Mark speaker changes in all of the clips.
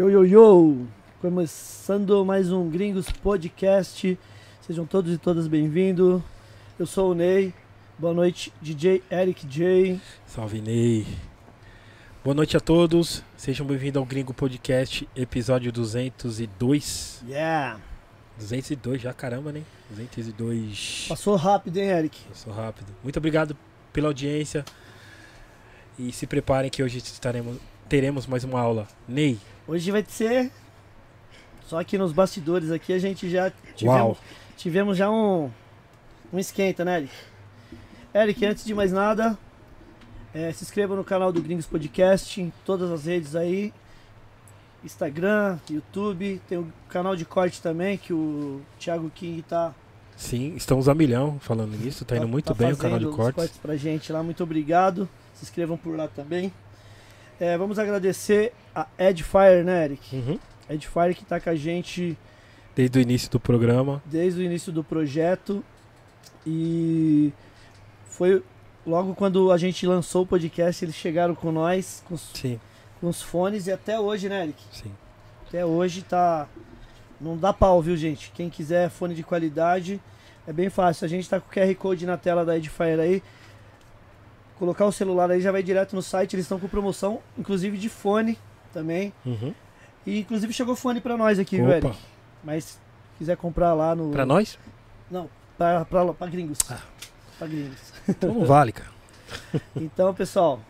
Speaker 1: Yo, yo, yo! Começando mais um Gringos Podcast. Sejam todos e todas bem-vindos. Eu sou o Ney. Boa noite, DJ Eric J.
Speaker 2: Salve Ney. Boa noite a todos. Sejam bem-vindos ao Gringo Podcast, episódio 202.
Speaker 1: Yeah!
Speaker 2: 202 já, caramba, né? 202.
Speaker 1: Passou rápido, hein, Eric?
Speaker 2: Passou rápido. Muito obrigado pela audiência. E se preparem que hoje estaremos, teremos mais uma aula. Ney,
Speaker 1: Hoje vai ser. Só que nos bastidores aqui a gente já
Speaker 2: Uau.
Speaker 1: tivemos, tivemos já um, um esquenta, né, Eric? Eric, antes de mais nada, eh, se inscreva no canal do Gringos Podcast, em todas as redes aí. Instagram, YouTube, tem o canal de corte também, que o Thiago King tá,
Speaker 2: sim, estamos a milhão falando nisso. Tá indo muito bem o canal de cortes.
Speaker 1: cortes pra gente lá. Muito obrigado. Se inscrevam por lá também. Eh, vamos agradecer a Edfire, né, Eric?
Speaker 2: Uhum.
Speaker 1: Edfire que tá com a gente
Speaker 2: Desde o início do programa.
Speaker 1: desde o início do projeto e foi logo quando a gente lançou o podcast, eles chegaram com nós, com os, com os fones e até hoje, né, Eric?
Speaker 2: sim.
Speaker 1: Até hoje tá. Não dá pau, viu, gente? Quem quiser fone de qualidade, é bem fácil. A gente tá com o QR Code na tela da Edifier aí. Colocar o celular aí já vai direto no site. Eles estão com promoção, inclusive de fone também.
Speaker 2: Uhum.
Speaker 1: E inclusive chegou fone pra nós aqui, viu,
Speaker 2: Opa,
Speaker 1: Eric? Mas se quiser comprar lá no.
Speaker 2: pra nós?
Speaker 1: Não, pra gringos.
Speaker 2: Ah.
Speaker 1: Pra gringos.
Speaker 2: Então não vale, cara.
Speaker 1: Então, pessoal.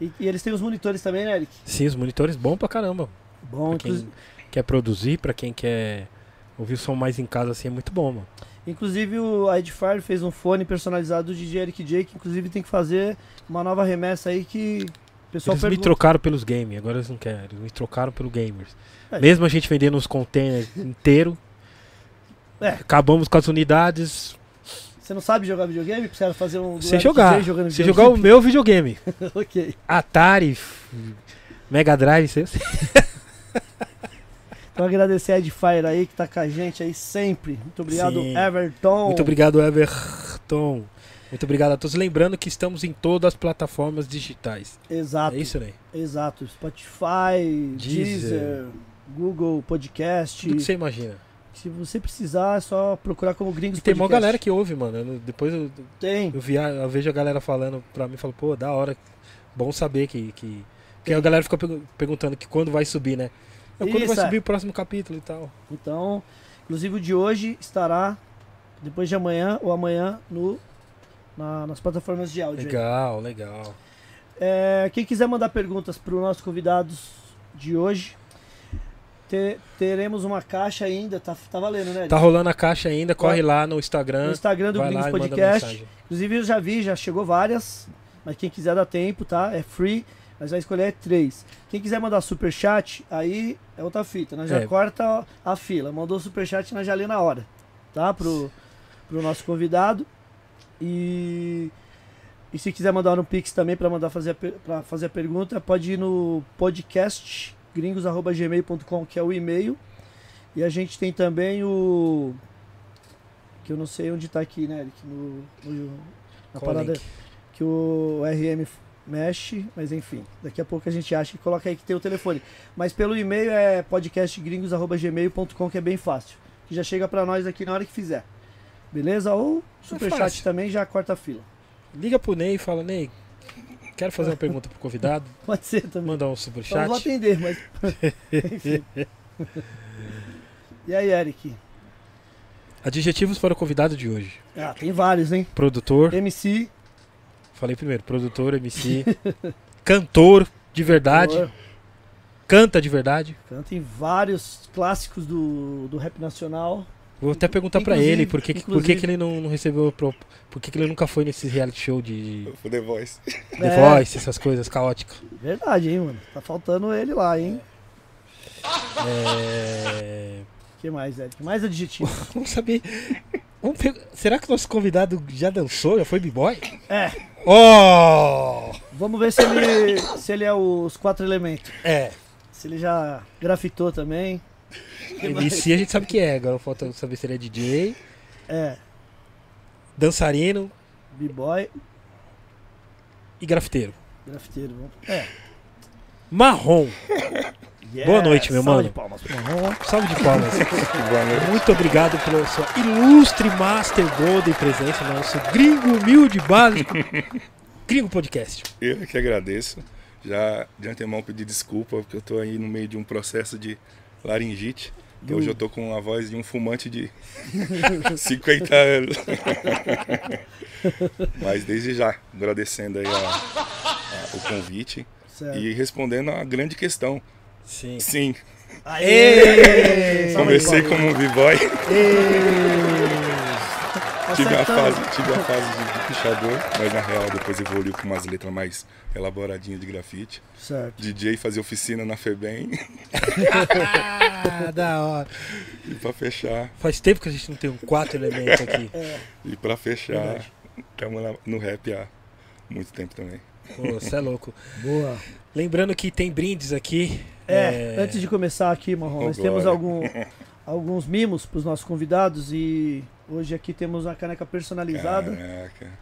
Speaker 1: E, e eles têm os monitores também, né, Eric?
Speaker 2: Sim, os monitores bom pra caramba.
Speaker 1: Bom,
Speaker 2: Pra quem
Speaker 1: inclusive,
Speaker 2: quer produzir, pra quem quer ouvir o som mais em casa assim, é muito bom, mano.
Speaker 1: Inclusive o a Edifier fez um fone personalizado do DJ Eric J, que inclusive tem que fazer uma nova remessa aí que o pessoal
Speaker 2: Eles me trocaram pelos games, agora eles não querem. Eles me trocaram pelo gamers.
Speaker 1: É.
Speaker 2: Mesmo a gente vendendo os containers inteiro,
Speaker 1: É.
Speaker 2: acabamos com as unidades.
Speaker 1: Você não sabe jogar videogame? Precisa fazer um.
Speaker 2: Sem jogar.
Speaker 1: J jogando
Speaker 2: Se
Speaker 1: videogame?
Speaker 2: jogar o meu videogame,
Speaker 1: ok.
Speaker 2: Atari, Mega Drive, sei-
Speaker 1: Então agradecer a Edifier aí que tá com a gente aí sempre. Muito obrigado,
Speaker 2: Sim.
Speaker 1: Everton.
Speaker 2: Muito obrigado, Everton. Muito obrigado a todos. Lembrando que estamos em todas as plataformas digitais.
Speaker 1: Exato.
Speaker 2: É isso, né?
Speaker 1: Exato. Spotify,
Speaker 2: Deezer.
Speaker 1: Deezer, Google Podcast.
Speaker 2: Tudo que você imagina.
Speaker 1: Se você precisar, é só procurar como Gringos
Speaker 2: E tem uma
Speaker 1: Podcast.
Speaker 2: galera que ouve, mano. Eu- depois eu,
Speaker 1: Tem.
Speaker 2: eu, vi, a- eu vejo a galera falando pra mim, falo, pô, da hora. Bom saber que. que... Porque a galera fica pergu- perguntando que quando vai subir, né? Não, quando
Speaker 1: Isso,
Speaker 2: vai
Speaker 1: é.
Speaker 2: subir o próximo capítulo e tal.
Speaker 1: Então, inclusive o de hoje estará depois de amanhã ou amanhã no, na- nas plataformas de áudio. aí.
Speaker 2: Legal, legal.
Speaker 1: É, quem quiser mandar perguntas para os nossos convidados de hoje, te- teremos uma caixa ainda. Tá, tá valendo, né?
Speaker 2: Tá rolando a caixa ainda, corre lá no
Speaker 1: No
Speaker 2: Instagram.
Speaker 1: Instagram do Gringos Podcast. Inclusive eu já vi, já chegou várias. Mas quem quiser dar tempo, tá? É free. Nós vai escolher três. Quem quiser mandar super chat, aí é outra fita. Nós já
Speaker 2: É.
Speaker 1: corta a fila. Mandou super chat, nós já lê na hora. Tá? Pro, pro nosso convidado. E, e se quiser mandar no Pix também para mandar fazer a, per- pra fazer a pergunta, pode ir no podcast gringos.gmail.com, que é o e-mail. E a gente tem também o. Que eu não sei onde tá aqui, né, Eric? No, no- na
Speaker 2: Qual
Speaker 1: parada
Speaker 2: link?
Speaker 1: que o RM mexe, mas enfim, daqui a pouco a gente acha e coloca aí que tem o telefone. Mas pelo e-mail é podcastgringos.gmail.com, que é bem fácil. Que já chega pra nós aqui na hora que fizer. Beleza? Ou superchat
Speaker 2: fácil.
Speaker 1: também já corta a fila.
Speaker 2: Liga pro Ney e fala, Ney, quero fazer uma pergunta pro convidado.
Speaker 1: Pode ser também.
Speaker 2: Mandar um
Speaker 1: Então eu
Speaker 2: superchat.
Speaker 1: vou atender, mas. enfim. E aí, Eric?
Speaker 2: Adjetivos para o convidado de hoje.
Speaker 1: Ah, tem vários, hein?
Speaker 2: Produtor,
Speaker 1: MC.
Speaker 2: Falei primeiro, produtor, MC, cantor de verdade,
Speaker 1: ator,
Speaker 2: canta de verdade.
Speaker 1: Canta em vários clássicos do, do rap nacional.
Speaker 2: Vou até perguntar pra
Speaker 1: Inclusive-
Speaker 2: ele por que, por que, que ele não, não recebeu, pro- por que, que ele nunca foi nesse reality show de
Speaker 3: The Voice.
Speaker 2: The
Speaker 1: É.
Speaker 2: Voice, essas coisas caóticas.
Speaker 1: Verdade, hein, mano? Tá faltando ele lá, hein?
Speaker 2: É...
Speaker 1: O que mais, Eric? Mais adjetivo.
Speaker 2: Vamos saber. Vamos pe- Será que o nosso convidado já dançou? Já foi b-boy?
Speaker 1: É,
Speaker 2: Oh!
Speaker 1: vamos ver se ele, se ele é os quatro elementos.
Speaker 2: É.
Speaker 1: Se ele já grafitou também.
Speaker 2: MC a gente sabe que é, agora falta saber se ele é DJ,
Speaker 1: É,
Speaker 2: dançarino
Speaker 1: b-boy,
Speaker 2: e grafiteiro.
Speaker 1: grafiteiro. vamos- É.
Speaker 2: Marrom. Boa noite, meu
Speaker 1: salva
Speaker 2: mano.
Speaker 1: de palmas Marrom.
Speaker 2: Salve de palmas. Muito obrigado pela sua ilustre Master Golden presença no nosso gringo humilde básico. Gringo Podcast.
Speaker 3: Eu que agradeço. Já de antemão pedir desculpa, porque eu tô aí no meio de um processo de laringite. que Hoje eu tô com a voz de um fumante de 50 anos. Mas desde já, agradecendo aí a- a- o convite
Speaker 1: Certo.
Speaker 3: e respondendo a grande questão.
Speaker 2: Sim.
Speaker 3: Sim,
Speaker 1: Aê!
Speaker 3: Comecei como um b-boy, tive a fase, tive a fase de, de pichador, mas na real depois evoluiu com umas letras mais elaboradinhas de grafite.
Speaker 1: Certo.
Speaker 3: DJ fazia oficina na FEBEM
Speaker 2: Ah, da hora.
Speaker 3: e pra fechar,
Speaker 2: Faz tempo que a gente não tem um quatro elementos aqui.
Speaker 3: e pra fechar,
Speaker 2: Verdade.
Speaker 3: estamos no rap há muito tempo também.
Speaker 2: Você é louco.
Speaker 1: Boa.
Speaker 2: Lembrando que tem brindes aqui.
Speaker 1: É, antes de começar aqui, Marrom,
Speaker 3: Oh,
Speaker 1: nós temos algum, alguns mimos para os nossos convidados e hoje aqui temos uma caneca personalizada
Speaker 3: Caraca.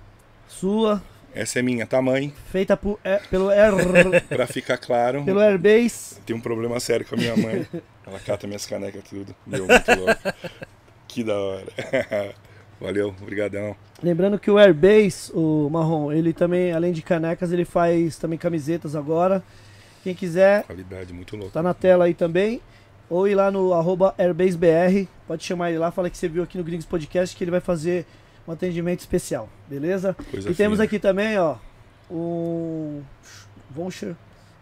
Speaker 1: sua,
Speaker 3: Essa é minha, tamanho.
Speaker 1: feita por, é, pelo, Air,
Speaker 3: Pra ficar claro,
Speaker 1: pelo Airbase.
Speaker 3: tem um problema sério com a minha mãe. Ela cata minhas canecas tudo. Meu, muito louco. Que da hora. Valeu, obrigadão.
Speaker 1: Lembrando que o Airbase, o Marrom, ele também, além de canecas, ele faz também camisetas agora. Quem quiser,
Speaker 3: Qualidade muito louca.
Speaker 1: tá na tela aí também. Ou ir lá no arroba AirbaseBR, pode chamar ele lá, fala que você viu aqui no Gringos Podcast que ele vai fazer um atendimento especial, beleza?
Speaker 3: Coisa
Speaker 1: E temos
Speaker 3: fina.
Speaker 1: aqui também, ó, um voucher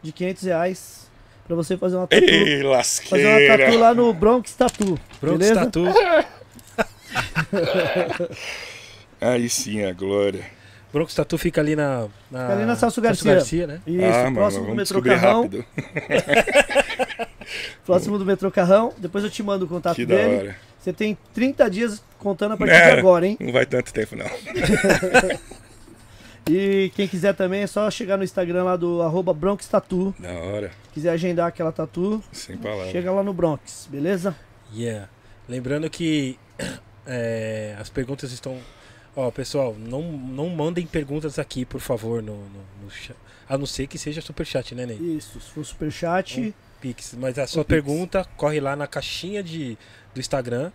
Speaker 1: de 500 reais pra você fazer uma tatu,
Speaker 3: Ei,
Speaker 1: fazer uma
Speaker 3: lasqueira!
Speaker 1: tatu lá no Bronx Tattoo,
Speaker 2: Pronto,
Speaker 1: beleza?
Speaker 2: Tatu.
Speaker 3: Aí sim, a glória.
Speaker 2: Bronx Tatu fica ali na. na
Speaker 1: Fica ali na Celso Garcia.
Speaker 2: né?
Speaker 1: Isso,
Speaker 3: ah, mano,
Speaker 1: próximo do
Speaker 3: vamos
Speaker 1: metrô Carrão, próximo do metrô Carrão, depois eu te mando o contato
Speaker 3: Que da
Speaker 1: dele.
Speaker 3: hora.
Speaker 1: Você tem 30 dias contando a partir
Speaker 3: É.
Speaker 1: de agora, hein?
Speaker 3: Não vai tanto tempo, não.
Speaker 1: E quem quiser também é só chegar no Instagram lá do arroba Bronx Tattoo.
Speaker 3: Da hora.
Speaker 1: Quiser agendar aquela tatu,
Speaker 3: Sem palavras.
Speaker 1: chega lá no Bronx, beleza?
Speaker 2: Yeah. Lembrando que é, as perguntas estão. Ó, pessoal, não, não mandem perguntas aqui, por favor, no, no, no cha- A não ser que seja superchat, né, Ney?
Speaker 1: Isso, se for superchat,
Speaker 2: Pix. Mas a sua
Speaker 1: Pix.
Speaker 2: pergunta corre lá na caixinha de, do Instagram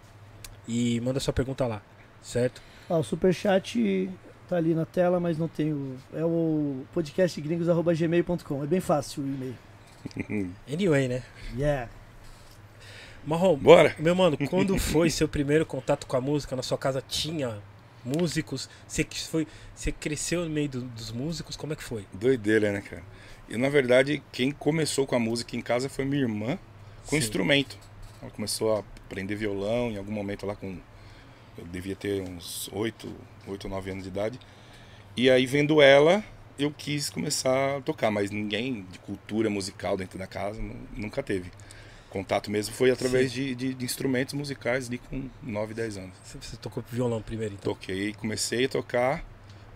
Speaker 2: e manda sua pergunta lá, certo?
Speaker 1: ah, o superchat tá ali na tela, mas não tem o. É o podcastgringos.gmail.com. É bem fácil o e-mail.
Speaker 2: Anyway, né?
Speaker 1: Yeah.
Speaker 2: Marrom,
Speaker 3: Bora?
Speaker 2: meu mano, quando foi seu primeiro contato com a música? Na sua casa tinha músicos? Você, foi, você cresceu no meio do- dos músicos? Como é que foi?
Speaker 3: Doideira, né, cara? E na verdade, quem começou com a música em casa foi minha irmã com
Speaker 2: Sim.
Speaker 3: instrumento. Ela começou a aprender violão em algum momento lá com. Eu devia ter uns 8, 8 9 anos de idade. E aí, vendo ela, eu quis começar a tocar, mas ninguém de cultura musical dentro da casa nu- nunca teve. Contato mesmo foi através de, de- de instrumentos musicais ali com 9, 10 anos.
Speaker 2: Você, tocou violão primeiro, então?
Speaker 3: Toquei, comecei a tocar,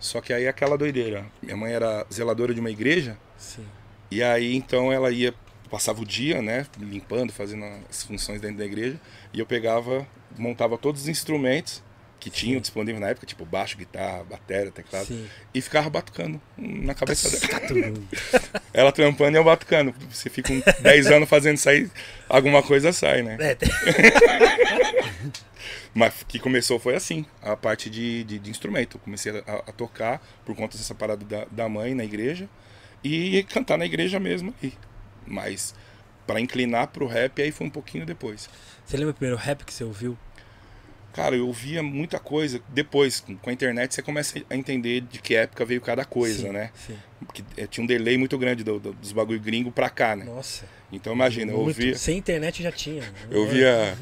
Speaker 3: só que aí é aquela doideira. Minha mãe era zeladora de uma igreja,
Speaker 2: Sim.
Speaker 3: e aí então ela ia, passava o dia, né, limpando, fazendo as funções dentro da igreja, e eu pegava, montava todos os instrumentos que tinham disponível na época, tipo baixo, guitarra, bateria, teclado,
Speaker 2: Sim.
Speaker 3: e ficava batucando na cabeça dela. Ela trampando e eu batucando. Você fica uns 10 anos fazendo sair, alguma coisa sai, né?
Speaker 2: É,
Speaker 3: Mas que começou foi assim, a parte de, de, de instrumento. Eu comecei a, a tocar por conta dessa parada da, da mãe na igreja e cantar na igreja mesmo. aí. Mas para inclinar pro rap aí foi um pouquinho depois.
Speaker 2: Você lembra o primeiro rap que você ouviu?
Speaker 3: Cara, eu ouvia muita coisa. Depois, com a internet, você começa a entender de que época veio cada coisa,
Speaker 2: Sim,
Speaker 3: né?
Speaker 2: Sim.
Speaker 3: Porque eh, tinha um delay muito grande do- do- dos bagulho gringo pra cá, né?
Speaker 2: Nossa.
Speaker 3: Então imagina, eu
Speaker 2: muito.
Speaker 3: ouvia,
Speaker 2: Sem internet já tinha.
Speaker 3: eu via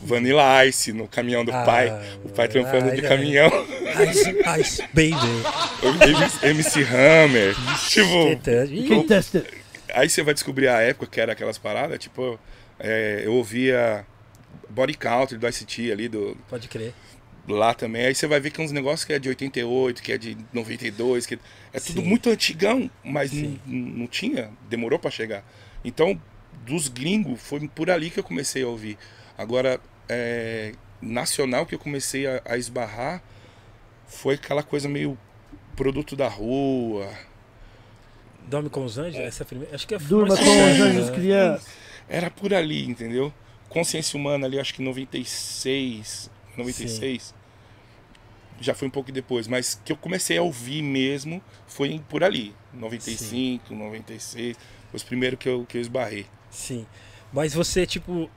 Speaker 3: Vanilla Ice no caminhão do
Speaker 2: Ah,
Speaker 3: pai, o pai trampando
Speaker 2: ah,
Speaker 3: de caminhão.
Speaker 2: Ice, ice, baby.
Speaker 3: Eu MC Hammer. Tipo, aí você vai descobrir a época que era aquelas paradas, tipo, é, eu ouvia Body Country do ICT ali, do,
Speaker 2: Pode crer.
Speaker 3: lá também. Aí você vai ver que é uns negócios que é de 88, que é de 92, que é tudo
Speaker 2: Sim.
Speaker 3: muito antigão, mas não, não tinha, demorou pra chegar. Então, dos gringos, foi por ali que eu comecei a ouvir. Agora, é, nacional que eu comecei a, a esbarrar foi aquela coisa meio produto da rua.
Speaker 2: Dorme com os Anjos? Essa é a primeira. Acho que é
Speaker 1: Durma com os Anjos,
Speaker 2: né?
Speaker 1: queria.
Speaker 3: Era por ali, entendeu? Consciência Humana ali, acho que em 96, 96. Já foi um pouco depois, mas que eu comecei a ouvir mesmo foi por ali. 95, 96. Foi os primeiros que eu, que eu esbarrei.
Speaker 2: Sim. Mas você, tipo.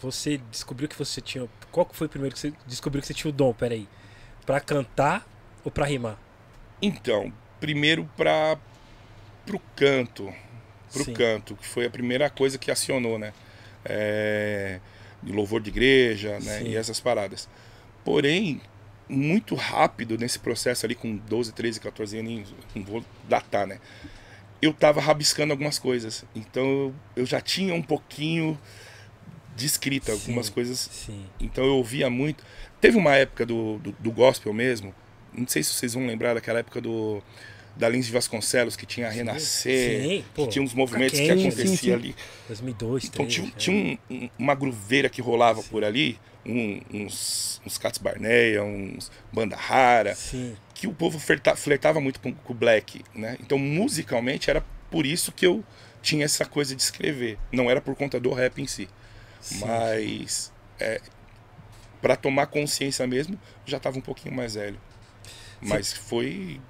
Speaker 2: Você descobriu que você tinha. Qual foi o primeiro que você descobriu que você tinha o dom? Peraí. Pra cantar ou pra rimar?
Speaker 3: Então, primeiro para pro canto, pro
Speaker 2: Sim.
Speaker 3: canto, que foi a primeira coisa que acionou, né? É, de louvor de igreja, né?
Speaker 2: Sim.
Speaker 3: E essas paradas. Porém, muito rápido nesse processo ali, com 12, 13, 14 anos, não vou datar, né? Eu tava rabiscando algumas coisas. Então eu- já tinha um pouquinho de escrita, algumas
Speaker 2: Sim.
Speaker 3: coisas
Speaker 2: Sim.
Speaker 3: então eu ouvia muito. Teve uma época do, do, do gospel mesmo. Não sei se vocês vão lembrar daquela época do da Lins Vasconcelos, que tinha a Renascer,
Speaker 2: Sim, pô,
Speaker 3: que tinha uns movimentos que
Speaker 2: quente,
Speaker 3: acontecia
Speaker 1: sim, sim.
Speaker 3: ali.
Speaker 2: 2002,
Speaker 3: Então
Speaker 2: 2003,
Speaker 3: tinha,
Speaker 2: né?
Speaker 3: tinha um- um- uma gruveira que rolava por ali, um- uns, uns Cats Barneia, uns Banda Rara,
Speaker 2: Sim,
Speaker 3: que o povo flerta- flertava muito com, o black, né? Então musicalmente era por isso que eu tinha essa coisa de escrever. Não era por conta do rap em si.
Speaker 2: sim.
Speaker 3: Mas é, para tomar consciência mesmo, já estava um pouquinho mais velho. Mas foi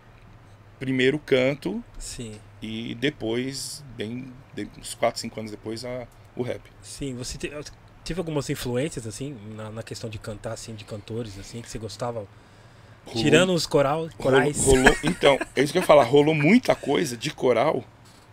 Speaker 3: primeiro canto
Speaker 2: Sim,
Speaker 3: e depois, bem, uns 4, 5 anos depois, a, o rap.
Speaker 2: sim. Você te- teve algumas influências, assim, na, na questão de cantar, assim, de cantores, assim, que você gostava?
Speaker 3: Rolou-
Speaker 2: Tirando os coral, corais.
Speaker 3: Rolou, rolou- então, é isso que eu ia falar, rolou muita coisa de coral,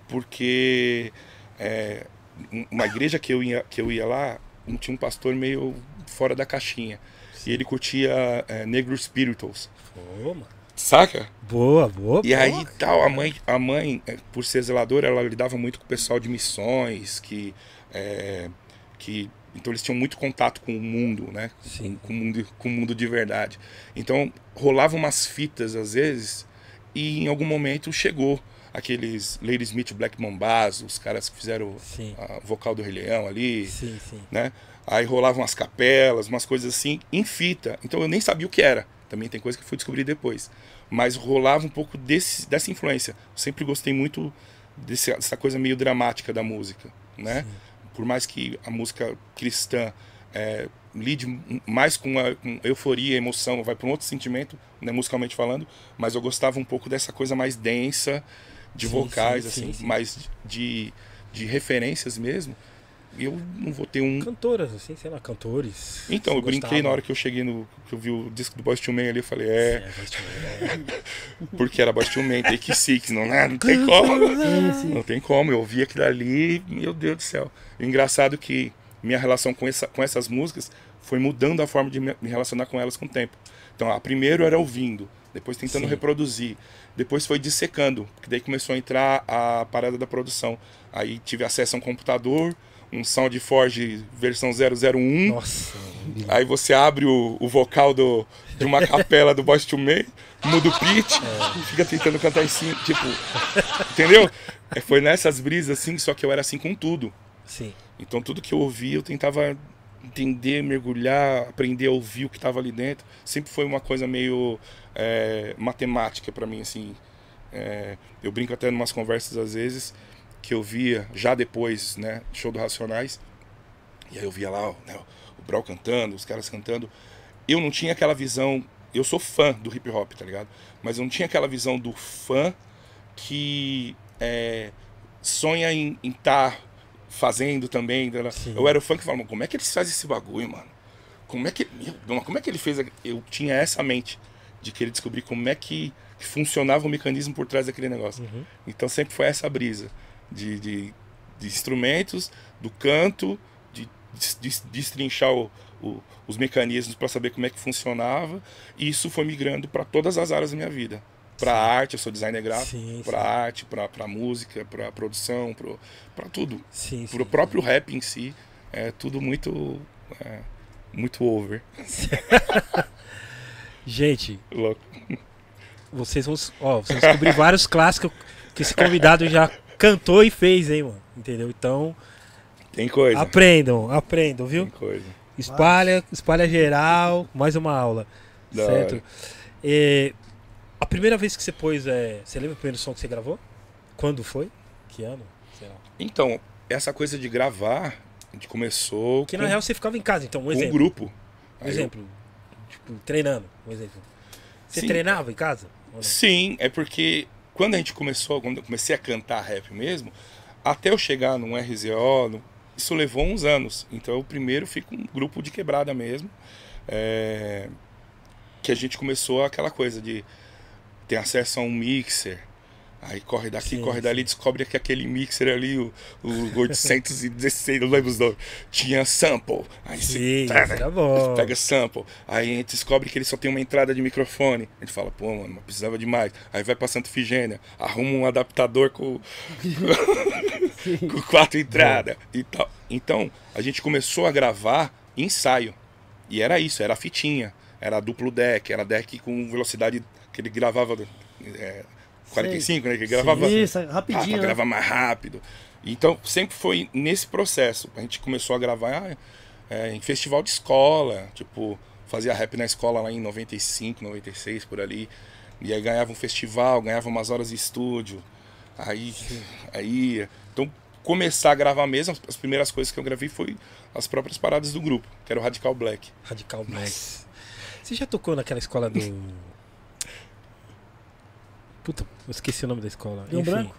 Speaker 3: porque é, um- uma igreja que eu ia, que eu ia lá, tinha um pastor meio fora da caixinha. E ele curtia é, Negro Spirituals.
Speaker 2: Pô, mano.
Speaker 3: Saca?
Speaker 2: Boa, boa.
Speaker 3: E
Speaker 2: boa.
Speaker 3: aí tal, a mãe, a mãe, por ser zeladora, ela lidava muito com o pessoal de missões, que, eh, que então eles tinham muito contato com o mundo, né?
Speaker 2: Sim.
Speaker 3: Com, com o mundo, com o mundo de verdade. Então rolavam umas fitas às vezes e em algum momento chegou aqueles Lady Smith, Black Mambazo, os caras que fizeram
Speaker 2: Sim,
Speaker 3: a vocal do Rei Leão ali,
Speaker 2: sim, sim.
Speaker 3: né? Aí rolavam as capelas, umas coisas assim, em fita. Então eu nem sabia o que era. Também tem coisa que eu fui descobrir depois. Mas rolava um pouco desse, dessa influência. Eu sempre gostei muito desse, dessa coisa meio dramática da música, né? Por mais que a música cristã é, lide mais com, a, com euforia, emoção, vai para um outro sentimento, né, musicalmente falando, mas eu gostava um pouco dessa coisa mais densa, de
Speaker 2: Sim,
Speaker 3: vocais,
Speaker 2: sim,
Speaker 3: assim,
Speaker 2: sim, sim.
Speaker 3: mais de, de referências mesmo. Eu não vou ter um,
Speaker 2: Cantoras, assim, sei lá, cantores.
Speaker 3: então, eu brinquei na hora que eu cheguei no. que eu vi o disco do II Man ali, eu falei, é,
Speaker 2: É, II Men, é.
Speaker 3: porque era II Man, Take Six, não, né, não tem como.
Speaker 1: Sim, sim.
Speaker 3: Não tem como, eu vi aquilo ali, meu Deus do céu. Engraçado é que minha relação com, essa, com essas músicas foi mudando a forma de me relacionar com elas com o tempo. Então, a primeiro era ouvindo, depois tentando
Speaker 2: Sim.
Speaker 3: reproduzir, depois foi dissecando, porque daí começou a entrar a parada da produção. Aí tive acesso a um computador, um SoundForge versão 001,
Speaker 2: Nossa,
Speaker 3: Aí você abre o, o vocal do, de uma capela do Boys to muda o pitch e fica tentando cantar em cima, tipo, entendeu? É, foi nessas brisas assim, só que eu era assim com tudo.
Speaker 2: sim.
Speaker 3: Então tudo que eu ouvia eu tentava entender, mergulhar, aprender a ouvir o que estava ali dentro. Sempre foi uma coisa meio é, matemática para mim, assim. É, eu brinco até em umas conversas às vezes que eu via já depois, né, show do Racionais. E aí eu via lá né, o Brau cantando, os caras cantando. Eu não tinha aquela visão. Eu sou fã do hip hop, tá ligado? Mas eu não tinha aquela visão do fã que é, sonha em estar fazendo também. né?
Speaker 2: Sim.
Speaker 3: Eu era o fã que falava, como é que eles fazem esse bagulho, mano? Como é que, meu como é que ele fez? a-" Eu tinha essa mente de querer descobrir como é que, que funcionava o mecanismo por trás daquele negócio.
Speaker 2: Uhum.
Speaker 3: Então sempre foi essa brisa de, de, de instrumentos, do canto, de, de, de destrinchar o- o- os mecanismos para saber como é que funcionava. E isso foi migrando para todas as áreas da minha vida. Para arte, eu sou designer gráfico, para arte, para música, para produção, para tudo.
Speaker 2: Sim,
Speaker 3: Para o próprio rap em si, é tudo muito, é, muito over.
Speaker 2: Gente,
Speaker 3: Louco.
Speaker 2: vocês vão, ó, vocês vão descobrir vários clássicos que esse convidado já cantou e fez, hein, mano? Entendeu? Então,
Speaker 3: Tem coisa.
Speaker 2: aprendam, aprendam,
Speaker 3: Tem
Speaker 2: viu?
Speaker 3: coisa.
Speaker 2: Espalha, espalha geral, mais uma aula.
Speaker 3: Da
Speaker 2: certo? É, a primeira vez que você pôs, é, você lembra o primeiro som que você gravou? Quando foi? Que ano?
Speaker 3: Então, essa coisa de gravar, a gente começou
Speaker 2: Porque
Speaker 3: com,
Speaker 2: na real você ficava em casa, então, um
Speaker 3: com um
Speaker 2: exemplo.
Speaker 3: grupo.
Speaker 2: Um
Speaker 3: Aí eu-
Speaker 2: exemplo. Tipo, treinando. Um exemplo. Você
Speaker 3: Sim.
Speaker 2: treinava em casa?
Speaker 3: Sim, é porque quando a gente começou, quando eu comecei a cantar rap mesmo, até eu chegar num RZO, no- isso levou uns anos. Então eu primeiro fui com um grupo de quebrada mesmo. é, que a gente começou aquela coisa de ter acesso a um mixer. Aí corre daqui,
Speaker 2: Sim,
Speaker 3: corre
Speaker 2: sim.
Speaker 3: dali, descobre que aquele mixer ali, o, o 816, não lembro os nomes, tinha sample. Aí você-
Speaker 2: Sim, isso era bom.
Speaker 3: Pega sample. Aí a gente descobre que ele só tem uma entrada de microfone. A gente fala, pô, mano, mas precisava demais. Aí vai pra Santa Figênia, arruma um adaptador com, com quatro entradas e tal. Então, a gente começou a gravar ensaio. E era isso, era fitinha. Era duplo deck, era deck com velocidade que ele gravava é, 45, né? Que gravava
Speaker 1: Isso,
Speaker 3: ah,
Speaker 1: rapidinho.
Speaker 3: pra
Speaker 1: né?
Speaker 3: gravar mais rápido. Então, sempre foi nesse processo. A gente começou a gravar é, em festival de escola, tipo, fazia rap na escola lá em 95, 96, por ali. E aí ganhava um festival, ganhava umas horas de estúdio. Aí, aí. Então, começar a gravar mesmo, as- as primeiras coisas que eu gravei foi as próprias paradas do grupo, que era o Radical Black.
Speaker 2: Radical Black. Você já tocou naquela escola do. Puta, eu esqueci o nome da escola.
Speaker 1: Rio
Speaker 2: Enfim.
Speaker 1: Branco?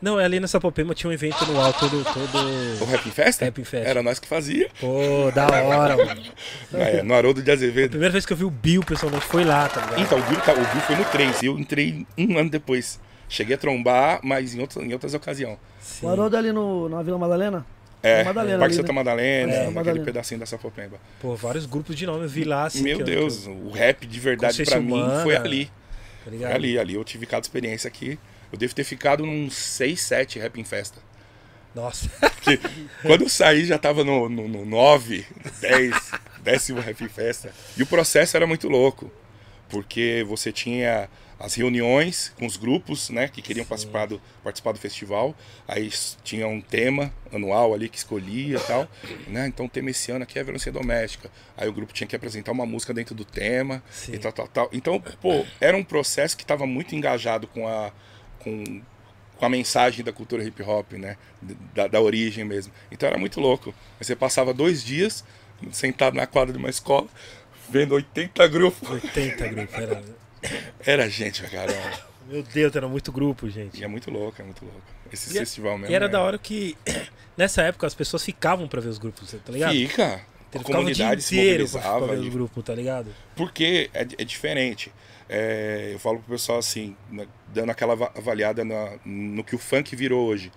Speaker 2: Não, é ali na Sapopema tinha um evento anual todo. todo...
Speaker 3: O Rap Festa?
Speaker 2: Rap Fest.
Speaker 3: Era nós que fazia.
Speaker 2: Pô, da hora, mano.
Speaker 3: É, no Haroldo de Azevedo.
Speaker 2: Primeira vez que eu vi o Bill pessoalmente foi lá, tá ligado?
Speaker 3: Então, o Bill, tá- o Bill foi no 3, eu entrei um ano depois. Cheguei a trombar, mas em, outras em outras ocasiões.
Speaker 2: Sim.
Speaker 1: O Haroldo ali no, na Vila Madalena?
Speaker 3: É,
Speaker 1: Madalena
Speaker 3: Parque
Speaker 1: ali,
Speaker 3: Santa
Speaker 1: né?
Speaker 3: Madalena,
Speaker 1: Santa
Speaker 3: naquele
Speaker 1: Madalena.
Speaker 3: pedacinho da Safopemba.
Speaker 2: Pô, vários grupos de nome eu vi lá, assim.
Speaker 3: Meu
Speaker 2: que eu-
Speaker 3: Deus,
Speaker 2: que
Speaker 3: o rap de verdade pra mim
Speaker 2: humana,
Speaker 3: foi ali.
Speaker 2: Tá
Speaker 3: ali, ali eu tive cada experiência aqui. Eu devo ter ficado num 6, 7 rap em festa.
Speaker 2: Nossa.
Speaker 3: Porque quando eu saí já tava no, no, no 9, 10, décimo rap em festa. E o processo era muito louco. Porque você tinha as reuniões com os grupos, né, que queriam participar do, participar do festival. Aí tinha um tema anual ali que escolhia e tal. Né? Então o tema esse ano aqui é violência doméstica. Aí o grupo tinha que apresentar uma música dentro do tema
Speaker 2: Sim.
Speaker 3: e tal, tal, tal. Então, pô, era um processo que estava muito engajado com a, com, com a mensagem da cultura hip hop, né? Da, da origem mesmo. Então era muito louco. Você passava dois dias sentado na quadra de uma escola, vendo 80 grupos.
Speaker 2: 80 grupos. Era...
Speaker 3: Era gente pra caramba.
Speaker 2: Meu Deus, era muito grupo, gente.
Speaker 3: E é muito louco, é muito louco. Esse
Speaker 2: E-
Speaker 3: festival mesmo.
Speaker 2: E era
Speaker 3: é-
Speaker 2: da hora que, nessa época, as pessoas ficavam pra ver os grupos, tá ligado?
Speaker 3: Fica. A
Speaker 2: Eles ficavam o dia
Speaker 3: comunidade se
Speaker 2: inteiro pra, pra
Speaker 3: mobilizava.
Speaker 2: ver
Speaker 3: e
Speaker 2: os grupos, tá ligado?
Speaker 3: Porque é, é diferente. É, eu falo pro pessoal assim, né, dando aquela ava- avaliada na- no que o funk virou hoje.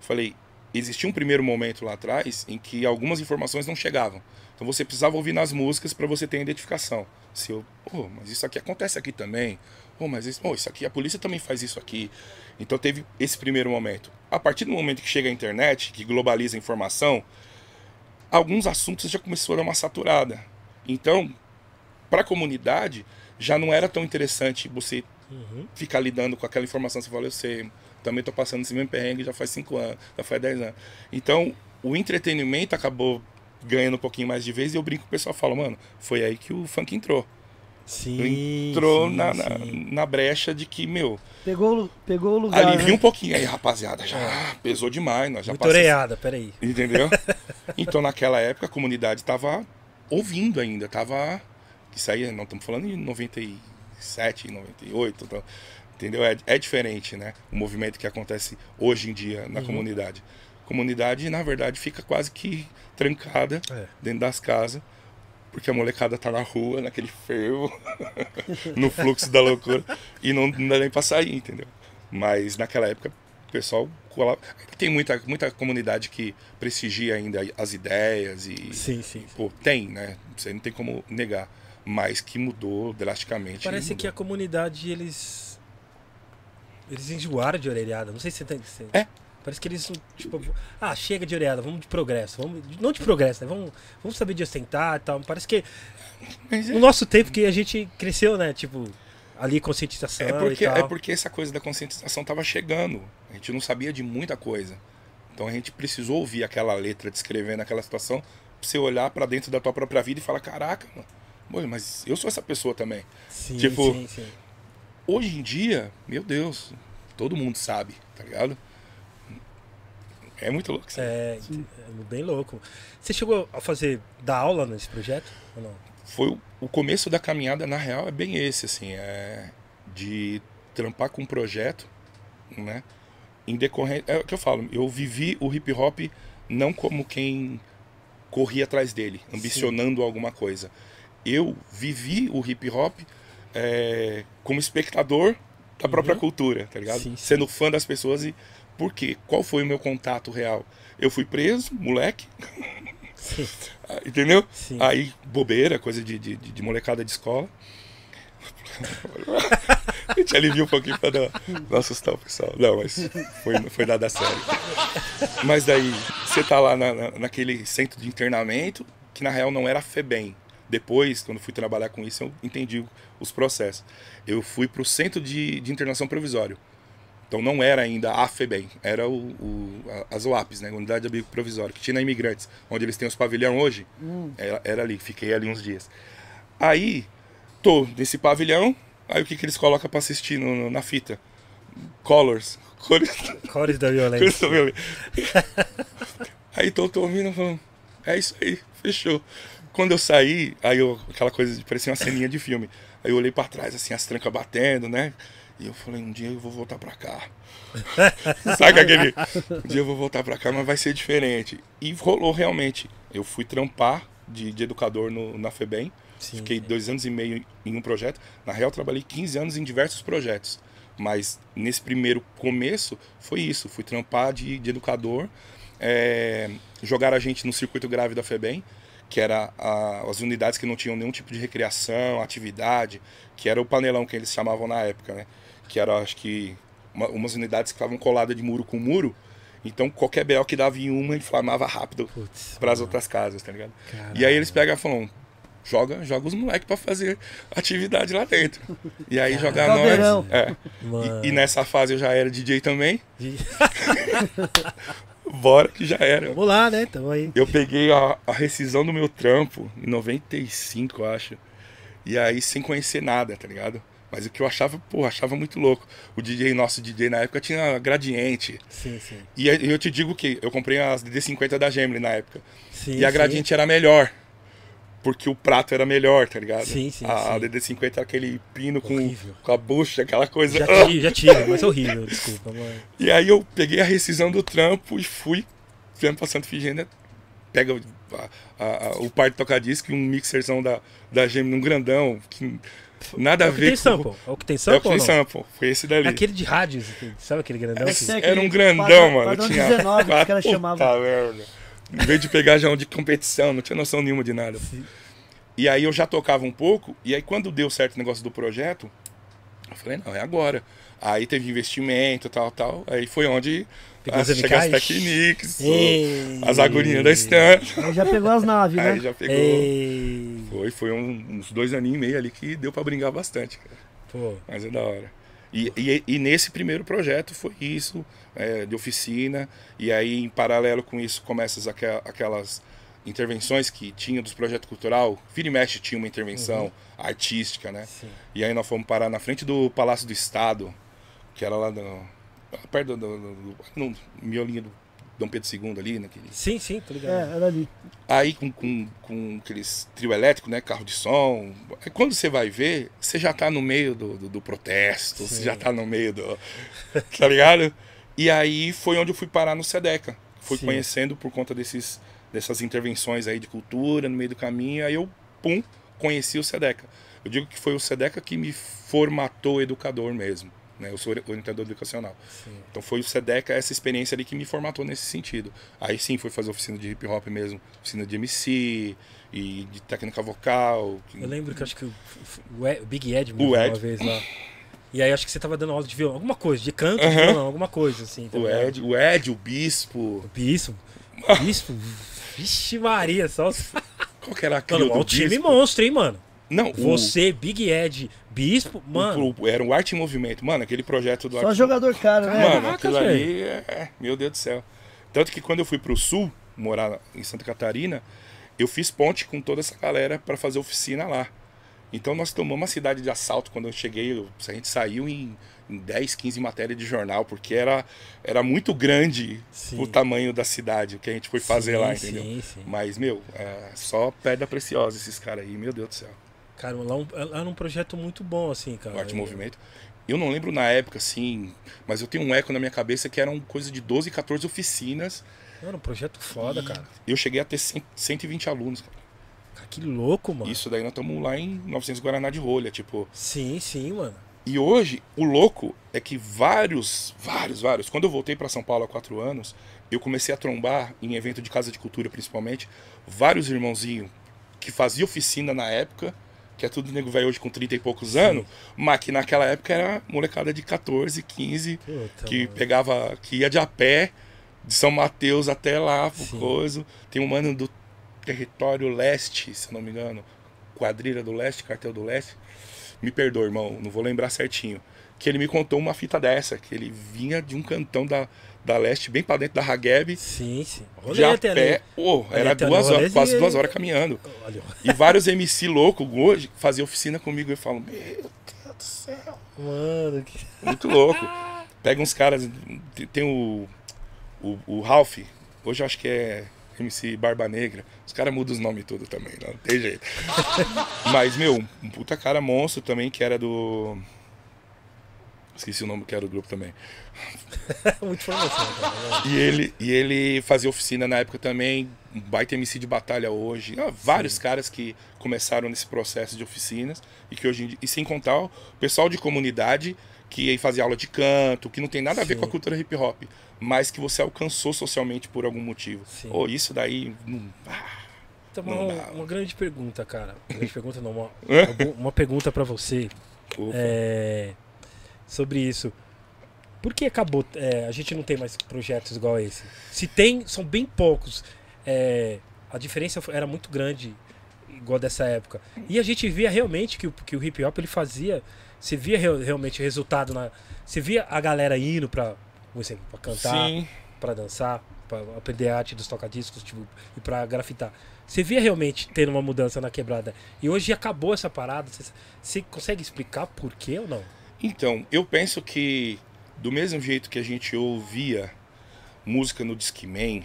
Speaker 3: Falei, existia um primeiro momento lá atrás em que algumas informações não chegavam. Então você precisava ouvir nas músicas para você ter a identificação. Se eu, pô, mas isso aqui acontece aqui também. Pô, mas isso, pô, isso aqui, a polícia também faz isso aqui. Então teve esse primeiro momento. A partir do momento que chega a internet, que globaliza a informação, alguns assuntos já começou a dar uma saturada. Então, para a comunidade, já não era tão interessante você
Speaker 2: Uhum.
Speaker 3: ficar lidando com aquela informação. Você fala, eu sei, também tô passando esse mesmo perrengue já faz 5 anos, já faz 10 anos. Então, o entretenimento acabou ganhando um pouquinho mais de vez e eu brinco com o pessoal, falo, mano, foi aí que o funk entrou.
Speaker 2: Sim.
Speaker 3: Entrou
Speaker 2: sim,
Speaker 3: na, na,
Speaker 2: sim.
Speaker 3: na brecha de que, meu,
Speaker 1: Pegou, pegou o lugar.
Speaker 3: alivia
Speaker 1: né?
Speaker 3: um pouquinho aí, rapaziada, já pesou demais, nós já
Speaker 2: Muito
Speaker 3: passamos-
Speaker 2: oreada, peraí.
Speaker 3: Entendeu? então naquela época a comunidade estava ouvindo ainda, tava isso aí não estamos falando em 97, 98, então, entendeu? É, é diferente, né? O movimento que acontece hoje em dia na
Speaker 2: Uhum.
Speaker 3: comunidade. Comunidade, na verdade, fica quase que trancada
Speaker 2: É.
Speaker 3: dentro das casas, porque a molecada tá na rua, naquele fervo, no fluxo da loucura, e não, não dá nem pra sair, entendeu? Mas naquela época o pessoal colava. Tem muita, muita comunidade que prestigia ainda as ideias e.
Speaker 2: Sim, sim.
Speaker 3: Pô, tem, né? Você não tem como negar. Mas que mudou drasticamente.
Speaker 2: Parece que a
Speaker 3: mudou.
Speaker 2: comunidade, eles. Eles enjoaram de orelhada. Não sei se você tem. se-
Speaker 3: É.
Speaker 2: Parece que eles, tipo, ah, chega de orelhada, vamos de progresso. Vamos, não de progresso, né? Vamos, vamos saber de ostentar e tal. Parece que
Speaker 3: Mas é,
Speaker 2: no nosso tempo que a gente cresceu, né? Tipo, ali conscientização
Speaker 3: é porque, é porque essa coisa da conscientização tava chegando. A gente não sabia de muita coisa. Então a gente precisou ouvir aquela letra descrevendo aquela situação pra você olhar pra dentro da tua própria vida e falar: caraca, mano, mas eu sou essa pessoa também.
Speaker 2: Sim,
Speaker 3: tipo,
Speaker 2: sim, sim.
Speaker 3: Hoje em dia, meu Deus, todo mundo sabe, tá ligado? É muito louco. isso aí.
Speaker 2: É, é bem louco. Você chegou a fazer, dar aula nesse projeto? Ou não?
Speaker 3: Foi o, começo da caminhada, na real, é bem esse, assim, é de trampar com um projeto, né? Em decorrência, é o que eu falo, eu vivi o hip hop não como quem corria atrás dele, ambicionando alguma coisa. Eu vivi o hip hop é, como espectador da própria
Speaker 2: Uhum.
Speaker 3: cultura, tá ligado?
Speaker 2: Sim, sim.
Speaker 3: Sendo fã das pessoas e por quê? Qual foi o meu contato real? Eu fui preso, moleque,
Speaker 2: Sim.
Speaker 3: entendeu?
Speaker 2: Sim.
Speaker 3: Aí, bobeira, coisa de, de, de molecada de escola. A gente alivia um pouquinho pra não, não assustar o pessoal. Não, mas foi, foi nada sério. Mas daí, você tá lá na, na- naquele centro de internamento, que na real não era FEBEM. Depois, quando fui trabalhar com isso, eu entendi os processos. Eu fui pro centro de, de internação provisório. Então não era ainda a FEBEM, era o, o, a- as UAPs, né? Unidade de Abrigo Provisório, que tinha na Imigrantes, onde eles têm os pavilhão hoje. Era, era ali, fiquei ali uns dias. Aí, tô nesse pavilhão, aí o que, que eles colocam pra assistir no- no- na fita? Colors. Cores,
Speaker 2: Cores da
Speaker 3: cores
Speaker 2: violência.
Speaker 3: do meu- Aí tô, tô ouvindo falando, é isso aí, fechou. Quando eu saí, aí eu, aquela coisa parecia uma ceninha de filme. Aí eu olhei pra trás, assim, as trancas batendo, né? E eu falei, um dia eu vou voltar pra cá. Sabe aquele? Um dia eu vou voltar pra cá, mas vai ser diferente. E rolou realmente. Eu fui trampar de, de educador no, na FEBEM.
Speaker 2: Sim,
Speaker 3: Fiquei
Speaker 2: sim.
Speaker 3: dois anos e meio em um projeto. Na real, trabalhei 15 anos em diversos projetos. Mas nesse primeiro começo, foi isso. Fui trampar de, de educador. É, jogaram a gente no circuito grave da FEBEM, que era a- as unidades que não tinham nenhum tipo de recreação, atividade, que era o panelão que eles chamavam na época, né? Que era, acho que, uma- umas unidades que estavam coladas de muro com muro. Então, qualquer BL que dava em uma, inflamava rápido para as outras casas, tá ligado?
Speaker 2: Caralho.
Speaker 3: E aí eles pegam e falam, joga, joga os moleques pra fazer atividade lá dentro. E aí jogar nós. É.
Speaker 2: Mano.
Speaker 3: E, e nessa fase eu já era DJ também. Bora que já era.
Speaker 2: Vamos lá, né? Tamo aí.
Speaker 3: Eu peguei a, a rescisão do meu trampo em 95, eu acho. E aí sem conhecer nada, tá ligado? Mas o que eu achava, pô, achava muito louco. O DJ, nosso DJ na época tinha gradiente.
Speaker 2: Sim, sim.
Speaker 3: E eu te digo que eu comprei as DD50 da Gemini na época.
Speaker 2: sim
Speaker 3: E a
Speaker 2: sim.
Speaker 3: gradiente era melhor. Porque o prato era melhor, tá ligado?
Speaker 2: Sim, sim,
Speaker 3: A, a
Speaker 2: sim.
Speaker 3: DD50 era aquele pino com, com a bucha, aquela coisa.
Speaker 2: Já tive, já tive, mas é horrível, desculpa, mano.
Speaker 3: E aí eu peguei a rescisão do trampo e fui, viemos pra Santa Figênia, pega o- a- a- a- o par de tocar-disco e um mixerzão da, da Gemini, um grandão, que nada
Speaker 2: É
Speaker 3: a ver
Speaker 2: tem sample. É o que tem
Speaker 3: É
Speaker 2: sample
Speaker 3: o que tem sample, foi esse dali.
Speaker 2: Aquele de rádios, assim, sabe aquele grandão?
Speaker 1: É que
Speaker 3: Era um grandão,
Speaker 1: padrão-
Speaker 3: mano.
Speaker 1: padrão
Speaker 3: tinha
Speaker 1: 19 que os caras
Speaker 3: Puta merda. Em vez de pegar já um de competição, não tinha noção nenhuma de nada.
Speaker 2: Sim.
Speaker 3: E aí eu já tocava um pouco, e aí quando deu certo o negócio do projeto, eu falei, não, é agora. Aí teve investimento, tal, tal. Aí foi onde as, chega as
Speaker 2: MKs?
Speaker 3: Techniques,
Speaker 2: Ei.
Speaker 3: as agulhinhas da Stan.
Speaker 1: Aí já pegou as naves, né?
Speaker 3: Aí já pegou.
Speaker 2: Ei.
Speaker 3: Foi, foi um- uns dois aninhos e meio ali que deu pra brincar bastante, cara.
Speaker 2: Pô,
Speaker 3: Mas é da hora. E, e, e nesse primeiro projeto foi isso, é, de oficina, e aí em paralelo com isso começam aqua- aquelas intervenções que tinha dos projetos cultural, vira e mexe tinha uma intervenção artística, né?
Speaker 2: sim.
Speaker 3: E aí nós fomos parar na frente do Palácio do Estado, que era lá no, perto do, do, do- no miolinho do Dom Pedro II ali, naquele...
Speaker 2: Sim, sim, tô ligado.
Speaker 1: É, era ali.
Speaker 3: Aí com, com, com aqueles trio elétrico, né? Carro de som. Aí quando você vai ver, você já tá no meio do, do, do protesto,
Speaker 2: Sim.
Speaker 3: você já tá no meio do. Tá ligado? E aí foi onde eu fui parar no Sedeca. Fui
Speaker 2: Sim.
Speaker 3: conhecendo por conta desses, dessas intervenções aí de cultura no meio do caminho. Aí eu, pum, conheci o Sedeca. Eu digo que foi o Sedeca que me formatou educador mesmo. Né? Eu sou orientador educacional.
Speaker 2: Sim.
Speaker 3: Então foi o Sedeca, essa experiência ali que me formatou nesse sentido. Aí sim, foi fazer oficina de hip hop mesmo, oficina de MC e de técnica vocal.
Speaker 2: Eu lembro que acho que o, o o Big Ed me
Speaker 3: O
Speaker 2: uma vez lá. E aí acho que você tava dando aula de violão, alguma coisa, de canto, de
Speaker 3: Aham.
Speaker 2: violão, alguma coisa assim. tá
Speaker 3: O? Ed, o Ed, o Bispo.
Speaker 2: O Bispo. Bispo. Vixe Maria, só os...
Speaker 3: Qual que era aquele
Speaker 2: Mano,
Speaker 3: do
Speaker 2: o time
Speaker 3: Bispo?
Speaker 2: monstro, hein, mano?
Speaker 3: Não, o-
Speaker 2: Você, Big Ed, Bispo, mano.
Speaker 3: o- era um arte em movimento. Mano, aquele projeto do
Speaker 1: Só
Speaker 3: arte-
Speaker 1: jogador caro, né?
Speaker 3: Mano,
Speaker 2: Caraca,
Speaker 3: aquilo
Speaker 2: velho.
Speaker 3: ali é. Meu Deus do céu. Tanto que quando eu fui pro sul, morar em Santa Catarina, eu fiz ponte com toda essa galera para fazer oficina lá. Então nós tomamos uma cidade de assalto quando eu cheguei. eu- a gente saiu em, em 10, 15 matérias de jornal, porque era, era muito grande
Speaker 2: Sim.
Speaker 3: o tamanho da cidade, o que a gente foi fazer
Speaker 2: Sim,
Speaker 3: lá, entendeu?
Speaker 2: Sim, sim.
Speaker 3: Mas, meu, é só pedra preciosa esses caras aí, meu Deus do céu.
Speaker 2: Cara, lá um- era um projeto muito bom, assim, cara.
Speaker 3: Arte Movimento. Eu não lembro na época, assim, mas eu tenho um eco na minha cabeça que eram coisa de 12, 14 oficinas.
Speaker 2: Era um projeto foda, cara.
Speaker 3: Eu cheguei a ter 100, 120 alunos. cara.
Speaker 2: Cara, que louco, mano.
Speaker 3: Isso daí nós estamos lá em 900 Guaraná de rolha, tipo.
Speaker 2: Sim, sim, mano.
Speaker 3: E hoje, o louco é que vários, vários, vários. Quando eu voltei para São Paulo há quatro anos, eu comecei a trombar, em evento de casa de cultura principalmente, vários irmãozinhos que faziam oficina na época, que é tudo nego velho hoje com 30 e poucos anos, mas que naquela época era molecada de 14, 15,
Speaker 2: Puta,
Speaker 3: que
Speaker 2: mano.
Speaker 3: pegava, que ia de a pé de São Mateus até lá, pro coisa. Tem um mano do território leste, se eu não me engano, quadrilha do leste, cartel do leste. Me perdoa, irmão, não vou lembrar certinho. Que ele me contou uma fita dessa, que ele vinha de um cantão da, da leste, bem pra dentro da Ragueb,
Speaker 2: Sim, sim.
Speaker 3: de a
Speaker 2: Rolete ali.
Speaker 3: pé. Ô, era duas horas, quase duas horas caminhando.
Speaker 2: Olha,
Speaker 3: E vários MC loucos hoje faziam oficina comigo e falam, meu Deus do céu.
Speaker 2: mano, que...
Speaker 3: Muito louco. Pega uns caras. tem- Tem o. O, o Ralph. Hoje eu acho que é MC Barba Negra. Os caras mudam os nomes tudo também, não tem jeito. Mas, meu, um puta cara monstro também que era do. Esqueci o nome que era do grupo também.
Speaker 2: Muita informação, cara.
Speaker 3: E ele, e ele fazia oficina na época também, um baita MC de batalha hoje. Ah, vários caras que começaram nesse processo de oficinas e que hoje em dia, e sem contar o pessoal de comunidade que aí fazia aula de canto, que não tem nada a ver
Speaker 2: Sim.
Speaker 3: com a cultura hip hop, mas que você alcançou socialmente por algum motivo.
Speaker 2: Sim.
Speaker 3: Ou isso daí. não- ah,
Speaker 2: Então,
Speaker 3: Não
Speaker 2: uma, uma grande pergunta, cara. Uma grande pergunta não, uma, uma uma pergunta pra você
Speaker 3: ufa.
Speaker 2: é, sobre isso. Por que acabou? é, a gente não tem mais projetos igual esse. Se tem, são bem poucos. É, a diferença era muito grande, igual dessa época. E a gente via realmente que o, que o hip hop ele fazia. Você via real- realmente o resultado na. Você via a galera indo pra, como exemplo, pra cantar,
Speaker 3: Sim.
Speaker 2: pra dançar, pra aprender a arte dos tocadiscos tipo, e pra grafitar. Você via realmente tendo uma mudança na quebrada. E hoje acabou essa parada. Você, você consegue explicar por quê ou não?
Speaker 3: Então, eu penso que do mesmo jeito que a gente ouvia música no Discman,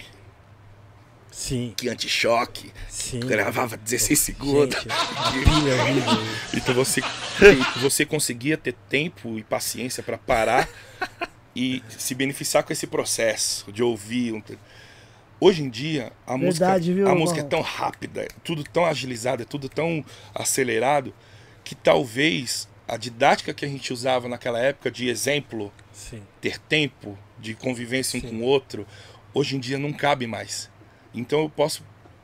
Speaker 2: Sim,
Speaker 3: que anti-choque,
Speaker 2: sim.
Speaker 3: gravava 16 segundos.
Speaker 2: Gente.
Speaker 3: Então você, você conseguia ter tempo e paciência para parar e se beneficiar com esse processo de ouvir. um Hoje em dia, a
Speaker 1: Verdade,
Speaker 3: música,
Speaker 1: viu,
Speaker 3: a
Speaker 1: irmão?
Speaker 3: música é tão rápida, é tudo tão agilizado, é tudo tão acelerado, que talvez a didática que a gente usava naquela época de exemplo,
Speaker 2: Sim,
Speaker 3: ter tempo de convivência um
Speaker 2: Sim.
Speaker 3: com o outro, hoje em dia não cabe mais. Então eu posso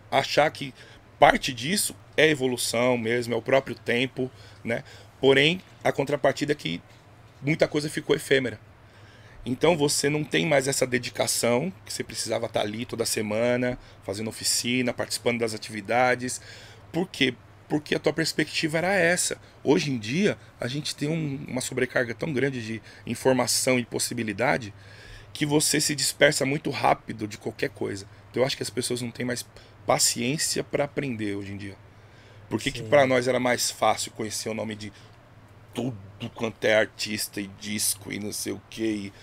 Speaker 3: achar que parte disso é evolução mesmo, é o próprio tempo, né? Porém, a contrapartida é que muita coisa ficou efêmera. Então você não tem mais essa dedicação que você precisava estar ali toda semana, fazendo oficina, participando das atividades. Por quê? Porque a tua perspectiva era essa. Hoje em dia, a gente tem um- uma sobrecarga tão grande de informação e possibilidade que você se dispersa muito rápido de qualquer coisa. Então eu acho que as pessoas não têm mais paciência para aprender hoje em dia. Por que, que para nós era mais fácil conhecer o nome de tudo quanto é artista e disco e não sei o que?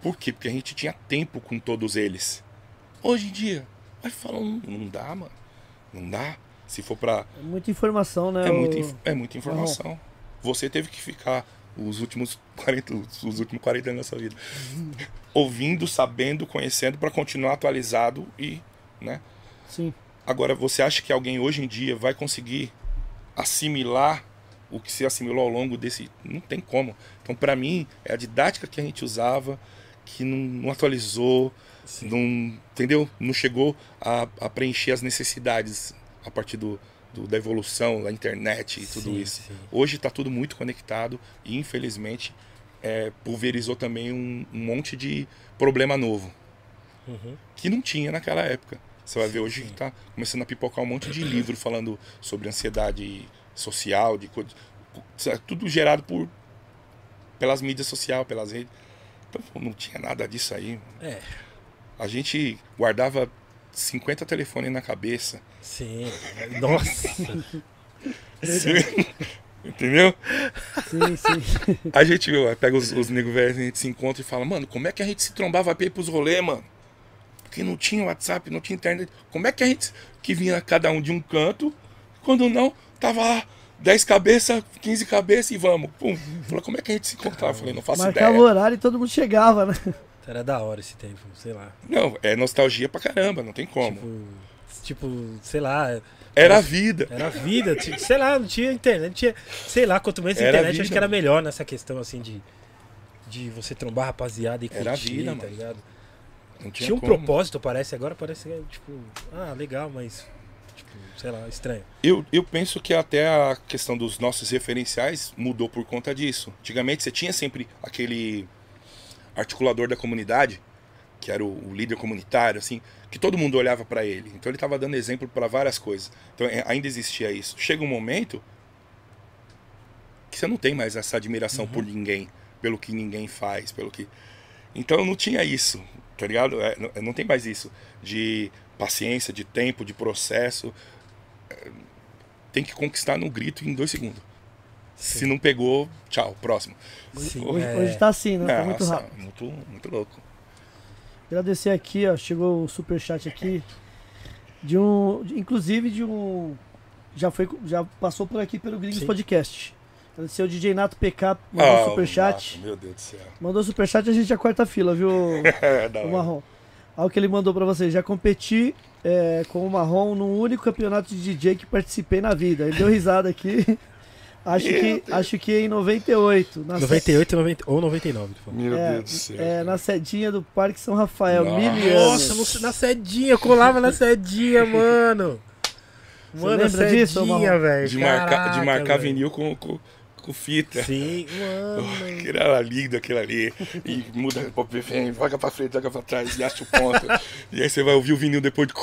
Speaker 3: Por quê? Porque a gente tinha tempo com todos eles. Hoje em dia, vai falar, não dá, mano. Não dá. Se for pra.
Speaker 1: É muita informação, né?
Speaker 3: É
Speaker 1: o-
Speaker 3: muita, inf- é muita informação. Você teve que ficar os últimos 40, os últimos 40 anos da sua vida ouvindo, sabendo, conhecendo para continuar atualizado e, né?
Speaker 1: Sim.
Speaker 3: Agora, você acha que alguém hoje em dia vai conseguir assimilar o que se assimilou ao longo desse. Não tem como. Então, para mim, é a didática que a gente usava que não, não atualizou,
Speaker 2: sim.
Speaker 3: não, entendeu? Não chegou a, a preencher as necessidades a partir do, do- da evolução, da internet e tudo
Speaker 2: Sim,
Speaker 3: isso.
Speaker 2: sim.
Speaker 3: Hoje está tudo muito conectado e, infelizmente, é, pulverizou também um, um monte de problema novo
Speaker 2: Uhum.
Speaker 3: que não tinha naquela época. Você vai ver hoje
Speaker 2: sim.
Speaker 3: que tá começando a pipocar um monte de livro falando sobre ansiedade social, de tudo gerado por pelas mídias sociais, pelas redes. Então, não tinha nada disso aí.
Speaker 2: É,
Speaker 3: A gente guardava 50 telefones na cabeça.
Speaker 2: sim. Nossa.
Speaker 3: Entendeu?
Speaker 1: Sim, sim.
Speaker 3: A gente meu, pega os, os nego velhos, a gente se encontra e fala, mano, como é que a gente se trombava pra ir pros rolê, mano? Porque não tinha WhatsApp, não tinha internet. Como é que a gente que vinha cada um de um canto, quando não, tava lá 10 cabeças, 15 cabeças e vamos. Pum. Falou, como é que a gente se encontrava? Eu falei, não faço
Speaker 1: Marcava o
Speaker 3: ideia.
Speaker 1: horário e todo mundo chegava, né?
Speaker 2: Era da hora esse tempo, sei lá.
Speaker 3: Não, é nostalgia pra caramba, não tem como.
Speaker 2: Tipo, tipo, sei lá,
Speaker 3: Era a vida.
Speaker 2: era a vida, sei lá, não tinha internet, não tinha, sei lá, quanto menos
Speaker 3: Era
Speaker 2: internet, acho que era melhor nessa questão assim de de você trombar rapaziada e
Speaker 3: Era a
Speaker 2: curtir,
Speaker 3: vida,
Speaker 2: tá ligado?
Speaker 3: Não tinha,
Speaker 2: Tinha um
Speaker 3: como.
Speaker 2: propósito, parece, agora parece que é, tipo, ah, legal, mas tipo, sei lá, estranho.
Speaker 3: Eu, eu penso que até a questão dos nossos referenciais mudou por conta disso. Antigamente você tinha sempre aquele articulador da comunidade, que era o, o líder comunitário, assim, que todo mundo olhava pra ele. Então ele estava dando exemplo para várias coisas. Então é, ainda existia isso. Chega um momento que você não tem mais essa admiração por ninguém, pelo que ninguém faz, pelo que. Então não tinha isso, tá ligado? É, não, não tem mais isso de paciência, de tempo, de processo tem que conquistar no grito em dois segundos. Se não pegou, tchau, próximo.
Speaker 2: Sim,
Speaker 1: Hoje,
Speaker 2: é.
Speaker 1: hoje tá assim, né? Tá muito
Speaker 3: Nossa,
Speaker 1: rápido.
Speaker 3: muito, muito louco.
Speaker 1: Agradecer aqui, ó. Chegou o superchat aqui. De um. de- inclusive de um. Já foi. Já passou por aqui pelo Gringos
Speaker 2: Sim.
Speaker 1: Podcast. Agradecer o DJ Nato PK, mandou
Speaker 3: Ah,
Speaker 1: superchat.
Speaker 3: nossa, meu Deus do céu.
Speaker 1: Mandou superchat, a gente já corta a fila, viu,
Speaker 3: É, da
Speaker 1: o
Speaker 3: hora.
Speaker 1: Marrom? Olha o que ele mandou pra vocês. Já competi é, com o Marrom num único campeonato de DJ que participei na vida. Ele deu risada aqui. Acho que, acho que em 98. Na
Speaker 2: 98 90, ou 99, tu falou.
Speaker 3: Meu
Speaker 1: É,
Speaker 3: Deus do céu.
Speaker 1: é, na sedinha do Parque São Rafael,
Speaker 3: Nossa.
Speaker 1: mil
Speaker 2: Nossa, na sedinha, eu colava na sedinha, mano.
Speaker 1: Você
Speaker 2: Mano,
Speaker 1: lembra disso,
Speaker 2: velho.
Speaker 3: de marcar, de
Speaker 2: Caraca,
Speaker 3: marcar
Speaker 2: velho.
Speaker 3: vinil com, com, com fita.
Speaker 2: Sim, mano.
Speaker 3: Aquilo era lindo, aquilo ali. E muda, vem, joga pra frente, joga pra trás, e acha o ponto. e aí você vai ouvir o vinil depois de.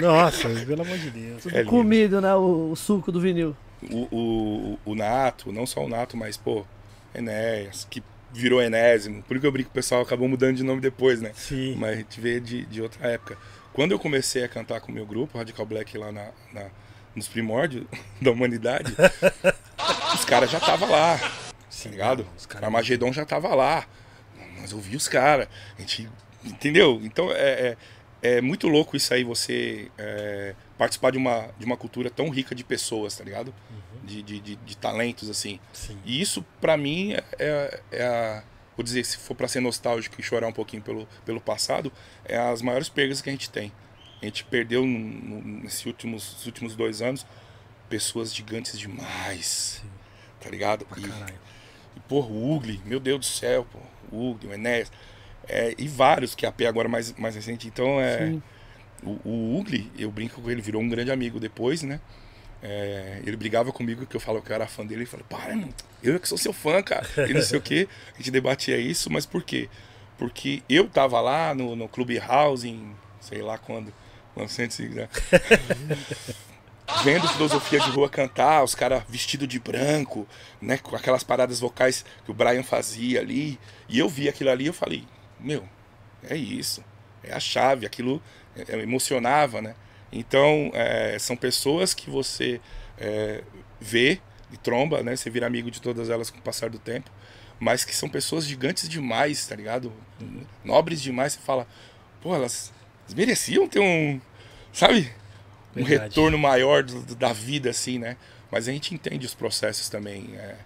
Speaker 2: Nossa, pelo amor de Deus.
Speaker 3: É
Speaker 1: comido, né? O, o suco do vinil.
Speaker 3: O, o, o Nato, não só o Nato, mas, pô, Enéas, que virou Enésimo. Por que eu brinco o pessoal acabou mudando de nome depois, né?
Speaker 2: Sim.
Speaker 3: Mas a gente vê de, de outra época. Quando eu comecei a cantar com o meu grupo, Radical Black, lá na, na- nos primórdios da humanidade, os caras já estavam lá, tá ligado?
Speaker 2: Os
Speaker 3: O
Speaker 2: caras-
Speaker 3: Armagedon já tava lá. Nós ouvi os caras. A gente. Entendeu? Então é, é, é muito louco isso aí, você é, participar de uma, de uma cultura tão rica de pessoas, tá ligado? De, de, de, de talentos, assim.
Speaker 2: Sim.
Speaker 3: E isso, pra mim, é, é a. Vou dizer, se for pra ser nostálgico e chorar um pouquinho pelo, pelo passado, é as maiores perdas que a gente tem. A gente perdeu no, no, nesses últimos, nos últimos dois anos pessoas gigantes demais. Tá ligado?
Speaker 2: Pra
Speaker 3: E-
Speaker 2: caralho.
Speaker 3: e, porra, o Ugly, meu Deus do céu, pô. O Ugly, o Enéas. É, e vários, que a P agora mais, mais recente. Então, é,
Speaker 1: Sim.
Speaker 3: O, o Ugly, eu brinco com ele, virou um grande amigo depois, né? É, ele brigava comigo que eu falava que eu era fã dele. Ele falou, para, mano, eu é que sou seu fã, cara. E não sei o quê. A gente debatia isso, mas por quê? Porque eu tava lá no, no Clube House em, sei lá quando, 1900, né? vendo filosofia de rua cantar, os caras vestidos de branco, né, com aquelas paradas vocais que o Brian fazia ali, e eu vi aquilo ali, eu falei, meu, é isso, é a chave, aquilo emocionava, né? Então, é, são pessoas que você é, vê e tromba, né? Você vira amigo de todas elas com o passar do tempo, mas que são pessoas gigantes demais, tá ligado? Nobres demais, você fala, pô, elas, mereciam ter um, sabe? um
Speaker 2: Verdade.
Speaker 3: retorno maior do- do- da vida, assim, né? Mas a gente entende os processos também é,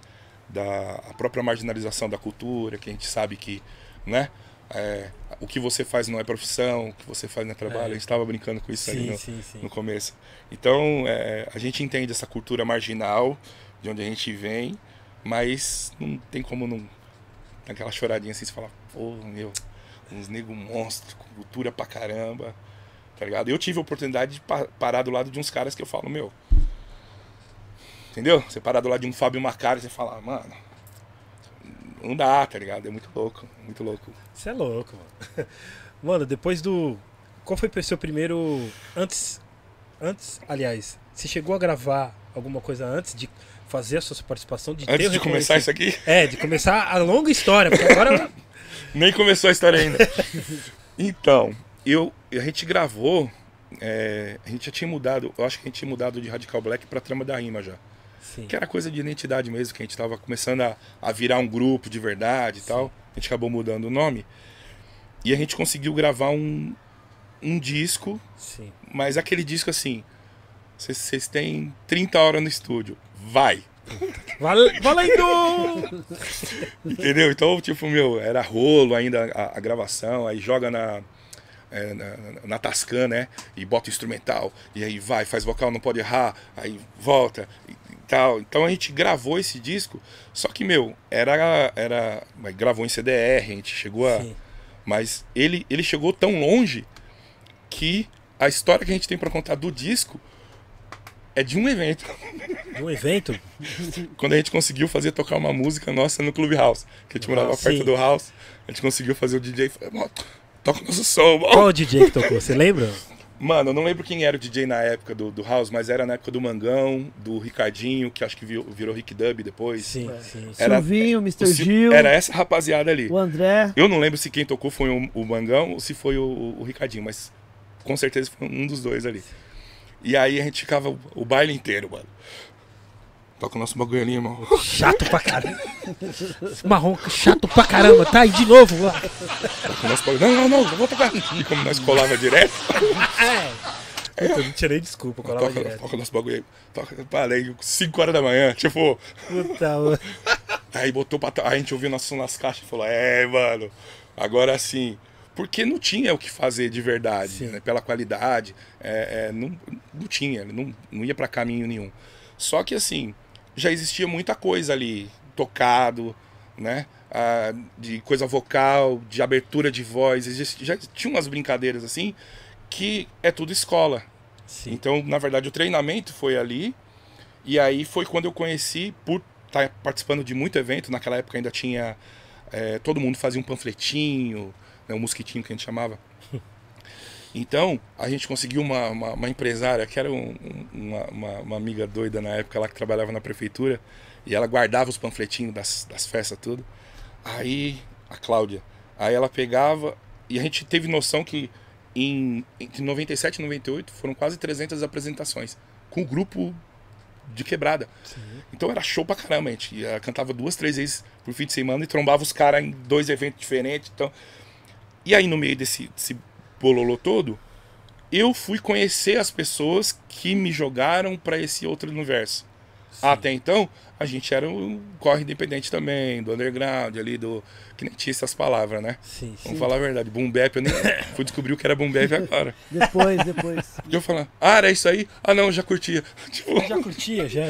Speaker 3: da própria marginalização da cultura, que a gente sabe que, né? É, o que você faz não é profissão, o que você faz não é trabalho.
Speaker 2: É.
Speaker 3: A gente estava brincando com isso ali
Speaker 2: Sim,
Speaker 3: no,
Speaker 2: sim, sim.
Speaker 3: no começo. Então, é, a gente entende essa cultura marginal, de onde a gente vem, mas não tem como não. Aquela choradinha assim, você fala, pô, meu, uns nego monstro, cultura pra caramba, tá ligado? Eu tive a oportunidade de pa- parar do lado de uns caras que eu falo, meu. Entendeu? Você parar do lado de um Fábio Macari, você fala, mano. Não dá, tá ligado? É muito louco, muito louco.
Speaker 2: Você é louco, mano. Mano, depois do. Qual foi o seu primeiro. Antes. Antes, aliás, você chegou a gravar alguma coisa antes de fazer a sua participação? De
Speaker 3: Antes de começar isso aqui,
Speaker 2: É, de começar a longa história, porque agora.
Speaker 3: Nem começou a história ainda. então, eu, a gente gravou. é, a gente já tinha mudado. Eu acho que a gente tinha mudado de Radical Black pra Trama da Rima já.
Speaker 2: Sim.
Speaker 3: Que era coisa de identidade mesmo, que a gente tava começando a, a virar um grupo de verdade e tal. A gente acabou mudando o nome. E a gente conseguiu gravar um, um disco,
Speaker 2: Sim.
Speaker 3: mas aquele disco assim. Vocês- têm 30 horas no estúdio. Vai!
Speaker 2: Val- Valendo!
Speaker 3: Entendeu? Então, tipo, meu, era rolo ainda a, a gravação, aí joga na, é, na, na Tascam, né? E bota o instrumental, e aí vai, faz vocal, não pode errar, aí volta e tal. Então a gente gravou esse disco, só que, meu, era. era mas gravou em CDR, a gente chegou a.
Speaker 2: Sim.
Speaker 3: Mas ele, ele chegou tão longe que a história que a gente tem pra contar do disco é de um evento.
Speaker 2: Um evento?
Speaker 3: Quando a gente conseguiu fazer tocar uma música nossa no Clube House, que a gente morava
Speaker 2: Ah,
Speaker 3: perto do House, a gente conseguiu fazer o DJ. falei, "Mano, Toca o nosso som, mano."
Speaker 2: Qual o DJ que tocou? Você lembra?
Speaker 3: Mano, eu não lembro quem era o DJ na época do, do House, mas era na época do Mangão, do Ricardinho, que acho que virou, virou Rick Dub depois.
Speaker 2: Sim,
Speaker 1: É.
Speaker 2: sim.
Speaker 3: Era-
Speaker 1: Silvinho,
Speaker 3: O
Speaker 1: Mr.
Speaker 3: Sil-
Speaker 1: Gil,
Speaker 3: Era essa rapaziada ali.
Speaker 1: o André.
Speaker 3: Eu não lembro se quem tocou foi o, o Mangão ou se foi o, o Ricardinho, mas com certeza foi um dos dois ali. E aí a gente ficava o, o baile inteiro, mano. Toca o nosso bagulho ali, irmão.
Speaker 2: Chato pra caramba. Esse Marrom chato pra caramba. Tá aí de novo. lá.
Speaker 3: Toca o nosso bagulho. Não, não, não, vou tocar. E como nós colava direto,
Speaker 2: É. Puta, eu não tirei desculpa, colava
Speaker 3: toca,
Speaker 2: direto.
Speaker 3: toca o nosso bagulho aí. Toca, parei, 5 horas da manhã, tipo.
Speaker 2: Puta, mano.
Speaker 3: Aí botou pra. Aí a gente ouviu nosso som nas caixas e falou: É, mano, agora sim. Porque não tinha o que fazer de verdade, né? pela qualidade. é, é, não, não tinha, não, não ia pra caminho nenhum. Só que assim, já existia muita coisa ali, tocado, né? Ah, de coisa vocal, de abertura de voz. existe- já tinha umas brincadeiras assim que é tudo escola.
Speaker 2: Sim.
Speaker 3: Então, na verdade, o treinamento foi ali. E aí foi quando eu conheci, por estar participando de muito evento, naquela época ainda tinha. eh, todo mundo fazia um panfletinho, né, um mosquitinho que a gente chamava. Então, a gente conseguiu uma, uma, uma empresária, que era um- um- uma, uma, uma amiga doida na época, lá que trabalhava na prefeitura, e ela guardava os panfletinhos das, das festas, tudo. Aí, a Cláudia, aí ela pegava, e a gente teve noção que em, entre 97 e 98 foram quase 300 apresentações, com o grupo de quebrada. Então era show pra caramba, a gente ia- cantava duas, três vezes por fim de semana e trombava os caras em dois eventos diferentes. Então... E aí no meio desse, desse bololô todo, eu fui conhecer as pessoas que me jogaram pra esse outro universo. Até então, a gente era um corre independente também, do underground, ali do. Que nem tinha essas palavras, né?
Speaker 2: Sim, sim.
Speaker 3: Vamos falar a verdade. Boom bap, eu nem fui descobrir o que era boom bap agora.
Speaker 1: Depois, depois.
Speaker 3: E eu falando, ah, era isso aí? Ah, não, já curtia. Tipo,
Speaker 2: Já curtia, já.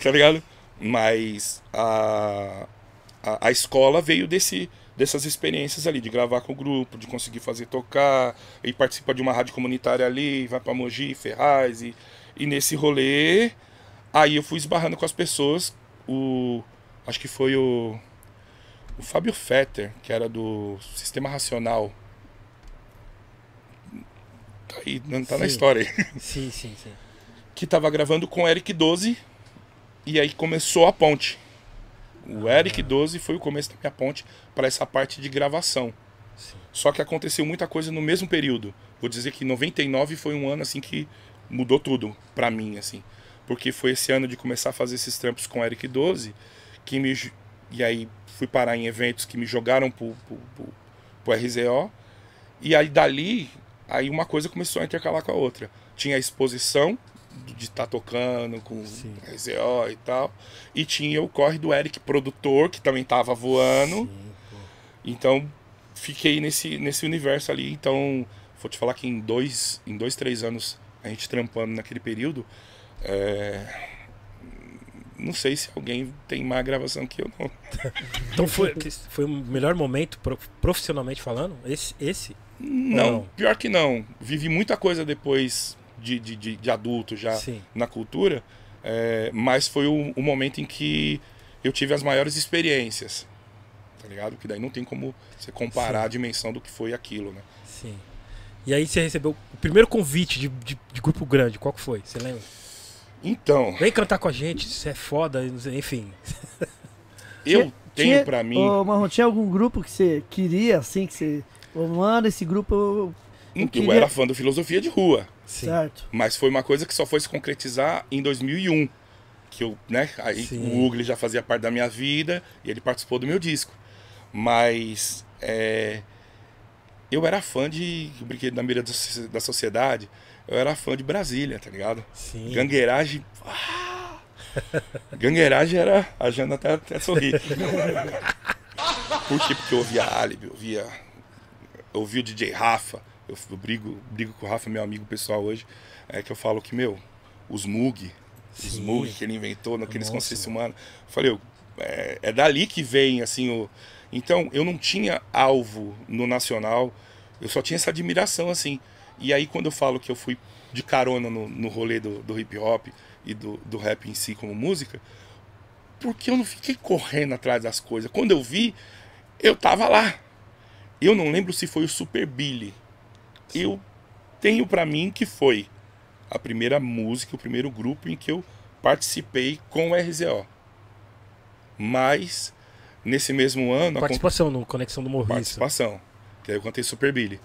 Speaker 3: tá ligado? Mas a, a, a escola veio desse, dessas experiências ali, de gravar com o grupo, de conseguir fazer tocar, e participa de uma rádio comunitária ali, vai pra Mogi, Ferraz, e, e nesse rolê, aí eu fui esbarrando com as pessoas, o, acho que foi o, o Fábio Fetter, que era do Sistema Racional, tá aí, não tá na
Speaker 2: Sim.
Speaker 3: história aí
Speaker 2: Sim, sim, sim.
Speaker 3: que tava gravando com o Eric 12 e aí começou a ponte. O Eric 12 foi o começo da minha ponte para essa parte de gravação.
Speaker 2: Sim.
Speaker 3: Só que aconteceu muita coisa no mesmo período. Vou dizer que 99 foi um ano assim que mudou tudo pra mim assim, porque foi esse ano de começar a fazer esses trampos com o Eric 12 que me e aí fui parar em eventos que me jogaram pro, pro, pro, pro RZO e aí dali aí uma coisa começou a intercalar com a outra. Tinha a exposição de estar tocando com
Speaker 2: Sim.
Speaker 3: RZO e tal. E tinha o corre do Eric, produtor, que também tava voando.
Speaker 2: Sim.
Speaker 3: Então, fiquei nesse, nesse universo ali. Então, vou te falar que em dois, em dois, três anos, a gente trampando naquele período, é, não sei se alguém tem mais gravação que eu, não.
Speaker 2: Então foi, foi o melhor momento, pro- profissionalmente falando? Esse? esse?
Speaker 3: Não,
Speaker 2: Não.
Speaker 3: pior que não. Vivi muita coisa depois de, de, de, de adulto já.
Speaker 2: Sim.
Speaker 3: na cultura, é, mas foi o, o momento em que eu tive as maiores experiências, tá ligado? Que daí não tem como você comparar
Speaker 2: Sim.
Speaker 3: a dimensão do que foi aquilo, né?
Speaker 2: Sim. E aí você recebeu o primeiro convite de, de, de grupo grande, qual que foi? Você lembra?
Speaker 3: Então,
Speaker 2: Vem cantar com a gente, isso é foda, enfim.
Speaker 3: eu
Speaker 1: Tinha-
Speaker 3: tenho
Speaker 1: tinha-
Speaker 3: pra mim.
Speaker 1: Ô, Marrom, tinha algum grupo que você queria, assim, que você. Ô, mano, esse grupo. eu-
Speaker 3: eu,
Speaker 1: queria-
Speaker 3: era fã do Filosofia de Rua,
Speaker 2: Sim.
Speaker 1: Certo.
Speaker 3: mas foi uma coisa que só foi se concretizar em 2001. que eu, né? Aí
Speaker 2: Sim.
Speaker 3: o Ugly já fazia parte da minha vida e ele participou do meu disco. Mas é, eu era fã de o Brinquedo da Mira da Soci- da Sociedade, eu era fã de Brasília, tá ligado?
Speaker 2: Sim.
Speaker 3: Gangueiragem. ah! Gangueiragem era. A Jana até, até sorri. Por quê? Porque eu ouvia Alibi, eu ouvia. Eu ouvia o DJ Rafa. Eu, eu brigo, brigo com o Rafa, meu amigo pessoal hoje. É que eu falo que, meu, os Mug, os. Mug que ele inventou naqueles conceitos humanos. Eu falei, eu, é, é dali que vem, assim, o. Então, eu não tinha alvo no nacional, eu só tinha essa admiração, assim. E aí, quando eu falo que eu fui de carona no, no rolê do, do hip hop e do, do rap em si como música, porque eu não fiquei correndo atrás das coisas. Quando eu vi, eu tava lá. Eu não lembro se foi o Super Billy. Eu tenho pra mim que foi a primeira música, o primeiro grupo em que eu participei com o RZO. Mas nesse mesmo ano, con-
Speaker 2: Participação no Conexão do Morro.
Speaker 3: participação. Que aí eu cantei Super Billy.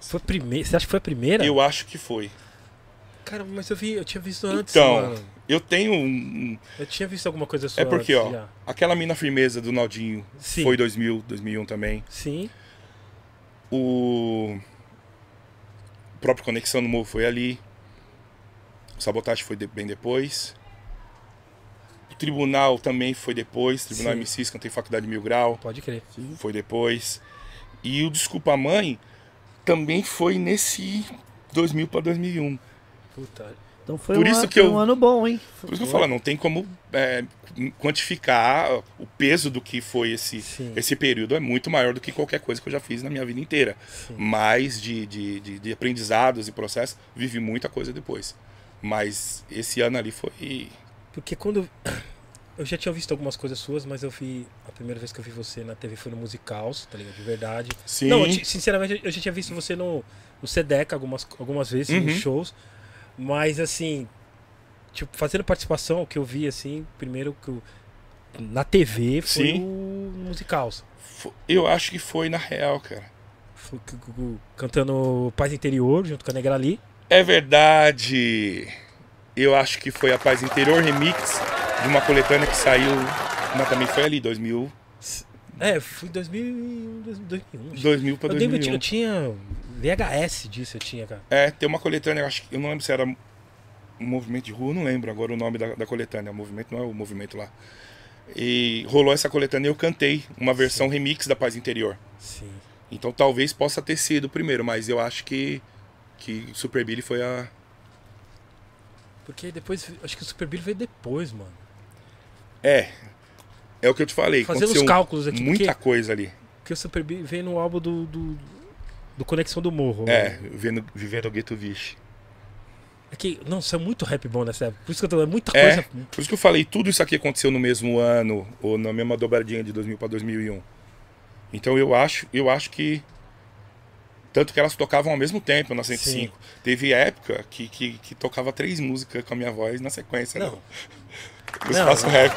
Speaker 2: Foi primeira. Você acha que foi a primeira?
Speaker 3: Eu acho que foi.
Speaker 2: Cara, mas eu vi, eu tinha visto antes,
Speaker 3: Então,
Speaker 2: mano.
Speaker 3: eu tenho um, um-
Speaker 2: Eu tinha visto alguma coisa sua
Speaker 3: É porque,
Speaker 2: antes
Speaker 3: ó,
Speaker 2: já.
Speaker 3: aquela mina firmeza do Naldinho
Speaker 2: Sim.
Speaker 3: foi 2000, 2001 também.
Speaker 2: Sim.
Speaker 3: O próprio Conexão no Morro foi ali. O Sabotagem foi de- bem depois. O Tribunal também foi depois. Tribunal
Speaker 2: Sim.
Speaker 3: MCs, cantei Faculdade Mil Grau,
Speaker 2: Pode crer.
Speaker 3: foi depois. E o Desculpa Mãe também foi nesse 2000 para 2001.
Speaker 2: Puta.
Speaker 1: Então foi,
Speaker 3: Por
Speaker 1: um,
Speaker 3: isso
Speaker 1: ano-
Speaker 3: que eu-
Speaker 1: um ano bom, hein?
Speaker 3: Por isso que eu falo, não tem como é, quantificar o peso do que foi esse,
Speaker 2: Sim.
Speaker 3: esse período. É muito maior do que qualquer coisa que eu já fiz na minha vida inteira.
Speaker 2: Sim.
Speaker 3: Mais de, de, de, de aprendizados e processos, vivi muita coisa depois. Mas esse ano ali foi.
Speaker 2: Porque quando. Eu já tinha visto algumas coisas suas, mas eu vi. A primeira vez que eu vi você na TV foi no Musicals, tá ligado? De verdade.
Speaker 3: Sim.
Speaker 2: Não, eu sinceramente, eu já tinha visto você no, no SEDEC algumas, algumas vezes,
Speaker 3: Uhum.
Speaker 2: nos shows. Mas assim. Tipo, fazendo participação, o que eu vi, assim, primeiro que eu, na TV foi
Speaker 3: Sim.
Speaker 2: o.
Speaker 3: Fo- Eu acho que foi na real, cara.
Speaker 2: Foi cantando Paz Interior junto com a Negra Ali.
Speaker 3: É verdade. Eu acho que foi a Paz Interior Remix de uma coletânea que saiu. Mas também foi ali, 2000,
Speaker 2: É, fui 2001, 2001. acho.
Speaker 3: 2000 para
Speaker 2: Eu lembro, eu tinha-
Speaker 3: 2001.
Speaker 2: eu tinha VHS disso, eu tinha, cara.
Speaker 3: É, tem uma coletânea, eu acho que eu não lembro se era um movimento de rua, não lembro agora o nome da, da coletânea. O movimento não é o movimento lá. E rolou essa coletânea e eu cantei uma versão remix da Paz Interior.
Speaker 2: Sim.
Speaker 3: Então talvez possa ter sido o primeiro, mas eu acho que que Super Billy foi a
Speaker 2: Porque depois, acho que o Super Billy veio depois, mano.
Speaker 3: é é o que eu te falei.
Speaker 2: Fazendo os cálculos aqui,
Speaker 3: muita
Speaker 2: porque,
Speaker 3: coisa ali.
Speaker 2: porque o Super Billy veio no álbum do, do, do Conexão do Morro.
Speaker 3: É,
Speaker 2: mano.
Speaker 3: vivendo, vivendo o gueto Vixe.
Speaker 2: É que, não, isso é muito rap bom nessa época. Por isso que eu tô falando, é muita
Speaker 3: É.
Speaker 2: coisa.
Speaker 3: Por isso que eu falei, tudo isso aqui aconteceu no mesmo ano, ou na mesma dobradinha de 2000 para 2001. Então eu acho, eu acho que. Tanto que elas tocavam ao mesmo tempo na 105. Teve época que, que, que tocava três músicas com a minha voz na sequência.
Speaker 2: Não.
Speaker 3: Né? Eu
Speaker 2: Não,
Speaker 3: faço
Speaker 2: não.
Speaker 3: rap,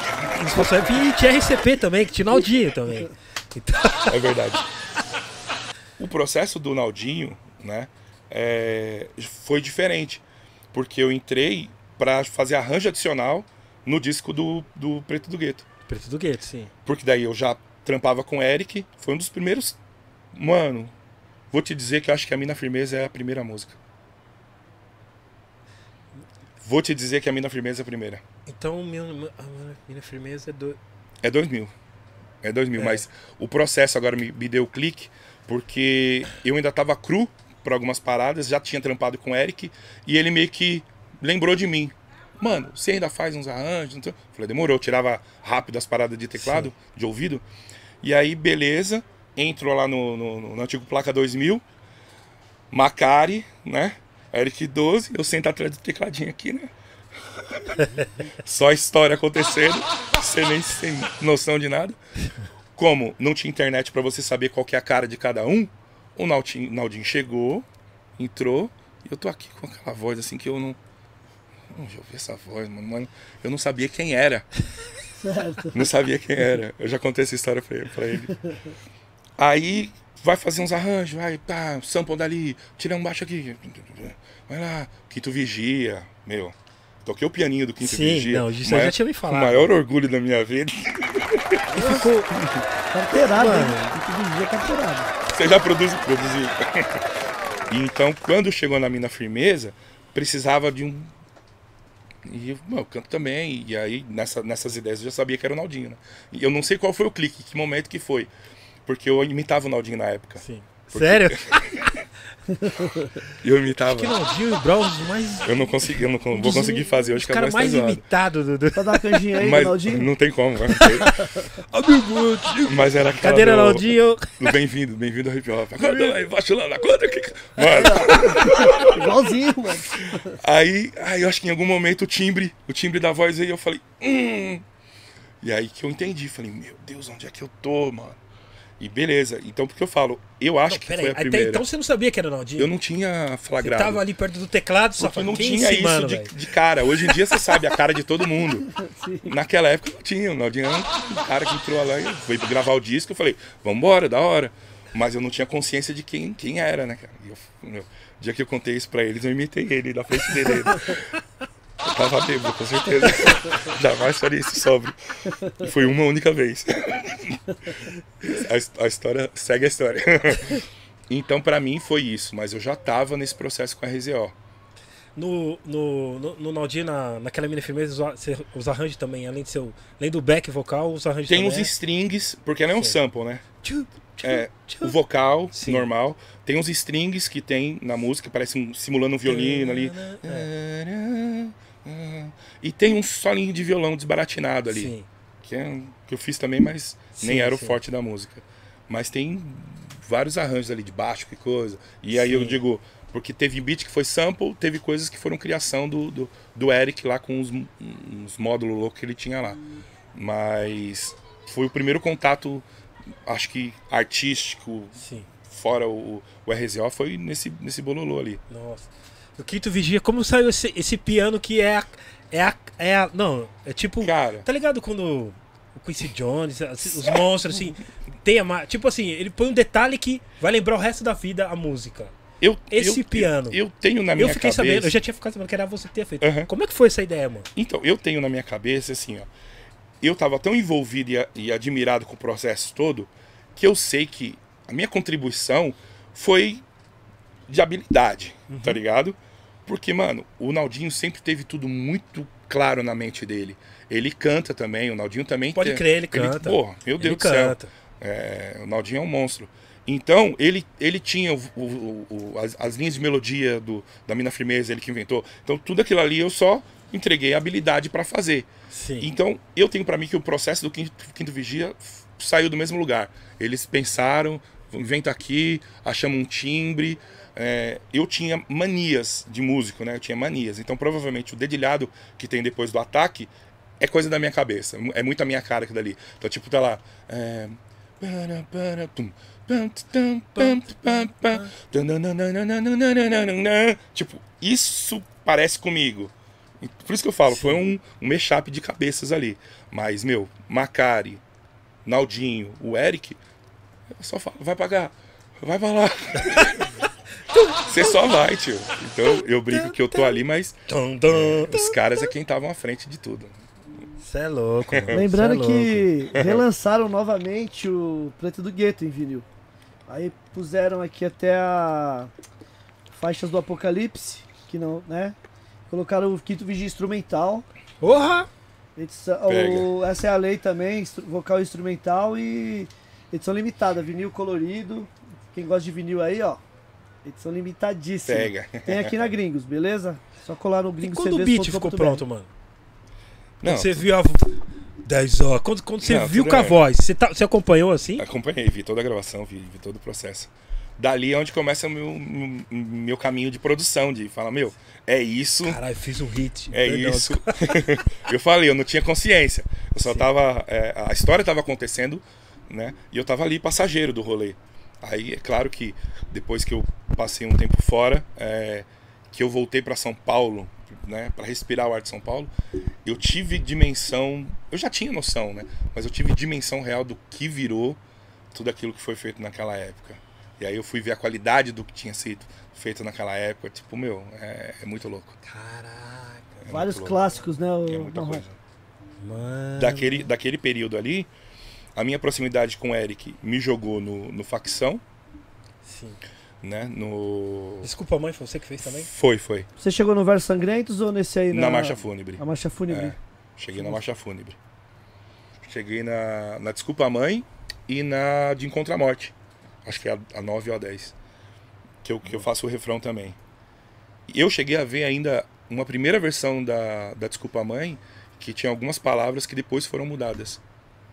Speaker 2: Isso passou- E tinha RCP também, que tinha o Naldinho também. Então,
Speaker 3: é verdade. O processo do Naldinho, né, é, foi diferente. Porque eu entrei para fazer arranjo adicional no disco do, do Preto do Gueto.
Speaker 2: Preto do Gueto, sim.
Speaker 3: Porque daí eu já trampava com o Eric. Foi um dos primeiros. Mano, vou te dizer que eu acho que a Mina Firmeza é a primeira música. Vou te dizer que a Mina Firmeza é a primeira.
Speaker 2: Então, a minha firmeza é do.
Speaker 3: É 2000. É 2000.
Speaker 2: É.
Speaker 3: Mas o processo agora me, me deu clique. Porque eu ainda tava cru para algumas paradas. Já tinha trampado com o Eric. E ele meio que lembrou de mim. Mano, você ainda faz uns arranjos? sei. Falei, demorou. Eu tirava rápido as paradas de teclado, de ouvido. E aí, beleza. Entrou lá no, no, no antigo Placa 2000. Macari, né? Eric 12. Eu sento atrás do tecladinho aqui, né? Só história acontecendo. Você nem sem noção de nada. Como não tinha internet pra você saber qual que é a cara de cada um, o Naldinho, Naldinho chegou, entrou. E eu tô aqui com aquela voz assim que eu não. Onde eu ouvi essa voz, mano? mano? Eu não sabia quem era.
Speaker 1: Certo.
Speaker 3: Não sabia quem era. Eu já contei essa história pra ele. Pra ele. Aí vai fazer uns arranjos, vai, pá, sample dali, tira um baixo aqui. Vai lá, Quinto Vigia, meu. Toquei o pianinho do Quinto
Speaker 2: Sim,
Speaker 3: Vigia.
Speaker 2: não, isso
Speaker 3: o
Speaker 2: eu já
Speaker 3: maior-
Speaker 2: tinha me
Speaker 3: O
Speaker 2: falado.
Speaker 3: maior orgulho da minha vida.
Speaker 2: E ficou.
Speaker 1: Carteirado,
Speaker 2: Mano.
Speaker 1: Tem que vigia carteirado.
Speaker 3: Você já produz, produziu. E então, quando chegou na Mina Firmeza, precisava de um. E eu, "Bom, eu canto também. E aí, nessa, nessas ideias, eu já sabia que era o Naldinho, né? E eu não sei qual foi o clique, que momento que foi. Porque eu imitava o Naldinho na época.
Speaker 2: Sim.
Speaker 3: Porque-
Speaker 2: Sério?
Speaker 3: Eu imitava.
Speaker 2: Que Naldinho e Brown, mas.
Speaker 3: Eu não consegui, eu não vou conseguir fazer hoje que a
Speaker 2: caras
Speaker 3: voz
Speaker 2: mais
Speaker 3: tá
Speaker 2: imitados do. do...
Speaker 1: Pra dar uma canjinha aí,
Speaker 3: Mas
Speaker 1: Ronaldinho.
Speaker 3: não tem como, vai.
Speaker 2: Amigo,
Speaker 3: Mas era aquela
Speaker 2: Cadeira
Speaker 3: do-
Speaker 2: Naldinho.
Speaker 3: do Bem-vindo, bem-vindo ao hip hop. Acorda aí, vacilando, acorda aqui. Mano,
Speaker 1: Igualzinho, mano.
Speaker 3: Aí, aí eu acho que em algum momento o timbre, o timbre da voz aí, eu falei, hum. E aí que eu entendi, falei, meu Deus, onde é que eu tô, mano? E beleza, então porque eu falo, eu acho
Speaker 2: Não,
Speaker 3: que foi
Speaker 2: aí.
Speaker 3: a
Speaker 2: Até
Speaker 3: primeira.
Speaker 2: então você não sabia que era Naldinho.
Speaker 3: Eu não tinha
Speaker 2: Você
Speaker 3: flagrado.
Speaker 2: tava ali perto do teclado, só falando,
Speaker 3: não tinha
Speaker 2: é
Speaker 3: isso
Speaker 2: mano,
Speaker 3: de, de cara. Hoje em dia você sabe a cara de todo mundo. Naquela época não tinha. O Naldinho era um cara que entrou lá e foi gravar o disco. Eu falei, vambora, da hora. Mas eu não tinha consciência de quem, quem era, né, cara? E eu, meu, o dia que eu contei isso pra eles, eu imitei ele na frente dele. Eu tava bêbado, com certeza. Jamais faria isso sobre. E foi uma única vez. A, a história segue a história. Então, pra mim, foi isso. Mas eu já tava nesse processo com a RZO.
Speaker 2: No, no, no, no Naldinho, na, naquela mina firmeza, os, os arranjos também, além, de seu, além do back vocal, os arranjos
Speaker 3: Tem
Speaker 2: também.
Speaker 3: uns
Speaker 2: é-
Speaker 3: strings, porque ela é um
Speaker 2: Sim.
Speaker 3: sample, né?
Speaker 2: Tchu, tchu,
Speaker 3: É, o vocal
Speaker 2: Sim.
Speaker 3: normal. Tem uns strings que tem na música, parece um, simulando um violino ali.
Speaker 2: É,
Speaker 3: E tem um solinho de violão desbaratinado ali.
Speaker 2: Sim.
Speaker 3: Que, é, que eu fiz também, mas nem
Speaker 2: Sim,
Speaker 3: era o
Speaker 2: sim.
Speaker 3: forte da música. Mas tem vários arranjos ali de baixo e coisa. E aí eu
Speaker 2: Sim.
Speaker 3: digo, porque teve beat que foi sample, teve coisas que foram criação do, do, do Eric lá com uns, uns módulos loucos que ele tinha lá. Mas foi o primeiro contato, acho que artístico,
Speaker 2: Sim.
Speaker 3: fora o, o RZO, foi nesse, nesse bololô ali.
Speaker 2: Nossa. O Quinto Vigia, como saiu esse, esse piano que é a, é a. É a. Não, é tipo.
Speaker 3: Cara,
Speaker 2: Tá ligado quando o Quincy Jones, assim, os monstros, assim, tem a. Tipo assim, ele põe um detalhe que vai lembrar o resto da vida a música.
Speaker 3: eu,
Speaker 2: Esse
Speaker 3: eu,
Speaker 2: piano.
Speaker 3: Eu, eu tenho na minha
Speaker 2: eu fiquei
Speaker 3: cabeça...
Speaker 2: sabendo, eu já tinha ficado sabendo que era você que ter feito.
Speaker 3: Aham.
Speaker 2: Como é que foi essa ideia, mano?
Speaker 3: Então, eu tenho na minha cabeça, assim, ó. Eu tava tão envolvido e, e admirado com o processo todo que eu sei que a minha contribuição foi de habilidade,
Speaker 2: Uhum.
Speaker 3: tá ligado? Porque, mano, o Naldinho sempre teve tudo muito claro na mente dele. Ele canta também, o Naldinho também
Speaker 2: Pode
Speaker 3: tem-
Speaker 2: crer, ele canta.
Speaker 3: Porra, meu Deus
Speaker 2: ele
Speaker 3: do céu.
Speaker 2: canta.
Speaker 3: É, o Naldinho é um monstro. Então, ele, ele tinha o- o- o- as, as linhas de melodia do, da Mina Firmeza, ele que inventou. Então, tudo aquilo ali eu só entreguei a habilidade pra fazer.
Speaker 2: Sim.
Speaker 3: Então, eu tenho pra mim que o processo do Quinto, Quinto Vigia saiu do mesmo lugar. Eles pensaram, inventa aqui, achamos um timbre. É, eu tinha manias de músico, né? Eu tinha manias. Então, provavelmente, o dedilhado que tem depois do ataque é coisa da minha cabeça. É muito a minha cara aquilo dali. Então, tipo, tá lá. É... Tipo, isso parece comigo. Por isso que eu falo, foi um, um mashup de cabeças ali. Mas, meu, Macari, Naldinho, o Eric, eu só falo, vai pagar, vai pra lá. Você só vai, tio. Então eu brinco que eu tô ali, mas os caras é quem estavam à frente de tudo.
Speaker 2: Você é louco, mano.
Speaker 1: Lembrando
Speaker 2: é louco.
Speaker 1: que relançaram novamente o Preto do Gueto em vinil. Aí puseram aqui até a faixas do Apocalipse, que não, né? Colocaram o quinto vigia instrumental.
Speaker 2: Porra!
Speaker 1: Edição,
Speaker 3: Pega.
Speaker 1: o- essa é a lei também, vocal instrumental e edição limitada, vinil colorido. Quem gosta de vinil aí, ó. Edição limitadíssima.
Speaker 3: Pega.
Speaker 1: Tem aqui na Gringos, beleza? Só colar no
Speaker 2: E
Speaker 1: Gringos
Speaker 2: quando o beat ficou pronto, mano?
Speaker 3: Não,
Speaker 2: Quando você viu a. 10 horas. Quando, quando você
Speaker 3: Não,
Speaker 2: viu com a voz, você, tá, você acompanhou assim?
Speaker 3: acompanhei, vi toda a gravação, vi, vi todo o processo. Dali é onde começa o meu, meu, meu caminho de produção, de falar, meu, é isso,
Speaker 2: Caralho, fiz um hit.
Speaker 3: é isso. eu falei, eu não tinha consciência. Eu só
Speaker 2: Sim.
Speaker 3: tava. é, a história tava acontecendo, né? E eu tava ali passageiro do rolê. Aí é claro que depois que eu passei um tempo fora, é, que eu voltei para São Paulo, né, para respirar o ar de São Paulo, eu tive dimensão, eu já tinha noção, né, mas eu tive dimensão real do que virou tudo aquilo que foi feito naquela época. E aí eu fui ver a qualidade do que tinha sido feito naquela época, tipo, meu, é, é muito louco.
Speaker 2: Caraca.
Speaker 3: É
Speaker 1: Vários
Speaker 3: muito louco.
Speaker 1: clássicos, né? O
Speaker 3: É muita
Speaker 1: Marrom?
Speaker 3: coisa.
Speaker 2: Mano.
Speaker 3: Daquele, daquele período ali, a minha proximidade com o Eric me jogou no, no facção,
Speaker 2: Sim.
Speaker 3: né? No.
Speaker 2: Desculpa, mãe, foi você que fez também?
Speaker 3: Foi, foi.
Speaker 1: Você chegou no Versos Sangrentos ou nesse aí?
Speaker 3: Na, marcha fúnebre.
Speaker 1: Na Marcha Fúnebre.
Speaker 3: É, cheguei na marcha fúnebre. Cheguei na, na Desculpa Mãe e na de Encontra a Morte. Acho que é a, a 9 ou a 10. Que eu, que eu faço o refrão também. E eu cheguei a ver ainda uma primeira versão da, da Desculpa Mãe que tinha algumas palavras que depois foram mudadas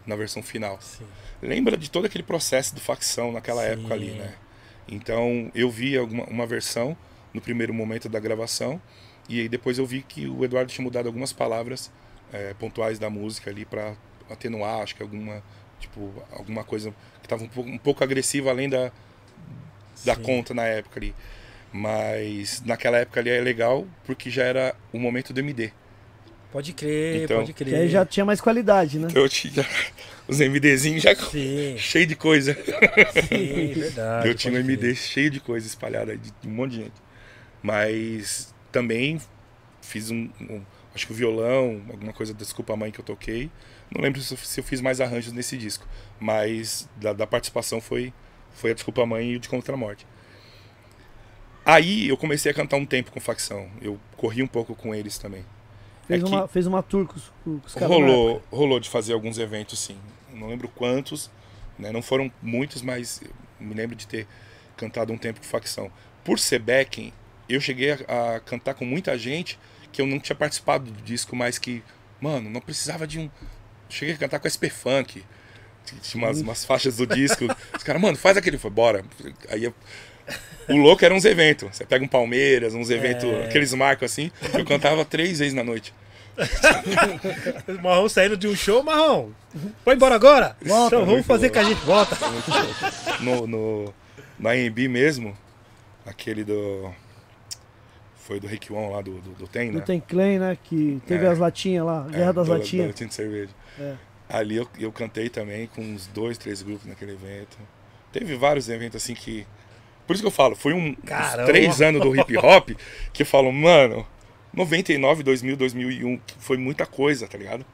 Speaker 3: na versão final.
Speaker 2: Sim.
Speaker 3: Lembra de todo aquele processo do facção naquela
Speaker 2: Sim.
Speaker 3: época ali, né? Então eu vi alguma, uma versão no primeiro momento da gravação e aí depois eu vi que o Eduardo tinha mudado algumas palavras eh, pontuais da música ali para atenuar, acho que alguma tipo alguma coisa que estava um pouco, um pouco agressiva além da da
Speaker 2: Sim.
Speaker 3: conta na época ali. Mas naquela época ali é legal porque já era o momento do MD.
Speaker 2: Pode crer,
Speaker 3: Então-
Speaker 2: pode
Speaker 1: Que
Speaker 2: crer.
Speaker 1: aí já tinha mais qualidade, né?
Speaker 3: Então eu tinha os MDzinhos já
Speaker 2: Sim,
Speaker 3: cheio de coisa.
Speaker 2: sim, verdade.
Speaker 3: eu tinha um MD
Speaker 2: crer.
Speaker 3: cheio de coisa espalhada de um monte de gente. Mas também fiz um, um- acho que o violão, alguma coisa da Desculpa Mãe que eu toquei. Não lembro se eu, se eu fiz mais arranjos nesse disco, mas da, da participação foi foi a Desculpa Mãe e o de Contra a Morte. Aí eu comecei a cantar um tempo com facção. Eu corri um pouco com eles também.
Speaker 1: Fez,
Speaker 3: É
Speaker 1: uma, fez uma tour com os, com os caras.
Speaker 3: Rolou, rolou de fazer alguns eventos, sim. Não lembro quantos, né? não foram muitos, mas me lembro de ter cantado um tempo com facção. Por ser backing, eu cheguei a, a cantar com muita gente que eu não tinha participado do disco, mas que, mano, não precisava de um. Cheguei a cantar com SP Funk. Tinha umas, umas faixas do disco. Os caras, mano, faz aquele. Foi, bora. Aí eu- O louco era uns eventos. Você pega um Palmeiras, uns eventos,
Speaker 2: É.
Speaker 3: aqueles marcos assim. Eu cantava três vezes na noite.
Speaker 2: Marrom saindo de um show, Marrom. Vai embora agora?
Speaker 1: Volta.
Speaker 2: Então vamos fazer
Speaker 3: louco.
Speaker 2: que a gente volta.
Speaker 3: No, no, na AMB mesmo, aquele do. Foi do Rick One lá do, do, do Tem,
Speaker 1: Do
Speaker 3: né?
Speaker 1: Tem Clan, né? Que teve
Speaker 3: É.
Speaker 1: as latinhas lá,
Speaker 3: É,
Speaker 1: Guerra das
Speaker 3: da- da
Speaker 1: Latinhas.
Speaker 3: latinha de cerveja.
Speaker 1: É.
Speaker 3: Ali eu, eu cantei também com uns dois, três grupos naquele evento. Teve vários eventos assim que. Por isso que eu falo, foi um, três anos do hip hop que eu falo, mano, 99, 2000, 2001, que foi muita coisa, tá ligado?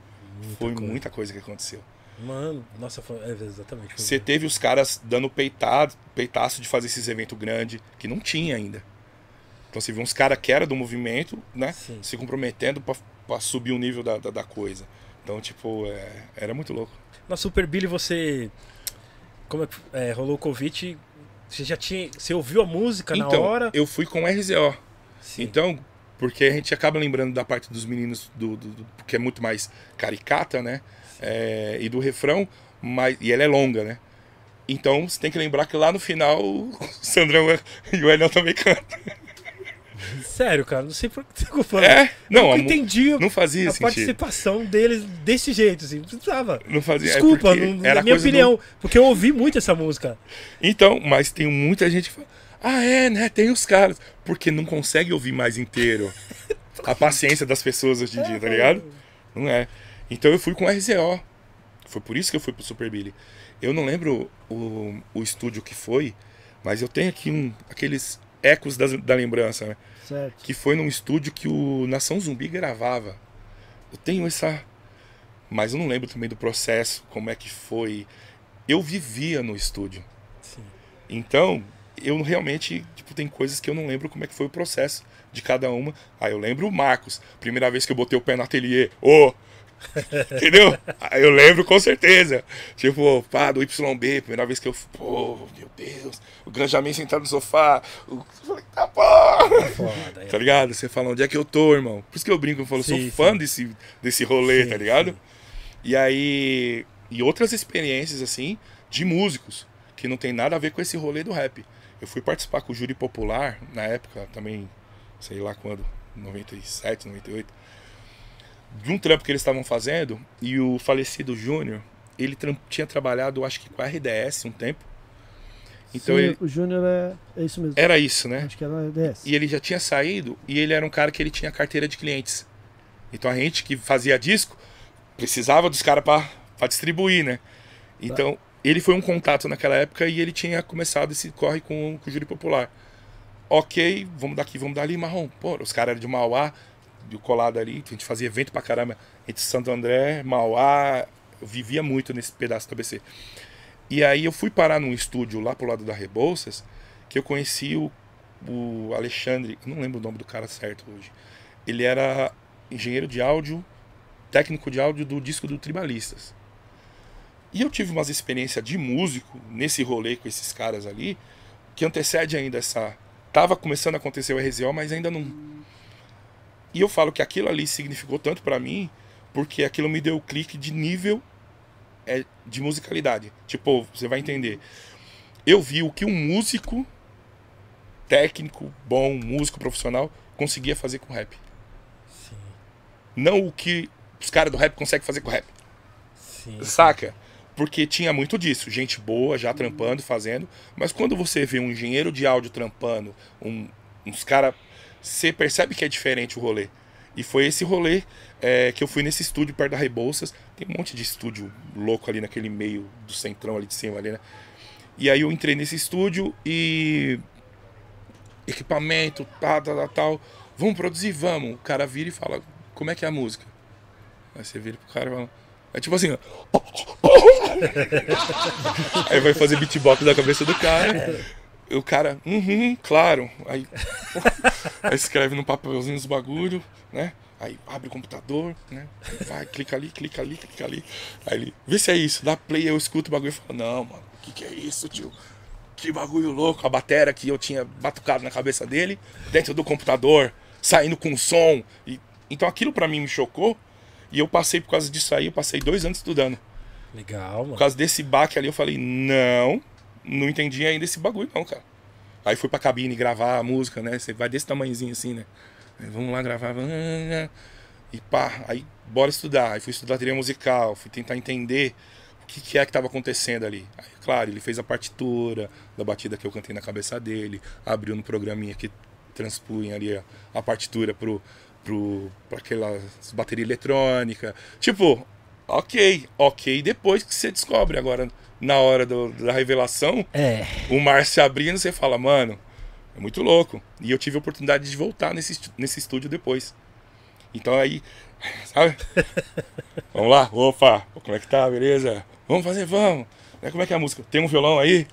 Speaker 3: foi
Speaker 2: coisa.
Speaker 3: muita coisa que aconteceu.
Speaker 2: Mano, nossa, foi, é, exatamente. foi-
Speaker 3: Você teve os caras dando peitado, peitaço de fazer esses eventos grandes, que não tinha ainda. Então você viu uns caras que era do movimento, né?
Speaker 2: Sim.
Speaker 3: Se comprometendo pra, pra subir o nível da, da, da coisa. Então, tipo, é, era muito louco.
Speaker 2: Na Super Billy você. Como é que é, rolou o convite? Você já tinha. Você ouviu a música na
Speaker 3: então,
Speaker 2: hora?
Speaker 3: eu fui com RZO.
Speaker 2: Sim.
Speaker 3: Então, porque a gente acaba lembrando da parte dos meninos, do, do, do- que é muito mais caricata, né? É, e do refrão, mas, e ela é longa, né? Então você tem que lembrar que lá no final o Sandrão e o Eliel também cantam.
Speaker 2: Sério, cara, não sei por que você ficou falando.
Speaker 3: É, não,
Speaker 2: eu entendi
Speaker 3: não fazia
Speaker 2: a
Speaker 3: sentido.
Speaker 2: participação deles desse jeito, assim. Não precisava.
Speaker 3: Não fazia. é
Speaker 2: Desculpa,
Speaker 3: porque
Speaker 2: não,
Speaker 3: era
Speaker 2: é minha
Speaker 3: coisa do-
Speaker 2: opinião. Porque eu ouvi muito essa música.
Speaker 3: Então, mas tem muita gente que fala, ah, é, né? Tem os caras. Porque não consegue ouvir mais inteiro. A paciência das pessoas hoje em dia, tá ligado? Não é. Então eu fui com RZO. Foi por isso que eu fui pro Super Billy. Eu não lembro o, o estúdio que foi, mas eu tenho aqui um, aqueles ecos das- da lembrança, né?
Speaker 1: Certo.
Speaker 3: Que foi num estúdio que o Nação Zumbi gravava. Eu tenho essa. Mas eu não lembro também do processo, como é que foi. Eu vivia no estúdio.
Speaker 2: Sim.
Speaker 3: Então, eu realmente, tipo, tem coisas que eu não lembro como é que foi o processo de cada uma. Aí eu lembro o Marcos, primeira vez que eu botei o pé no ateliê, ô! Entendeu? Aí eu lembro com certeza. Tipo, pá, do YB, primeira vez que eu. Pô, meu Deus, o Granjamin sentado no sofá. O... Falei, tá bom!
Speaker 2: Foda.
Speaker 3: Tá ligado? Você fala, onde é que eu tô, irmão? Por isso que eu brinco, eu falo,
Speaker 2: Sim,
Speaker 3: sou fã desse, desse rolê,
Speaker 2: Sim,
Speaker 3: tá ligado? E aí. E outras experiências, assim, de músicos, que não tem nada a ver com esse rolê do rap. Eu fui participar com o júri popular, na época, também, sei lá quando, 97, 98, de um trampo que eles estavam fazendo, e o falecido Júnior, ele tinha trabalhado, acho que com a RDS um tempo. Então
Speaker 1: Sim,
Speaker 3: ele.
Speaker 1: O Júnior é, é isso mesmo.
Speaker 3: Era isso, né?
Speaker 1: Acho que era DS.
Speaker 3: E ele já tinha saído e ele era um cara que ele tinha carteira de clientes. Então a gente que fazia disco precisava dos caras para distribuir, né? Então ele foi um contato naquela época e ele tinha começado esse corre com, com o júri popular. Ok, vamos daqui, vamos dali, marrom. Pô, os caras eram de Mauá, colado ali, a gente fazia evento pra caramba entre Santo André, Mauá, eu vivia muito nesse pedaço do ABC. E aí eu fui parar num estúdio lá pro lado da Rebouças, que eu conheci o, o Alexandre, não lembro o nome do cara certo hoje. Ele era engenheiro de áudio, técnico de áudio do disco do Tribalistas. E eu tive umas experiências de músico nesse rolê com esses caras ali, que antecede ainda essa. Tava começando a acontecer o RZO, mas ainda não. E eu falo que aquilo ali significou tanto para mim, porque aquilo me deu o clique de nível é, de musicalidade. Tipo, você vai entender. Eu vi o que um músico técnico, bom, músico profissional, conseguia fazer com rap.
Speaker 2: Sim.
Speaker 3: Não o que os caras do rap conseguem fazer com rap.
Speaker 2: Sim.
Speaker 3: Saca? Porque tinha muito disso, gente boa já trampando, fazendo, mas quando você vê um engenheiro de áudio trampando, um, uns caras, você percebe que é diferente o rolê. E foi esse rolê é, que eu fui nesse estúdio perto da Rebouças. Tem um monte de estúdio louco ali naquele meio do centrão ali de cima ali, né? E aí eu entrei nesse estúdio e equipamento, tal, tal, tal. Vamos produzir, vamos. O cara vira e fala, como é que é a música? Aí você vira pro cara e fala. É tipo assim, ó. Aí vai fazer beatbox da cabeça do cara. O cara, uhum, claro. Aí, aí escreve no papelzinho os bagulho, né? Aí abre o computador, né? Vai, clica ali, clica ali, clica ali. Aí ele, vê se é isso, dá play, eu escuto o bagulho e falo, não, mano, o que, que é isso, tio? Que bagulho louco. A bateria que eu tinha batucado na cabeça dele, dentro do computador, saindo com som. E, então aquilo pra mim me chocou. E eu passei, por causa disso aí, eu passei dois anos estudando.
Speaker 2: Legal, mano.
Speaker 3: Por causa desse baque ali, eu falei, não, não entendi ainda esse bagulho não, cara. Aí fui pra cabine gravar a música, né? Você vai desse tamanhozinho assim, né? Aí, vamos lá gravar. E pá, aí bora estudar. Aí fui estudar teoria musical, fui tentar entender o que, que é que estava acontecendo ali. Aí, claro, ele fez a partitura da batida que eu cantei na cabeça dele, abriu no programinha que transpunha ali a, a partitura pro, pro, pra aquelas bateria eletrônica. Tipo, ok, ok, depois que você descobre agora, na hora do- da revelação,
Speaker 2: É.
Speaker 3: o mar se abrindo, você fala, mano, é muito louco. E eu tive a oportunidade de voltar nesse, nesse estúdio depois. Então aí, sabe? vamos lá, opa, como é que tá, beleza? Vamos fazer, vamos. Né, Como é que é a música? Tem um violão aí?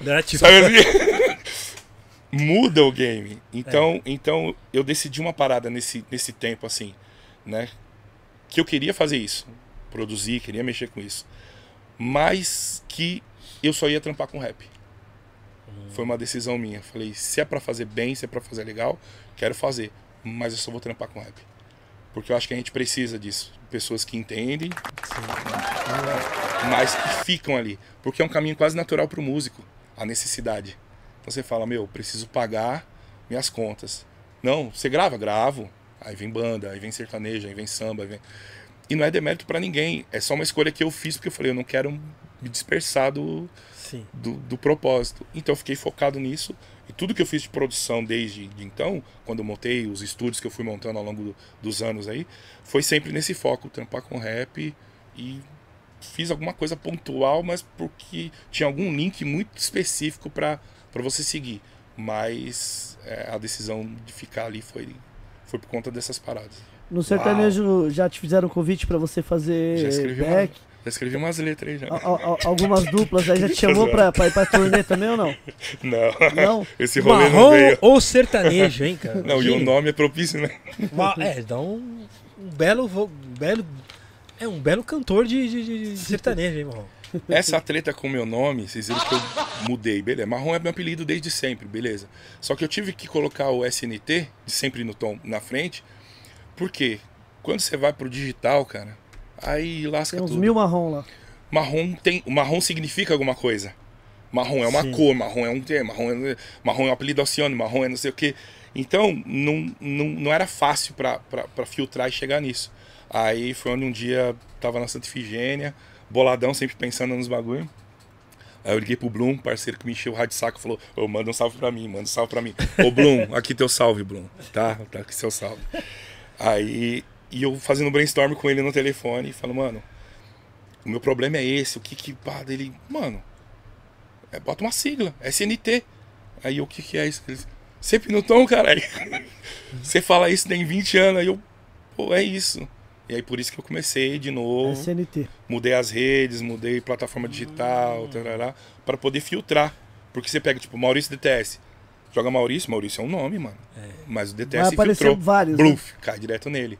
Speaker 2: Né? Tipo,
Speaker 3: Sabe assim? Muda o game. Então, então eu decidi uma parada nesse, nesse tempo assim, né? Que eu queria fazer isso, produzir, queria mexer com isso, mas que eu só ia trampar com rap. Foi uma decisão minha. Falei, se é pra fazer bem, se é pra fazer legal, quero fazer, mas eu só vou trampar com rap. Porque eu acho que a gente precisa disso, pessoas que entendem, mas que ficam ali, porque é um caminho quase natural pro músico, a necessidade. Então você fala, meu, preciso pagar minhas contas. Não, você grava, gravo. Aí vem banda, aí vem sertanejo, aí vem samba, aí vem... E não é demérito pra ninguém, é só uma escolha que eu fiz porque eu falei, eu não quero me dispersar do,
Speaker 2: Sim.
Speaker 3: do, do propósito. Então eu fiquei focado nisso. E tudo que eu fiz de produção desde de então, quando eu montei os estúdios que eu fui montando ao longo do- dos anos aí, foi sempre nesse foco, trampar com rap e fiz alguma coisa pontual, mas porque tinha algum link muito específico para você seguir. Mas é, a decisão de ficar ali foi, foi por conta dessas paradas.
Speaker 1: No sertanejo já te fizeram convite pra você fazer
Speaker 3: Já escrevi, uma,
Speaker 1: back?
Speaker 3: já escrevi umas letras aí já.
Speaker 1: Al- al- algumas duplas aí já te chamou pra, pra ir pra turnê também ou não?
Speaker 3: Não,
Speaker 1: Não?
Speaker 3: esse rolê não
Speaker 2: Marrom
Speaker 3: veio.
Speaker 2: ou sertanejo, hein, cara?
Speaker 3: Não, e o nome é propício, né?
Speaker 2: Ma- É, dá um, um belo, um belo. É um belo cantor de, de- de sertanejo, hein, Marrom?
Speaker 3: Essa treta com o meu nome, vocês viram que eu mudei, beleza. Marrom é meu apelido desde sempre, beleza. Só que eu tive que colocar o SNT, sempre no tom na frente, porque quando você vai pro digital, cara, aí lasca
Speaker 1: Tem uns
Speaker 3: tudo.
Speaker 1: mil marrom lá.
Speaker 3: Marrom tem. Marrom significa alguma coisa. Marrom é uma
Speaker 2: Sim.
Speaker 3: cor, marrom é um tema, marrom é, marrom é um apelido oceano, marrom é não sei o quê. Então, não, não, não era fácil pra filtrar e chegar nisso. Aí foi onde um dia tava na Santa Ifigênia, boladão, sempre pensando nos bagulho. Aí eu liguei pro Bloom, parceiro que me encheu o rádio de saco, falou: Ô, manda um salve pra mim, manda um salve pra mim. Ô, Bloom, aqui teu salve, Bloom. Tá? Tá aqui seu salve. Aí, e eu fazendo brainstorm com ele no telefone, falo, mano, o meu problema é esse, o que que. Pá, dele, mano, é, bota uma sigla, SNT. Aí eu, o que que é isso? Ele, Sempre no tom, caralho. Você fala isso tem 20 anos, aí eu, pô, é isso. E aí por isso que eu comecei de novo.
Speaker 1: SNT.
Speaker 3: Mudei as redes, mudei plataforma digital,
Speaker 1: Hum.
Speaker 3: para poder filtrar. Porque você pega, tipo, Maurício DTS. Joga Maurício, Maurício é um nome, mano. Mas o
Speaker 1: Vai
Speaker 3: DTS
Speaker 1: aparecer
Speaker 3: filtrou.
Speaker 1: vários. né?
Speaker 3: Bluff, cai direto nele.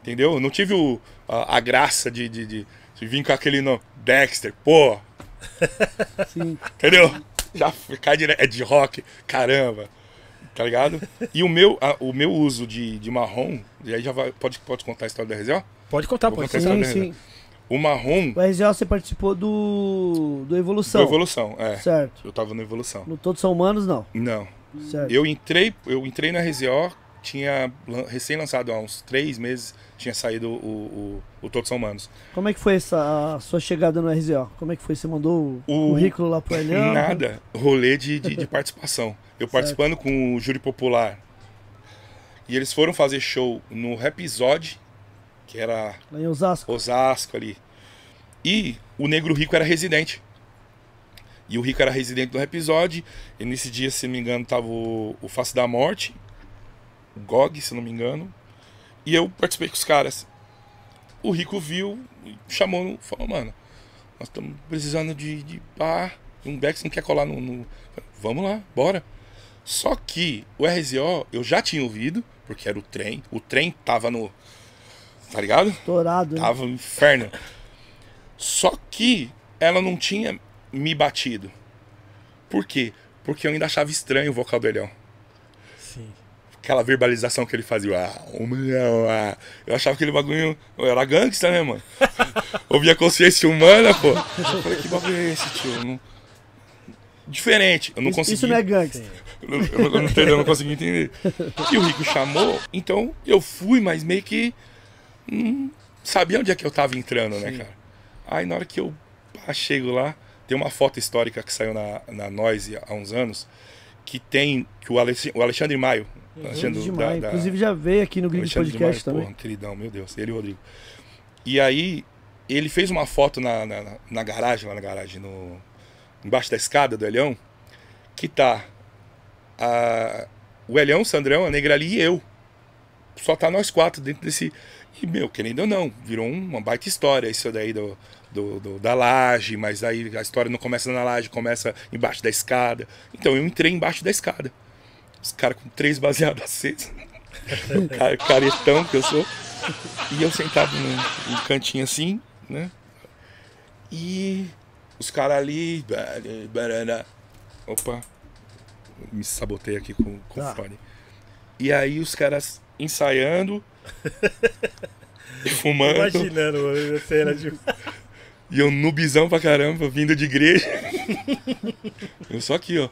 Speaker 3: Entendeu? Eu não tive o- a, a graça de, de, de, de vir com aquele nome. Dexter, pô,
Speaker 1: Sim.
Speaker 3: entendeu? Já cai direto. É de rock, caramba. Tá ligado? E o meu, a- o meu uso de, de marrom, e aí já vai, pode, pode contar a história da RZO?
Speaker 2: Pode contar,
Speaker 3: Vou
Speaker 2: pode
Speaker 3: contar
Speaker 1: Sim, sim.
Speaker 3: O marrom
Speaker 1: O RZO você participou do. do Evolução.
Speaker 3: foi evolução, é.
Speaker 1: Certo.
Speaker 3: Eu tava na evolução.
Speaker 1: No Todos São Humanos, não.
Speaker 3: Não.
Speaker 1: Certo.
Speaker 3: Eu entrei, eu entrei na RZO, tinha lan- recém-lançado há uns três meses, tinha saído o, o, o Todos São Humanos.
Speaker 1: Como é que foi essa a sua chegada no RZO? Como é que foi? Você mandou o,
Speaker 3: O-
Speaker 1: currículo lá pro Elião?
Speaker 3: Nada. Rolê de, de, de participação. Eu participando com o júri popular. E eles foram fazer show no Episódio, que era
Speaker 1: Lá em Osasco.
Speaker 3: Osasco ali. E o Negro Rico era residente. E o Rico era residente do episódio. E nesse dia, se não me engano, tava o, o Face da Morte, o GOG, se não me engano. E eu participei com os caras. O Rico viu, chamou, falou, mano, nós estamos precisando de, de pá, um Bex não quer colar no, no- Vamos lá, bora. Só que o RZO eu já tinha ouvido, porque era o trem. O trem tava no. Tá ligado?
Speaker 1: Estourado.
Speaker 3: Tava um inferno. Só que ela não tinha me batido. Por quê? Porque eu ainda achava estranho o vocal do Elião.
Speaker 2: Sim.
Speaker 3: Aquela verbalização que ele fazia. Ah, ah. Eu achava aquele bagulho. Eu era gangsta, né, mano? Ouvia consciência humana, pô. Eu falei, que bagulho é esse, tio? Não- Diferente. Eu não
Speaker 1: Isso,
Speaker 3: consegui.
Speaker 1: isso não é gangster.
Speaker 3: Eu não, eu não, entendo, eu não consegui entender. E o Rico chamou, então eu fui, mas meio que. Não sabia onde é que eu tava entrando, né, cara? Aí na hora que eu pá, chego lá, tem uma foto histórica que saiu na, na Noise há uns anos, que tem que o, Alex, o Alexandre Maio. Alexandre
Speaker 1: Grande
Speaker 3: da- da-
Speaker 1: Inclusive já veio aqui no Gringo
Speaker 3: Alexandre de
Speaker 1: Podcast
Speaker 3: Maio,
Speaker 1: também.
Speaker 3: Porra, queridão, meu Deus, ele e o Rodrigo. E aí, ele fez uma foto na, na, na garagem, lá na garagem, no, embaixo da escada do Elião, que tá a, o Elião, o Sandrão, a Negra ali e eu. Só tá nós quatro dentro desse. E, meu, querendo ou não, virou uma baita história isso daí do, do, do- da laje, mas aí a história não começa na laje, começa embaixo da escada. Então eu entrei embaixo da escada. Os caras com três baseados acesos. Cara- caretão que eu sou. E eu sentado num, num cantinho assim, né? E os caras ali. barará. Opa, me sabotei aqui com, com
Speaker 1: Tá.
Speaker 3: o fone. E aí os caras ensaiando. fumando.
Speaker 2: Imaginando a cena de.
Speaker 3: E eu nubizão pra caramba, vindo de igreja. eu só aqui, ó.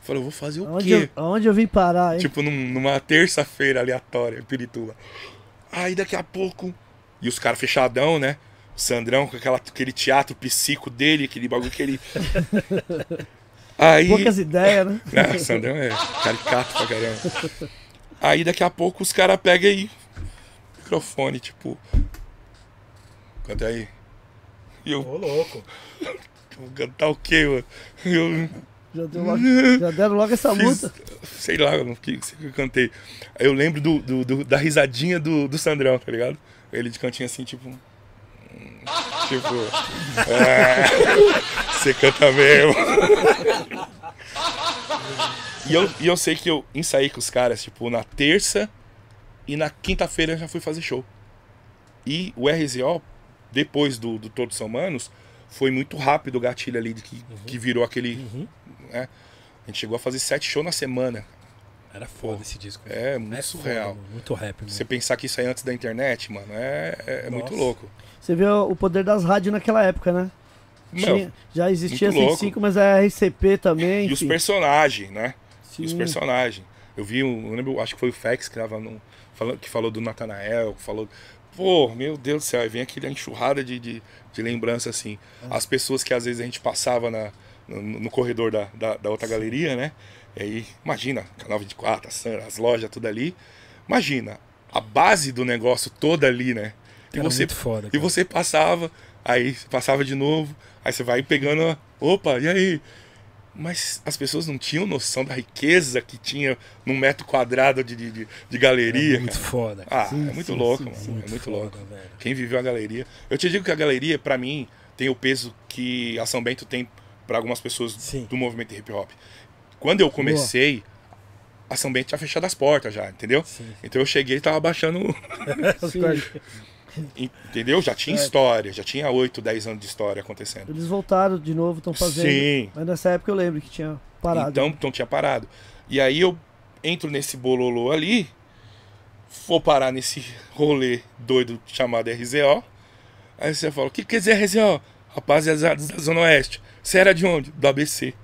Speaker 3: Falei, eu vou fazer o
Speaker 1: Aonde
Speaker 3: quê?
Speaker 1: eu, aonde eu vim parar, hein?
Speaker 3: Tipo, num- numa terça-feira aleatória, Pirituba. Aí daqui a pouco. E os caras fechadão, né? O Sandrão com aquela, aquele teatro psico dele, aquele bagulho que ele. Aí.
Speaker 1: Poucas ideias, né?
Speaker 3: Ah, o Sandrão é caricato pra caramba. Aí daqui a pouco os caras pegam aí. Microfone, tipo. Canta aí. E eu
Speaker 2: Ô, louco.
Speaker 3: vou cantar o quê, mano? Eu.
Speaker 1: Já, deu logo- já deram logo essa
Speaker 3: Fiz-
Speaker 1: multa.
Speaker 3: sei lá, não que, que eu cantei. Eu lembro do, do- do- da risadinha do, do Sandrão, tá ligado? Ele de cantinho assim, tipo. hum, Tipo. "Ah, Você canta mesmo. E eu, e eu sei que eu ensaiei com os caras, tipo, na terça e na quinta-feira eu já fui fazer show. E o RZO, depois do, do Todos São Manos, foi muito rápido o gatilho ali de que, que virou aquele.
Speaker 2: Uhum.
Speaker 3: né? A gente chegou a fazer sete shows na semana.
Speaker 2: Era foda esse disco.
Speaker 3: É muito
Speaker 2: É
Speaker 3: surreal.
Speaker 2: foda, muito rap, mano.
Speaker 3: Você pensar que isso aí antes da internet, mano, é, é, é muito louco.
Speaker 1: Você vê o poder das rádios naquela época, né?
Speaker 3: Meu,
Speaker 1: Tinha- já existia a
Speaker 3: muito louco.
Speaker 1: 105, mas a RCP também.
Speaker 3: e os
Speaker 1: enfim.
Speaker 3: personagens, né? E os
Speaker 1: Sim.
Speaker 3: personagens. Eu vi, um, eu lembro, acho que foi o Fex que, tava no, falando, que falou do Natanael, que falou. Pô, meu Deus do céu, aí vem aquela enxurrada de, de, de lembrança, assim.
Speaker 1: É.
Speaker 3: As pessoas que às vezes a gente passava na, no, no corredor da, da, da outra galeria, né? E aí, imagina, Canal 24, a Sam, as lojas, tudo ali. Imagina, a base do negócio toda ali, né? E
Speaker 2: Era
Speaker 3: você
Speaker 2: muito foda.
Speaker 3: E você passava, aí passava de novo, aí você vai pegando, opa, e aí? Mas as pessoas não tinham noção da riqueza que tinha num metro quadrado de, de, de galeria.
Speaker 2: É muito
Speaker 3: cara.
Speaker 2: foda.
Speaker 3: Ah,
Speaker 1: Sim,
Speaker 3: é muito
Speaker 1: sim,
Speaker 3: louco,
Speaker 1: sim,
Speaker 3: mano. é muito
Speaker 2: foda,
Speaker 3: louco.
Speaker 2: velho.
Speaker 3: Quem viveu a galeria. Eu te digo que a galeria, pra mim, tem o peso que a São Bento tem pra algumas pessoas do movimento hip hop. Quando eu comecei, a São Bento tinha fechado as portas já, entendeu?
Speaker 2: Sim.
Speaker 3: Então eu cheguei e tava baixando. Entendeu? Já tinha
Speaker 1: É.
Speaker 3: história, já tinha 8, 10 anos de história acontecendo.
Speaker 1: Eles voltaram de novo, estão fazendo.
Speaker 3: Sim.
Speaker 1: Mas nessa época eu lembro que tinha parado.
Speaker 3: Então, então tinha parado. E aí eu entro nesse bololô ali, vou parar nesse rolê doido chamado RZO. Aí você fala, o que quer dizer RZO? Rapaziada da Zona Oeste. Você era de onde? Do ABC.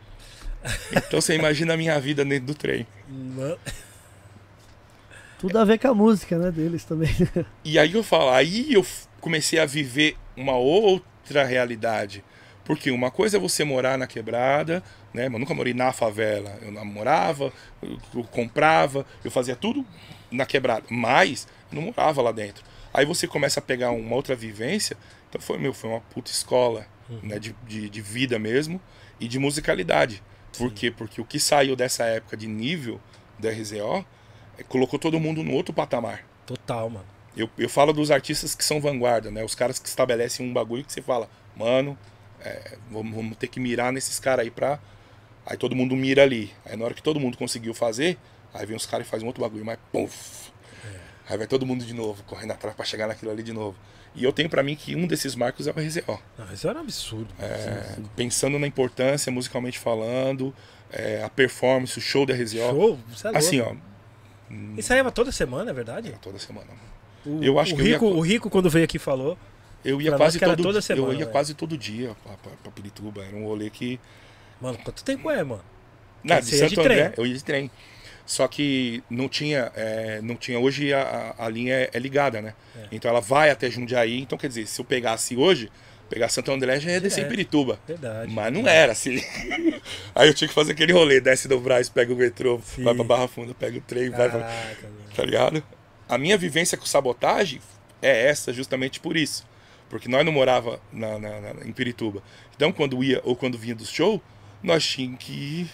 Speaker 3: Então você imagina a minha vida dentro do trem.
Speaker 1: Tudo a ver com a música, né, deles também.
Speaker 3: E aí eu falo, aí eu comecei a viver uma outra realidade. Porque uma coisa é você morar na quebrada, né? Eu nunca morei na favela. Eu namorava, eu, eu comprava, eu fazia tudo na quebrada. Mas eu não morava lá dentro. Aí você começa a pegar uma outra vivência. Então foi, meu, foi uma puta escola, né? De, de, de vida mesmo e de musicalidade. Por quê? Porque o que saiu dessa época de nível da RZO colocou todo mundo no outro patamar.
Speaker 2: total, mano.
Speaker 3: Eu, eu falo dos artistas que são vanguarda, né? Os caras que estabelecem um bagulho que você fala, mano, é, vamos, vamos ter que mirar nesses caras aí pra. Aí todo mundo mira ali. Aí na hora que todo mundo conseguiu fazer, aí vem os caras e fazem um outro bagulho, mas puf! Aí vai todo mundo de novo, correndo atrás pra chegar naquilo ali de novo. E eu tenho pra mim que um desses marcos é o RZO.
Speaker 2: Não, isso era um absurdo.
Speaker 3: É, pensando na importância, musicalmente falando, é, a performance, o show da RZO.
Speaker 2: Show, você é louco.
Speaker 3: Assim, ó,
Speaker 2: Isso aí é toda semana, é verdade?
Speaker 3: toda semana.
Speaker 2: O,
Speaker 3: Eu acho
Speaker 2: o
Speaker 3: que ia
Speaker 2: Rico,
Speaker 3: co-
Speaker 2: o Rico, quando veio aqui, falou.
Speaker 3: Eu ia quase
Speaker 2: era
Speaker 3: todo
Speaker 2: toda
Speaker 3: dia.
Speaker 2: semana,
Speaker 3: eu ia
Speaker 2: velho.
Speaker 3: quase todo dia pra, pra, pra Pirituba. Era um rolê que.
Speaker 2: Mano, quanto tempo é, mano?
Speaker 3: Não,
Speaker 2: Você
Speaker 3: de
Speaker 2: ia
Speaker 3: Santo
Speaker 2: de
Speaker 3: André,
Speaker 2: trem.
Speaker 3: eu ia de trem. Só que não tinha. é, não tinha. Hoje a, a- a linha é, é ligada, né?
Speaker 2: É.
Speaker 3: Então ela vai até Jundiaí. Então quer dizer, se eu pegasse hoje, pegar Santo André já ia descer em
Speaker 2: Direto.
Speaker 3: Pirituba.
Speaker 2: Verdade.
Speaker 3: Mas não era assim. Aí eu tinha que fazer aquele rolê, desce do Braz, pega o metrô,
Speaker 2: Sim.
Speaker 3: vai pra Barra Funda, pega o trem, vai pra.
Speaker 2: Caraca.
Speaker 3: Tá ligado? A minha vivência com sabotagem é essa justamente por isso. Porque nós não morava na, na- na- em Pirituba. Então quando ia ou quando vinha do show, nós tínhamos que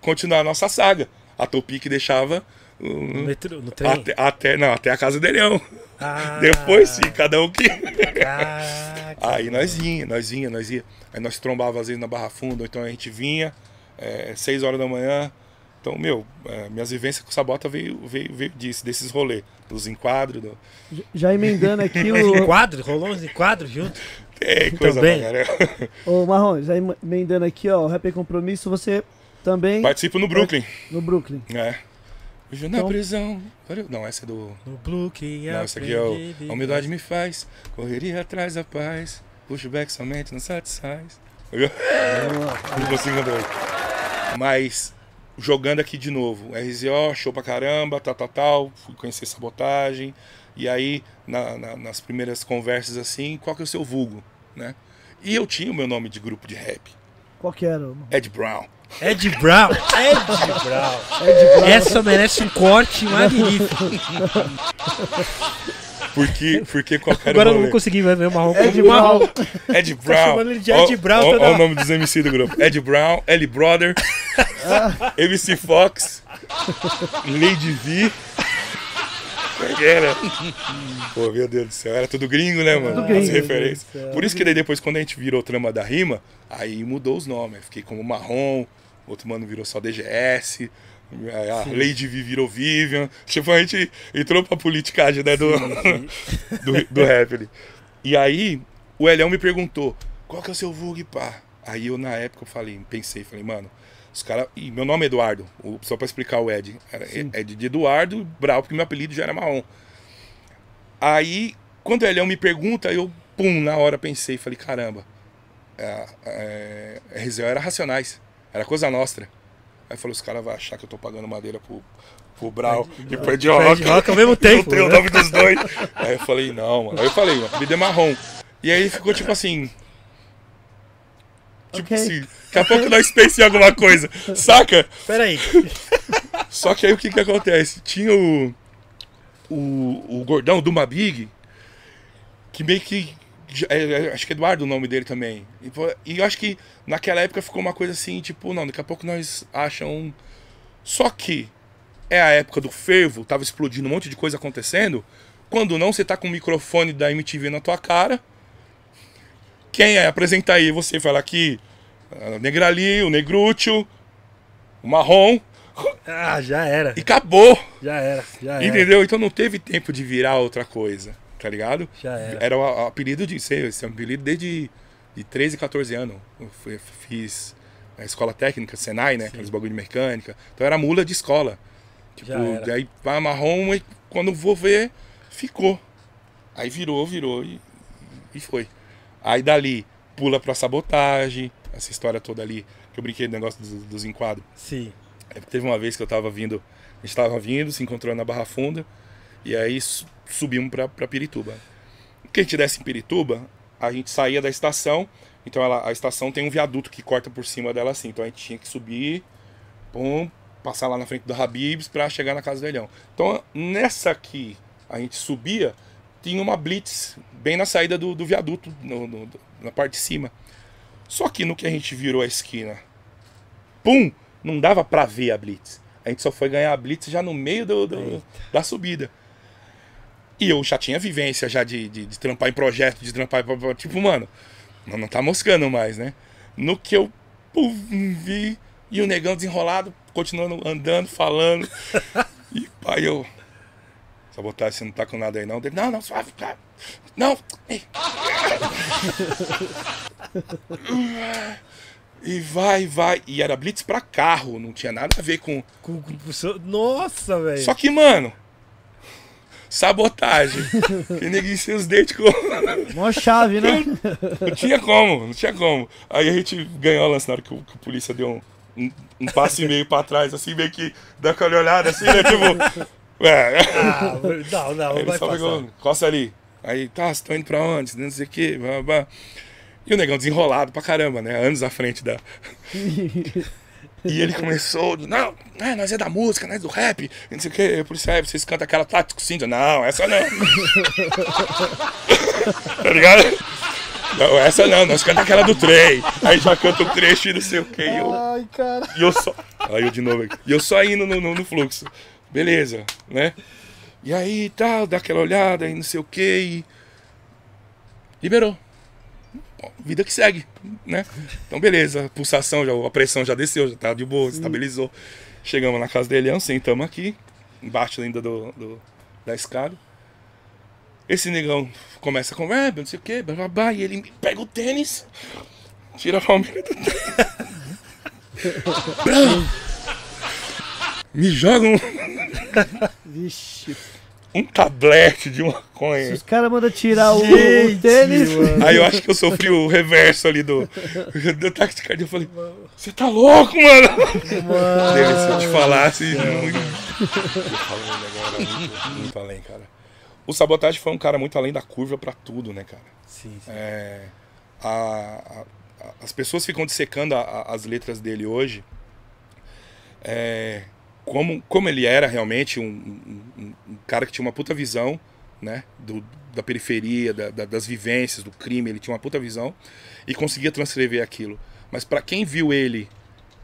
Speaker 3: continuar a nossa saga. A Topic deixava
Speaker 2: No,
Speaker 3: uh,
Speaker 2: metrô, no trem?
Speaker 3: até, até, não, até a casa do Leão.
Speaker 2: Ah,
Speaker 3: Depois sim, cada um que.
Speaker 2: Caraca.
Speaker 3: Aí nós vinha, nós vinha, nós ia. Aí nós trombava às vezes na Barra Funda, ou então a gente vinha, é, 6 horas da manhã. Então, meu, é, minhas vivências com Sabota veio, veio, veio disso, desses rolês, dos enquadros, do...
Speaker 1: Já emendando aqui o.
Speaker 2: enquadro, rolou uns enquadros junto.
Speaker 3: É, coisa
Speaker 2: Também.
Speaker 1: Ô, Marrom, já emendando aqui, ó, o Rap é Compromisso, você também
Speaker 3: Participo no Brooklyn.
Speaker 1: no Brooklyn.
Speaker 3: É. Hoje na
Speaker 1: Então-
Speaker 3: prisão. Não, essa é do.
Speaker 2: No Blue que
Speaker 3: Não, esse aqui é o. A humildade me faz. Correria atrás da paz. Puxo back somente não satisfaz. Não consigo. Mas, jogando aqui de novo. RZO, show pra caramba, tal, tal, tal. Fui conhecer sabotagem. E aí, na- na- nas primeiras conversas assim, qual que é o seu vulgo, né? E eu tinha o meu nome de grupo de rap.
Speaker 1: Qual que era?
Speaker 3: Ed Brown.
Speaker 2: Ed Brown. Ed Brown.
Speaker 1: Ed Brown.
Speaker 2: Essa merece um corte magnífico.
Speaker 3: Porque, porque qual que era
Speaker 2: Agora
Speaker 3: o
Speaker 2: eu não consegui ver meu marrom
Speaker 1: Ed. Brown.
Speaker 3: Ed Brown.
Speaker 2: chamando ele de Ed Brown
Speaker 3: Olha o nome dos MC do grupo. Ed Brown, L Brother, MC Fox, Lady V. Era? Pô, meu Deus do céu, era tudo gringo, né, mano?
Speaker 1: gringo,
Speaker 3: As referências. Por isso que daí depois, quando a gente virou trama da rima, aí mudou os nomes. Fiquei como Marrom, outro mano virou só DGS. A Lady V virou Vivian. Tipo, a gente entrou pra politicagem, né, do, do, do rap ali. E aí, o Elião me perguntou, qual que é o seu vulgo, pá? Aí eu, na época, eu falei, pensei, falei, mano, os caras... E meu nome é Eduardo, o- só pra explicar o Ed. Era Ed de Eduardo Brau, porque meu apelido já era marrom. Aí, quando o Elião me pergunta, eu, pum, na hora pensei, falei, caramba, é, é, RZO era Racionais, era coisa nostra. Aí falou, os caras vão achar que eu tô pagando madeira pro, pro Brau e pro Ed
Speaker 2: Ed Rock ao mesmo tempo,
Speaker 3: Eu o
Speaker 2: né?
Speaker 3: nome dos dois. Aí eu falei, não, mano. Aí eu falei, o apelido é marrom. E aí ficou tipo assim. Tipo
Speaker 1: Ok.
Speaker 3: assim, daqui a pouco nós pensamos em alguma coisa, saca?
Speaker 2: Pera aí.
Speaker 3: Só que aí o que que acontece? Tinha o. O, o gordão do Mabig que meio que é, é, acho que é Eduardo o nome dele também. E, e eu acho que naquela época ficou uma coisa assim, tipo, não, daqui a pouco nós acham. Só que é a época do fervo, tava explodindo um monte de coisa acontecendo. Quando não, você tá com o microfone da MTV na tua cara. Quem é apresentar aí? Você fala aqui, o Negrali, o Negrúcio, o Marrom.
Speaker 2: Ah, já era.
Speaker 3: E acabou.
Speaker 2: Já era, já era.
Speaker 3: Entendeu? Então não teve tempo de virar outra coisa, tá ligado?
Speaker 2: Já era.
Speaker 3: Era o, apelido de ser, esse é um apelido desde de 13, 14 anos. Eu fiz a escola técnica, Senai, né? Aqueles bagulho de mecânica. Então era mula de escola. Tipo,
Speaker 2: Já era.
Speaker 3: daí vai marrom e quando vou ver, ficou. Aí virou, virou e, e foi. Aí dali pula pra sabotagem, essa história toda ali, que eu brinquei do negócio dos, dos enquadros.
Speaker 2: Sim.
Speaker 3: É teve uma vez que eu tava vindo, a gente tava vindo, se encontrou na Barra Funda, e aí su- subimos pra, pra Pirituba. Que a gente desce em Pirituba, a gente saía da estação, então ela, a estação tem um viaduto que corta por cima dela assim, então a gente tinha que subir, pum, passar lá na frente do Habibs pra chegar na casa do Elhão. Então nessa aqui a gente subia, tinha uma blitz bem na saída do, do viaduto, no- no- na parte de cima. Só que no que a gente virou a esquina, pum, não dava pra ver a blitz. A gente só foi ganhar a blitz já no meio do, do- da subida. E eu já tinha vivência já de, de, de trampar em projeto, de trampar em... Tipo, mano, não, não tá moscando mais, né? No que eu pum, vi e o negão desenrolado, continuando andando, falando. e aí eu... Sabotagem, você não tá com nada aí não? Ele, não, não, suave, cara. Não. E vai, vai. E era blitz pra carro, não tinha nada a ver com.
Speaker 2: Com- com- Nossa, velho.
Speaker 3: Só que, mano. Sabotagem. e neguinho sem os dentes com.
Speaker 1: Mó chave, né?
Speaker 3: Não tinha como, não tinha como. Aí a gente ganhou a lance na hora que o, que o polícia deu um, um, um passo e meio pra trás, assim, meio que dá aquela olhada assim, né? Tipo. É.
Speaker 2: Ah, não, não,
Speaker 3: Aí
Speaker 2: vai
Speaker 3: só
Speaker 2: passar.
Speaker 3: pegou, costa ali. Aí, tá, vocês estão indo pra onde? Não sei o quê. blá, blá. E o negão desenrolado pra caramba, né? Anos à frente da. E ele começou, não, é, nós é da música, nós é do rap, não sei o que, por isso é, vocês cantam aquela tático Cindy. Não, essa não. tá ligado? Não, essa não, nós cantamos aquela do trem. Aí já canta o trecho e não sei o que. E eu,
Speaker 1: Ai, cara.
Speaker 3: e eu só. Aí eu de novo aqui. E eu só indo no, no, no fluxo. Beleza, né? E aí tal, dá aquela olhada e não sei o que. E. Liberou. Bom, vida que segue, né? Então beleza, a pulsação, já, a pressão já desceu, já tá de boa, estabilizou. Chegamos na casa dele, sentamos aqui, embaixo ainda do, do- da escada. Esse negão começa a conversa, não sei o que, blá, blá, blá, e ele pega o tênis, tira a palmeira do tênis. Me joga um,
Speaker 1: Vixe.
Speaker 3: um tablete de
Speaker 1: Se
Speaker 3: maconha.
Speaker 1: os caras mandam tirar o, o tênis.
Speaker 2: mano.
Speaker 3: Aí eu acho que eu sofri o reverso ali do, do taxicardia. Eu falei, você tá louco, mano? Dele, se eu te falasse. Muito... Muito, muito além, cara. O Sabotagem foi um cara muito além da curva pra tudo, né, cara?
Speaker 2: Sim, sim.
Speaker 3: É, a- a- a- as pessoas ficam dissecando a- a- as letras dele hoje. é, como, como ele era realmente um, um- um- cara que tinha uma puta visão, né? Do, da periferia, da- da- das vivências, do crime, ele tinha uma puta visão e conseguia transcrever aquilo. Mas pra quem viu ele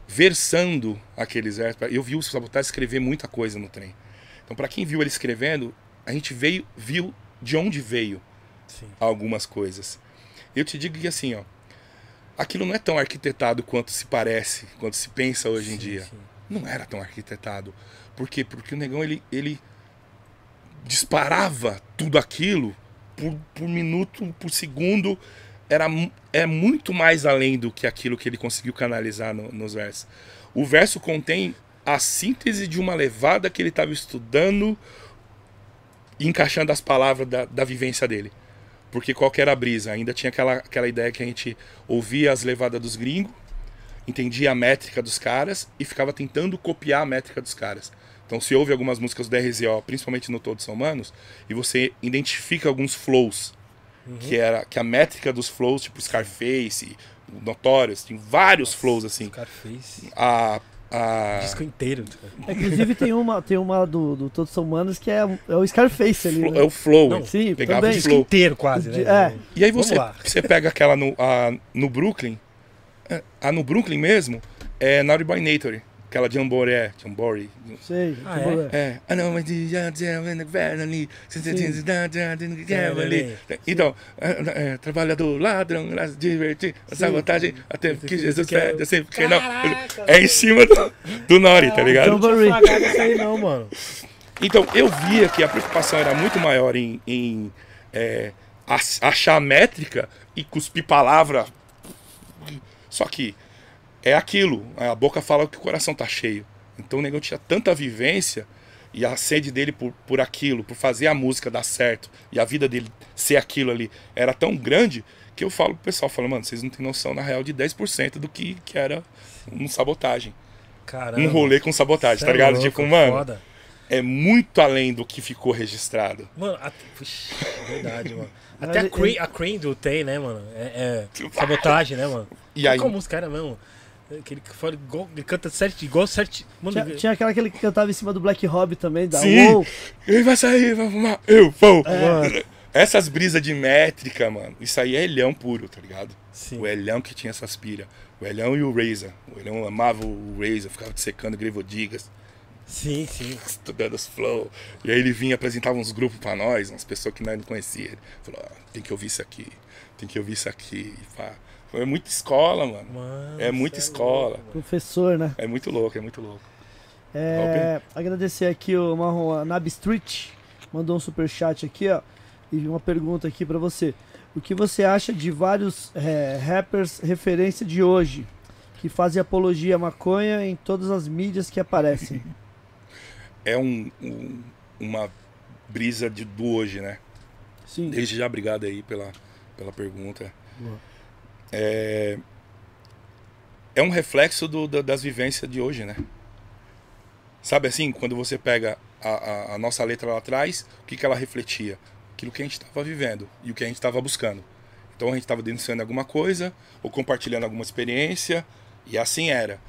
Speaker 3: versando aqueles versos, eu vi o Sabotagem escrever muita coisa no trem. Então, pra quem viu ele escrevendo, a gente veio, viu de onde veio
Speaker 2: sim.
Speaker 3: algumas coisas. Eu te digo que assim, ó, aquilo não é tão arquitetado quanto se parece, quanto se pensa hoje em
Speaker 2: Sim,
Speaker 3: dia.
Speaker 2: sim.
Speaker 3: Não era tão arquitetado. Por quê? Porque o negão ele, ele disparava tudo aquilo por, por minuto, por segundo. Era, é muito mais além do que aquilo que ele conseguiu canalizar no- nos versos. O verso contém a síntese de uma levada que ele estava estudando encaixando as palavras da, da vivência dele. Porque qual era a brisa? Ainda tinha aquela, aquela ideia que a gente ouvia as levadas dos gringos, entendia a métrica dos caras e ficava tentando copiar a métrica dos caras. Então se ouve algumas músicas do RZO, principalmente no Todos São Humanos, e você identifica alguns flows, que era que a métrica dos flows, tipo Scarface, Notorious, tem vários flows assim
Speaker 2: Scarface.
Speaker 3: a, a-
Speaker 2: Disco inteiro.
Speaker 1: Inclusive tem uma, tem uma do, do Todos São Humanos que é, é o Scarface ali.
Speaker 3: é
Speaker 1: Né?
Speaker 3: o flow.
Speaker 2: Não,
Speaker 1: Sim,
Speaker 3: pegava
Speaker 1: também.
Speaker 3: o
Speaker 2: Disco
Speaker 3: flow.
Speaker 2: inteiro quase, né?
Speaker 1: É.
Speaker 3: E aí você, você pega aquela no, a, no Brooklyn, é, a no Brooklyn mesmo, é Naughty by Nature, aquela Jamboree, Jamboree.
Speaker 1: Sei.
Speaker 2: Ah,
Speaker 1: tipo,
Speaker 2: é?
Speaker 3: É, doing, Verily,
Speaker 2: Verily.
Speaker 3: Então, é, é, trabalhador, ladrão, graça, divertir, sabotagem, até que Jesus
Speaker 2: quer-
Speaker 3: pede, sempre que não. É em cima do, do Naughty, tá ligado?
Speaker 1: Então,
Speaker 2: Não aí não, mano.
Speaker 3: Então, eu via que a preocupação era muito maior em, em, é, ach- achar métrica e cuspir palavra. Só que é aquilo, a boca fala que o coração tá cheio. Então o negão tinha tanta vivência e a sede dele por, por aquilo, por fazer a música dar certo e a vida dele ser aquilo ali era tão grande que eu falo pro pessoal, falo, mano, vocês não têm noção na real de 10% do que, que era um sabotagem.
Speaker 2: Caramba.
Speaker 3: Um rolê com sabotagem,
Speaker 2: Cê
Speaker 3: tá
Speaker 2: é
Speaker 3: ligado?
Speaker 2: louco,
Speaker 3: tipo, mano,
Speaker 2: Foda.
Speaker 3: é muito além do que ficou registrado.
Speaker 2: Mano, a... Puxa, é verdade, mano. Até a,
Speaker 1: ele-
Speaker 2: Cra a Crandall tem, né, mano? É, é sabotagem, né, mano?
Speaker 3: E aí,
Speaker 2: Qual música era mesmo? Que ele, fala igual, ele canta certo, igual certo. Mano,
Speaker 1: Tinha, tinha aquela que ele cantava em cima do Black Hobby também, da
Speaker 3: Sim.
Speaker 1: Wow.
Speaker 3: ele vai sair, vai fumar, eu vou.
Speaker 2: Mano.
Speaker 3: Essas brisas de métrica, mano, isso aí é Elhão puro, tá ligado?
Speaker 2: Sim.
Speaker 3: O Elhão que tinha essas pira. O Elhão e o Razor. O Elhão amava o Razor, ficava dissecando Grevodigas,
Speaker 2: Sim, sim.
Speaker 3: estudando os flow. E aí ele vinha apresentava uns grupos pra nós, umas pessoas que nós não conhecia. Ele falou, ah, tem que ouvir isso aqui, tem que ouvir isso aqui. E pá. Foi muita escola, mano.
Speaker 2: Mano,
Speaker 3: É muita
Speaker 2: cê
Speaker 3: escola.
Speaker 2: louco.
Speaker 1: Professor, né?
Speaker 3: É muito louco, é muito louco.
Speaker 1: É, agradecer aqui o Marrom a Nab Street, mandou um super chat aqui, ó, e uma pergunta aqui pra você. O que você acha de vários é, rappers referência de hoje que fazem apologia à maconha em todas as mídias que aparecem?
Speaker 3: É um, um- uma brisa de, do hoje, né?
Speaker 1: Sim.
Speaker 3: Desde já, obrigado aí pela, pela pergunta.
Speaker 1: Boa.
Speaker 3: É, é um reflexo do- da- das vivências de hoje, né? Sabe assim, quando você pega a, a- a nossa letra lá atrás, o que, que ela refletia? Aquilo que a gente estava vivendo e o que a gente estava buscando. Então a gente estava denunciando alguma coisa ou compartilhando alguma experiência e assim era.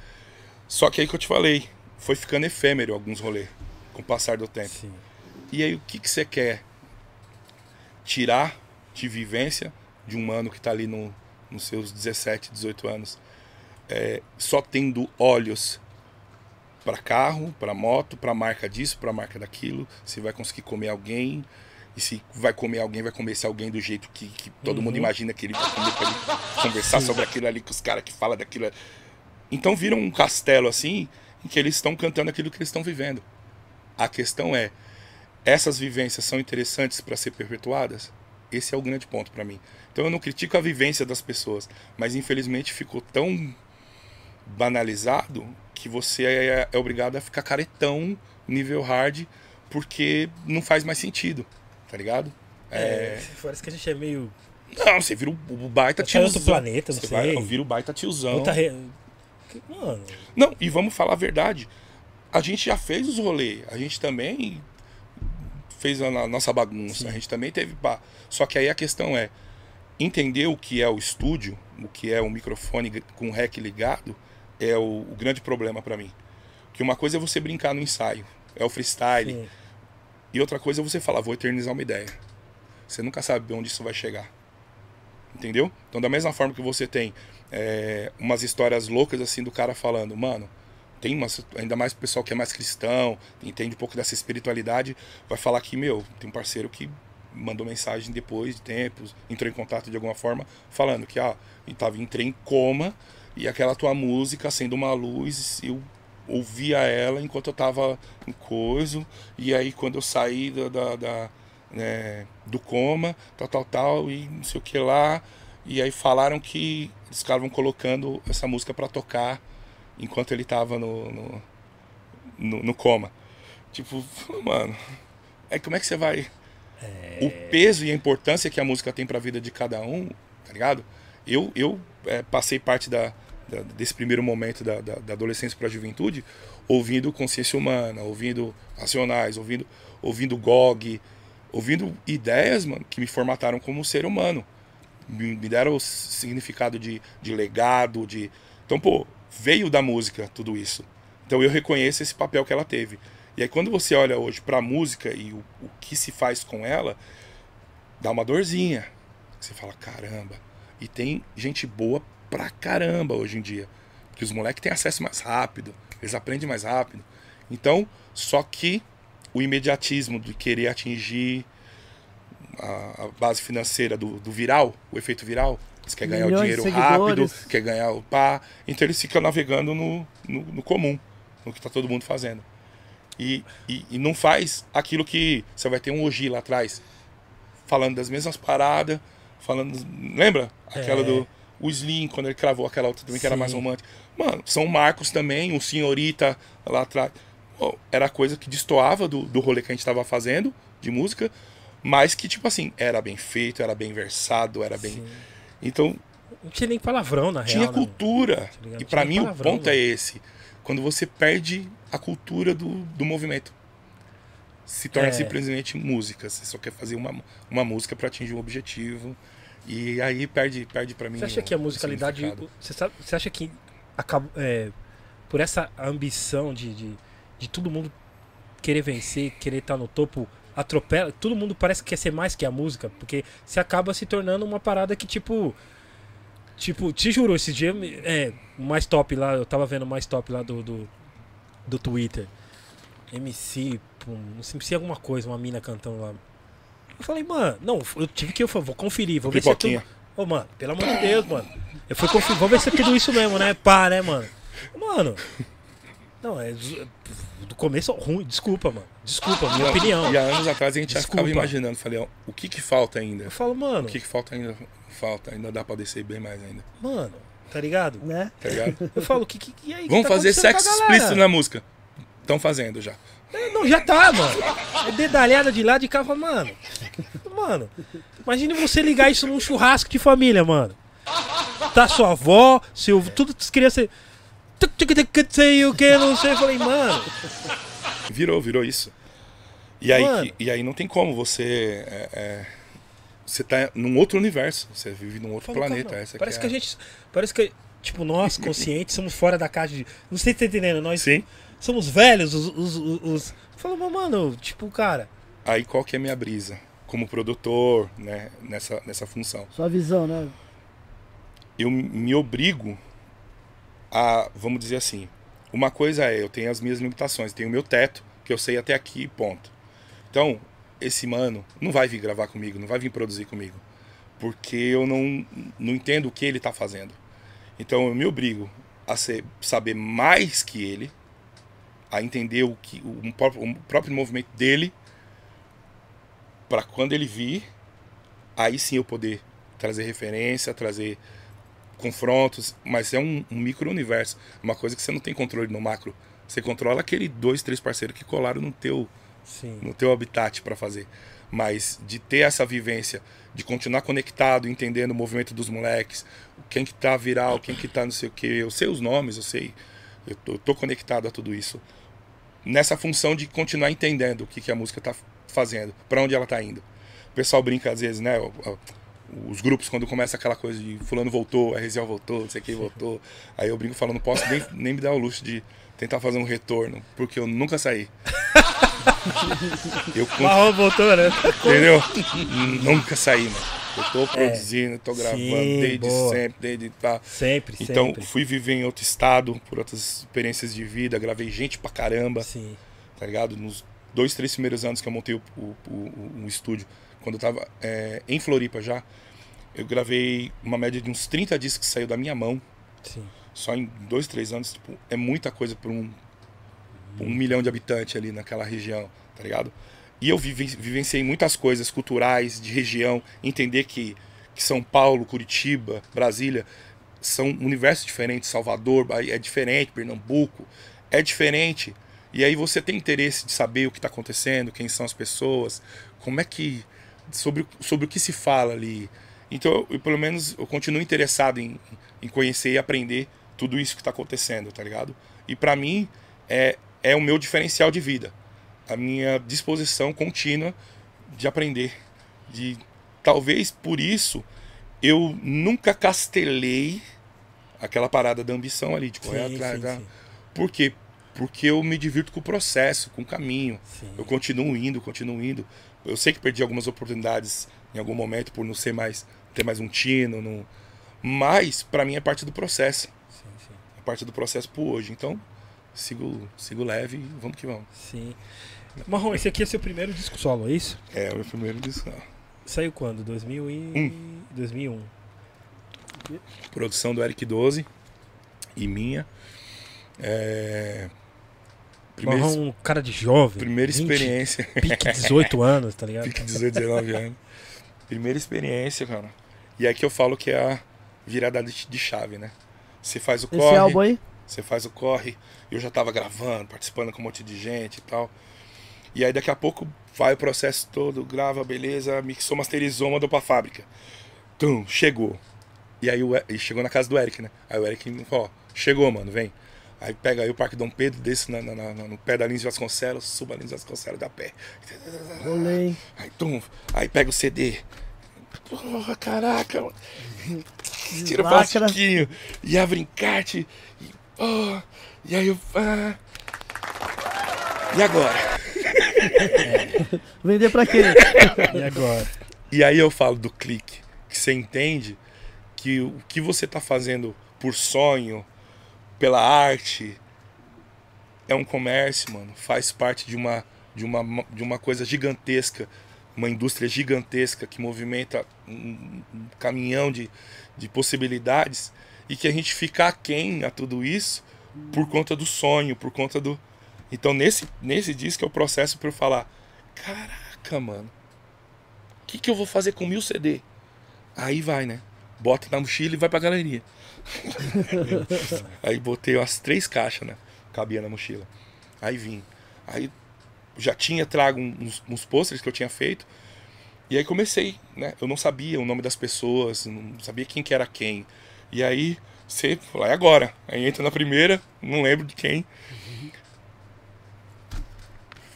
Speaker 3: Só que aí que eu te falei, foi ficando efêmero alguns rolês com o passar do tempo.
Speaker 2: Sim.
Speaker 3: E aí, o que, que você quer tirar de vivência de um mano que está ali no, nos seus 17, 18 anos, é, só tendo olhos para carro, para moto, para marca disso, para marca daquilo, se vai conseguir comer alguém, e se vai comer alguém, vai comer esse alguém do jeito que, que todo mundo
Speaker 2: Uhum.
Speaker 3: imagina que ele vai comer para ele conversar sobre aquilo ali com os caras que falam daquilo. Então vira um castelo assim, em que eles estão cantando aquilo que eles estão vivendo. A questão é, essas vivências são interessantes para ser perpetuadas? Esse é o grande ponto para mim. Então eu não critico a vivência das pessoas, mas infelizmente ficou tão banalizado que você é, é obrigado a ficar caretão nível hard porque não faz mais sentido, tá ligado?
Speaker 2: É, parece que a gente é meio.
Speaker 3: Não, você vira o, o baita
Speaker 2: Tá em outro
Speaker 3: tiozão.
Speaker 2: planeta, não
Speaker 3: Você
Speaker 2: sei.
Speaker 3: vai, vira o baita tiozão.
Speaker 2: Re... Mano,
Speaker 3: Não, e vamos falar a verdade. A gente já fez os rolês. A gente também fez a no- nossa bagunça.
Speaker 2: Sim.
Speaker 3: A gente também teve. pá. Só que aí a questão é entender o que é o estúdio, o que é o microfone com o rec ligado, é o, o grande problema pra mim. Que uma coisa é você brincar no ensaio, é o freestyle.
Speaker 2: sim.
Speaker 3: E outra coisa é você falar, vou eternizar uma ideia. Você nunca sabe onde isso vai chegar. Entendeu? Então, da mesma forma que você tem é, umas histórias loucas assim do cara falando, mano, tem umas, ainda mais o pessoal que é mais cristão, entende um pouco dessa espiritualidade, vai falar que, meu, tem um parceiro que mandou mensagem depois de tempos, entrou em contato de alguma forma, falando que, ah, eu tava, entrei em coma e aquela tua música sendo uma luz, eu ouvia ela enquanto eu tava em coisa, e aí quando eu saí da, da, da, né, do coma, tal, tal, tal, e não sei o que lá, e aí falaram que eles estavam colocando essa música para tocar enquanto ele tava no, no, no, no coma. Tipo, mano, aí como é que você vai. O peso e a importância que a música tem pra vida de cada um, tá ligado? Eu, eu é, passei parte da, da- desse primeiro momento da, da, da adolescência pra juventude ouvindo Consciência Humana, ouvindo Racionais, ouvindo, ouvindo GOG, ouvindo ideias, mano, que me formataram como ser humano. Me, me deram o significado de, de legado, de. Então, pô, veio da música tudo isso. Então eu reconheço esse papel que ela teve. E aí quando você olha hoje para a música e o, o que se faz com ela, dá uma dorzinha. Você fala, caramba. E tem gente boa pra caramba hoje em dia. Porque os moleques têm acesso mais rápido, eles aprendem mais rápido. Então, só que o imediatismo de querer atingir a, a base financeira do, do, viral, o efeito viral, eles querem ganhar o dinheiro rápido, quer ganhar o pá. Então eles ficam navegando no, no, no comum, no que está todo mundo fazendo. E, e, e, não faz aquilo que você vai ter um Oji lá atrás, falando das mesmas paradas, falando. Lembra? Aquela é. do. O Slim, quando ele cravou aquela outra também, Sim. que era mais romântica. Mano, São Marcos também, o Senhorita lá atrás. Pô, era coisa que destoava do, do rolê que a gente tava fazendo de música, mas que, tipo assim, era bem feito, era bem versado, era bem. Sim. Então.
Speaker 2: Não tinha nem palavrão, na
Speaker 3: tinha
Speaker 2: real.
Speaker 3: Tinha cultura. Né? E para mim palavrão, o ponto é esse. Quando você perde a cultura do, do movimento se torna é. simplesmente música. Você só quer fazer uma, uma música para atingir um objetivo. E aí perde, perde para mim.
Speaker 2: Você acha que a musicalidade. Você, sabe, você acha que acaba, é, por essa ambição de, de, de todo mundo querer vencer, querer estar tá no topo, atropela. Todo mundo parece que quer ser mais que a música, porque se acaba se tornando uma parada que, tipo. Tipo, te juro, esse dia. É, mais top lá, eu tava vendo mais top lá do, do, do Twitter. MC, não sei se alguma coisa, uma mina cantando lá. Eu falei, mano, não, eu tive que eu vou conferir, vou ver se é tudo. Ô, oh, mano, pelo amor de Deus, mano. Eu fui conferir, vamos ver se é tudo isso mesmo, né? Pá, né, mano? Mano. Não, é. Do começo ruim, desculpa, mano. Desculpa, minha opinião.
Speaker 3: E há anos atrás a gente desculpa. já ficava imaginando, falei, ó, o que que falta ainda?
Speaker 2: Eu falo, mano.
Speaker 3: O que que falta ainda? Falta, ainda dá pra descer bem mais ainda.
Speaker 2: Mano, tá ligado?
Speaker 1: Né?
Speaker 3: Tá ligado?
Speaker 2: Eu falo, que, que, e aí?
Speaker 3: Vamos
Speaker 2: que tá
Speaker 3: fazer sexo explícito na música. Estão fazendo já.
Speaker 2: É, não, já tá, mano. É dedalhada de lá de cá, mano. Mano, imagine você ligar isso num churrasco de família, mano. Tá sua avó, seu. Tudo as crianças. Sei o que, não sei. Eu falei, mano.
Speaker 3: Virou, virou isso. E aí, e aí não tem como você. É, é, você tá num outro universo. Você vive num outro Fala, planeta. Cara,
Speaker 2: parece que,
Speaker 3: é...
Speaker 2: a gente. Parece que, tipo, nós, conscientes, somos fora da caixa de. Não sei se tá entendendo. Nós
Speaker 3: Sim.
Speaker 2: somos velhos, os. os, os, os... Fala, mano, tipo, cara.
Speaker 3: Aí qual que é a minha brisa? Como produtor, né? Nessa, nessa função.
Speaker 1: Sua visão, né?
Speaker 3: Eu me obrigo a, vamos dizer assim, uma coisa é, eu tenho as minhas limitações, tenho o meu teto, que eu sei até aqui, ponto. Então, esse mano não vai vir gravar comigo, não vai vir produzir comigo, porque eu não, não entendo o que ele está fazendo. Então, eu me obrigo a ser, saber mais que ele, a entender o, que, o, o próprio movimento dele, para quando ele vir, aí sim eu poder trazer referência, trazer confrontos, mas é um, um micro-universo. Uma coisa que você não tem controle no macro. Você controla aquele dois, três parceiros que colaram no teu,
Speaker 2: Sim.
Speaker 3: no teu habitat para fazer. Mas de ter essa vivência, de continuar conectado, entendendo o movimento dos moleques, quem que tá viral, quem que tá não sei o que, eu sei os nomes, eu sei, eu tô, eu tô conectado a tudo isso. Nessa função de continuar entendendo o que, que a música tá fazendo, para onde ela tá indo. O pessoal brinca às vezes, né? Os grupos, quando começa aquela coisa de fulano voltou, a Resiel voltou, não sei quem voltou. Aí eu brinco falando, não posso nem, nem me dar o luxo de tentar fazer um retorno, porque eu nunca saí.
Speaker 2: eu Marrom voltou, né?
Speaker 3: Entendeu? nunca saí, mano. Eu tô é. produzindo, tô gravando Sim, desde boa. sempre, desde tá.
Speaker 2: Sempre,
Speaker 3: Então,
Speaker 2: sempre.
Speaker 3: fui viver em outro estado, por outras experiências de vida, gravei gente pra caramba.
Speaker 2: Sim.
Speaker 3: Tá ligado? Nos dois, três primeiros anos que eu montei o, o, o, o estúdio, quando eu tava é, em Floripa já, eu gravei uma média de uns 30 discos que saiu da minha mão.
Speaker 2: Sim.
Speaker 3: Só em dois, três anos, tipo, é muita coisa para um, um milhão de habitantes ali naquela região, tá ligado? E eu vivenciei muitas coisas culturais, de região, entender que, que São Paulo, Curitiba, Brasília são universos diferentes, Salvador é diferente, Pernambuco é diferente. E aí você tem interesse de saber o que está acontecendo, quem são as pessoas, como é que. Sobre, sobre o que se fala ali, então, eu, pelo menos, eu continuo interessado em, em conhecer e aprender tudo isso que está acontecendo, tá ligado? E para mim, é, é o meu diferencial de vida. A minha disposição contínua de aprender. De Talvez por isso eu nunca castelei aquela parada da ambição ali, de correr sim, atrás. Sim, sim. Por quê? porque eu me divirto com o processo, com o caminho.
Speaker 2: Sim.
Speaker 3: Eu continuo indo, continuo indo. Eu sei que perdi algumas oportunidades em algum momento por não ser mais ter mais um tino, não... mas para mim é parte do processo,
Speaker 2: Sim, sim.
Speaker 3: é parte do processo por hoje. Então, sigo, sigo leve e vamos que vamos.
Speaker 2: Sim. Marrom, esse aqui é seu primeiro disco solo, é isso?
Speaker 3: É, o meu primeiro disco.
Speaker 2: Saiu quando? 2000 e... 2001.
Speaker 3: Produção do Eric 12 e minha. É... Primeira,
Speaker 2: Marrom, um cara de jovem.
Speaker 3: primeira
Speaker 2: 20,
Speaker 3: experiência.
Speaker 2: Pique 18 anos, tá ligado?
Speaker 3: Pique 18, 19 anos. Primeira experiência, cara. E que eu falo que é a virada de chave, né? Você faz o
Speaker 1: Esse
Speaker 3: corre,
Speaker 1: álbum aí?
Speaker 3: você faz o corre. Eu já tava gravando, participando com um monte de gente e tal. E aí daqui a pouco vai o processo todo, grava, beleza, mixou, masterizou, mandou pra fábrica. Tum, chegou. E aí o, E- e chegou na casa do Eric, né? Aí o Eric falou, ó, chegou, mano, vem. Aí pega aí o Parque Dom Pedro, desce na- na- na- no pé da Lins Vasconcelos, suba a Lins Vasconcelos da pé.
Speaker 1: Rolei.
Speaker 3: Aí, tum, aí pega o CD. Porra, caraca, mano. Tira o plastiquinho e abre encarte. E, oh, e aí eu. ah. e agora?
Speaker 1: Vender pra quem?
Speaker 2: E agora?
Speaker 3: E aí eu falo do clique, que você entende que o que você tá fazendo por sonho, pela arte, é um comércio, mano. Faz parte de uma, de uma, de uma coisa gigantesca, uma indústria gigantesca que movimenta um, caminhão de, de possibilidades e que a gente fica aquém a tudo isso por conta do sonho, por conta do. Então nesse, nesse disco é o processo para eu falar: caraca, mano, o que, que eu vou fazer com mil CD? Aí vai, né? Bota na mochila e vai pra galeria. Aí botei umas três caixas, né? Cabia na mochila. Aí vim. Aí já tinha trago uns, uns pôsteres que eu tinha feito. E aí comecei, né? Eu não sabia o nome das pessoas, não sabia quem que era quem. E aí você falou, é agora. Aí entra na primeira, não lembro de quem.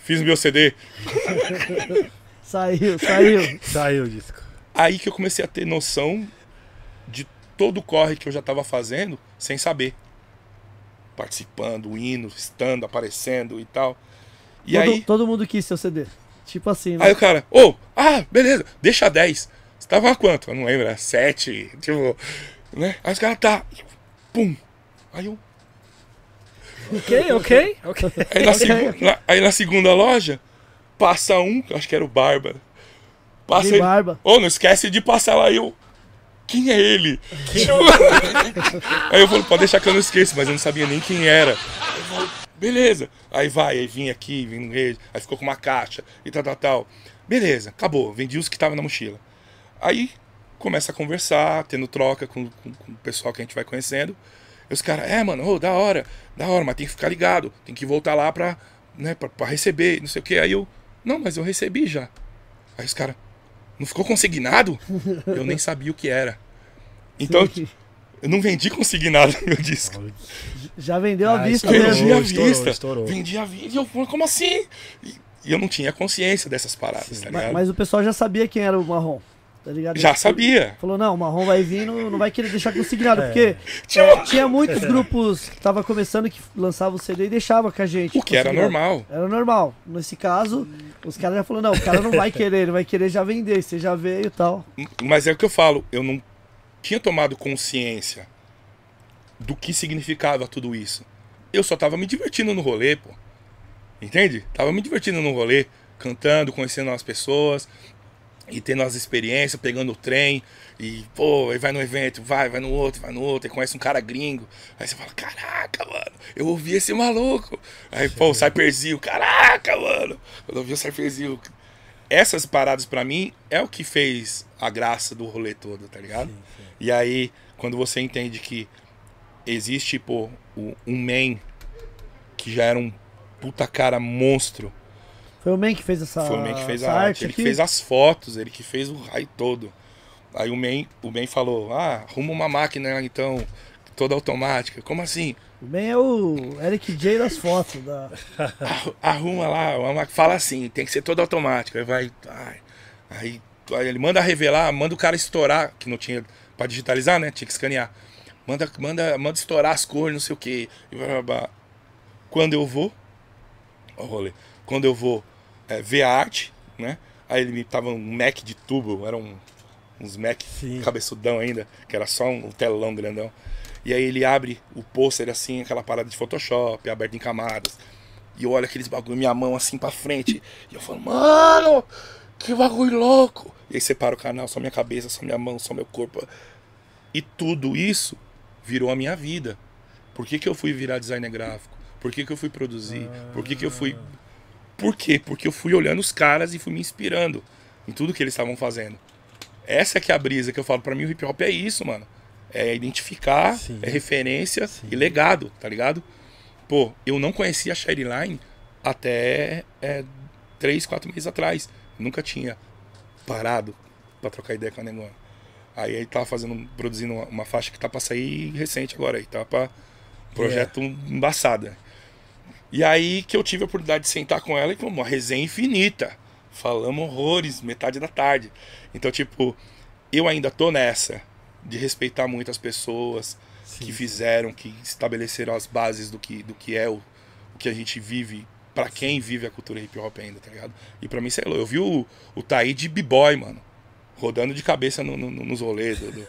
Speaker 3: Fiz meu CD.
Speaker 1: Saiu, saiu.
Speaker 2: Saiu o disco.
Speaker 3: Aí que eu comecei a ter noção todo o corre que eu já estava fazendo sem saber. Participando, indo, estando, aparecendo e tal. E
Speaker 1: todo,
Speaker 3: aí,
Speaker 1: todo mundo quis seu CD. Tipo assim, né?
Speaker 3: aí o cara, ô, ah, beleza, deixa 10. Você tava a quanto? Eu não lembro, era 7, tipo, né? Aí os caras, tá, pum. Aí eu,
Speaker 2: Ok, ok, ok.
Speaker 3: Aí na, segu- na- aí na segunda loja, passa um, acho que era o Bárbara. Passa
Speaker 1: De
Speaker 3: ele.
Speaker 1: barba.
Speaker 3: Ô, não esquece de passar lá. Eu. Quem é ele? aí eu falei, pode deixar que eu não esqueço, mas eu não sabia nem quem era. Eu Beleza. Aí vai, aí vim aqui, vim no rede, aí ficou com uma caixa e tal, tal, tal. Beleza, acabou. Vendi os que estavam na mochila. Aí começa a conversar, tendo troca com, com- com o pessoal que a gente vai conhecendo. E os caras, é, mano, ô, da hora, da hora, mas tem que ficar ligado, tem que voltar lá pra, né, pra, pra receber, não sei o que. Aí eu, não, mas eu recebi já. Aí os caras, não ficou consignado? Eu nem sabia o que era. Então,
Speaker 1: Sim.
Speaker 3: eu não vendi consignado no meu disco.
Speaker 1: Já vendeu à
Speaker 2: Ah,
Speaker 1: vista
Speaker 2: estourou.
Speaker 3: Vendi à
Speaker 2: estourou,
Speaker 3: vista.
Speaker 2: estourou.
Speaker 3: Vendi à vista. E eu falei, como assim? E, e eu não tinha consciência dessas paradas, tá
Speaker 1: Ma-
Speaker 3: ligado?
Speaker 1: Mas, o pessoal já sabia quem era o marrom. Tá ligado?
Speaker 3: Já sabia.
Speaker 1: Falou, não, o marrom vai vir, não, não vai querer deixar consignado.
Speaker 2: É.
Speaker 1: Porque é, tinha muitos grupos que tava começando que lançavam o CD e deixava com a gente.
Speaker 3: O que era
Speaker 1: consignado.
Speaker 3: normal.
Speaker 1: Era normal. Nesse caso, os caras já falaram, não, o cara não vai querer, ele vai querer já vender, você já veio e tal.
Speaker 3: Mas é o que eu falo, eu não tinha tomado consciência do que significava tudo isso. Eu só tava me divertindo no rolê, pô. Entende? Tava me divertindo no rolê, cantando, conhecendo as pessoas e tendo as experiências, pegando o trem e, pô, aí vai no evento, vai, vai no outro, vai no outro, e conhece um cara gringo. Aí você fala, caraca, mano, eu ouvi esse maluco. Aí, pô, o Cyperzil, caraca, mano, eu ouvi o Cyperzil. Essas paradas pra mim é o que fez a graça do rolê todo, tá ligado? E aí, quando você entende que existe, pô, um man que já era um puta cara monstro,
Speaker 1: Foi o Man que fez essa,
Speaker 3: foi o man que fez a arte, ele que fez as fotos, ele que fez o raio todo. Aí o man, o man falou: "Ah, arruma uma máquina então toda automática". Como assim?
Speaker 1: O Man é o Eric J das fotos. Da...
Speaker 3: Arru- Arruma lá, uma fala assim, tem que ser toda automática. Aí vai, ai, aí, aí ele manda revelar, manda o cara estourar, que não tinha pra digitalizar, né? Tinha que escanear. Manda, manda, manda estourar as cores, não sei o. E blá. Quando eu vou, ó o rolê, quando eu vou é, ver a arte, né? Aí ele tava um Mac de tubo, era um, uns Mac
Speaker 2: Sim.
Speaker 3: cabeçudão ainda, que era só um telão grandão. E aí ele abre o pôster assim, aquela parada de Photoshop, aberto em camadas. E eu olho aqueles bagulho, minha mão assim pra frente. E eu falo, mano, que bagulho louco! E aí separa o canal, só minha cabeça, só minha mão, só meu corpo. E tudo isso virou a minha vida. Por que, que eu fui virar designer gráfico? Por que, que eu fui produzir? Por que, que eu fui. Por quê? Porque eu fui olhando os caras e fui me inspirando em tudo que eles estavam fazendo. Essa é que é a brisa que eu falo. Pra mim, o hip hop é isso, mano. É identificar,
Speaker 2: Sim.
Speaker 3: é referência
Speaker 2: Sim.
Speaker 3: e legado, tá ligado? Pô, eu não conhecia a Sherry Line até é, três, quatro meses atrás. Nunca tinha parado pra trocar ideia com a Negona. Aí ele tava fazendo, produzindo uma, uma faixa que tá pra sair recente agora aí, tá pra projeto embaçado. né? E aí que eu tive a oportunidade de sentar com ela e com uma resenha infinita. Falamos horrores, metade da tarde. Então, tipo, eu ainda tô nessa de respeitar muito as pessoas
Speaker 2: Sim.
Speaker 3: que fizeram, que estabeleceram as bases do que, do que é o, o que a gente vive, pra quem vive a cultura hip hop ainda, tá ligado? E pra mim, sei lá, eu vi o, o Taí de b-boy, mano. Rodando de cabeça no, no- nos rolês do, do,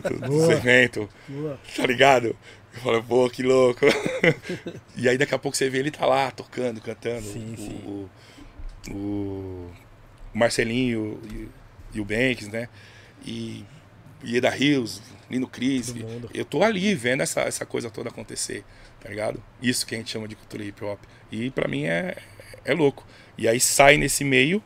Speaker 3: do, do,
Speaker 1: Boa.
Speaker 3: eventos,
Speaker 1: Boa.
Speaker 3: tá ligado? Eu falei, pô, que louco. e aí daqui a pouco você vê ele tá lá tocando, cantando.
Speaker 2: Sim,
Speaker 3: o,
Speaker 2: sim.
Speaker 3: O, o, Marcelinho e, e o Banks, né? E, e Eda Rios, Lino Cris. Eu tô ali vendo essa, essa coisa toda acontecer, tá ligado? Isso que a gente chama de cultura hip hop. E pra mim é, é louco. E aí sai nesse meio,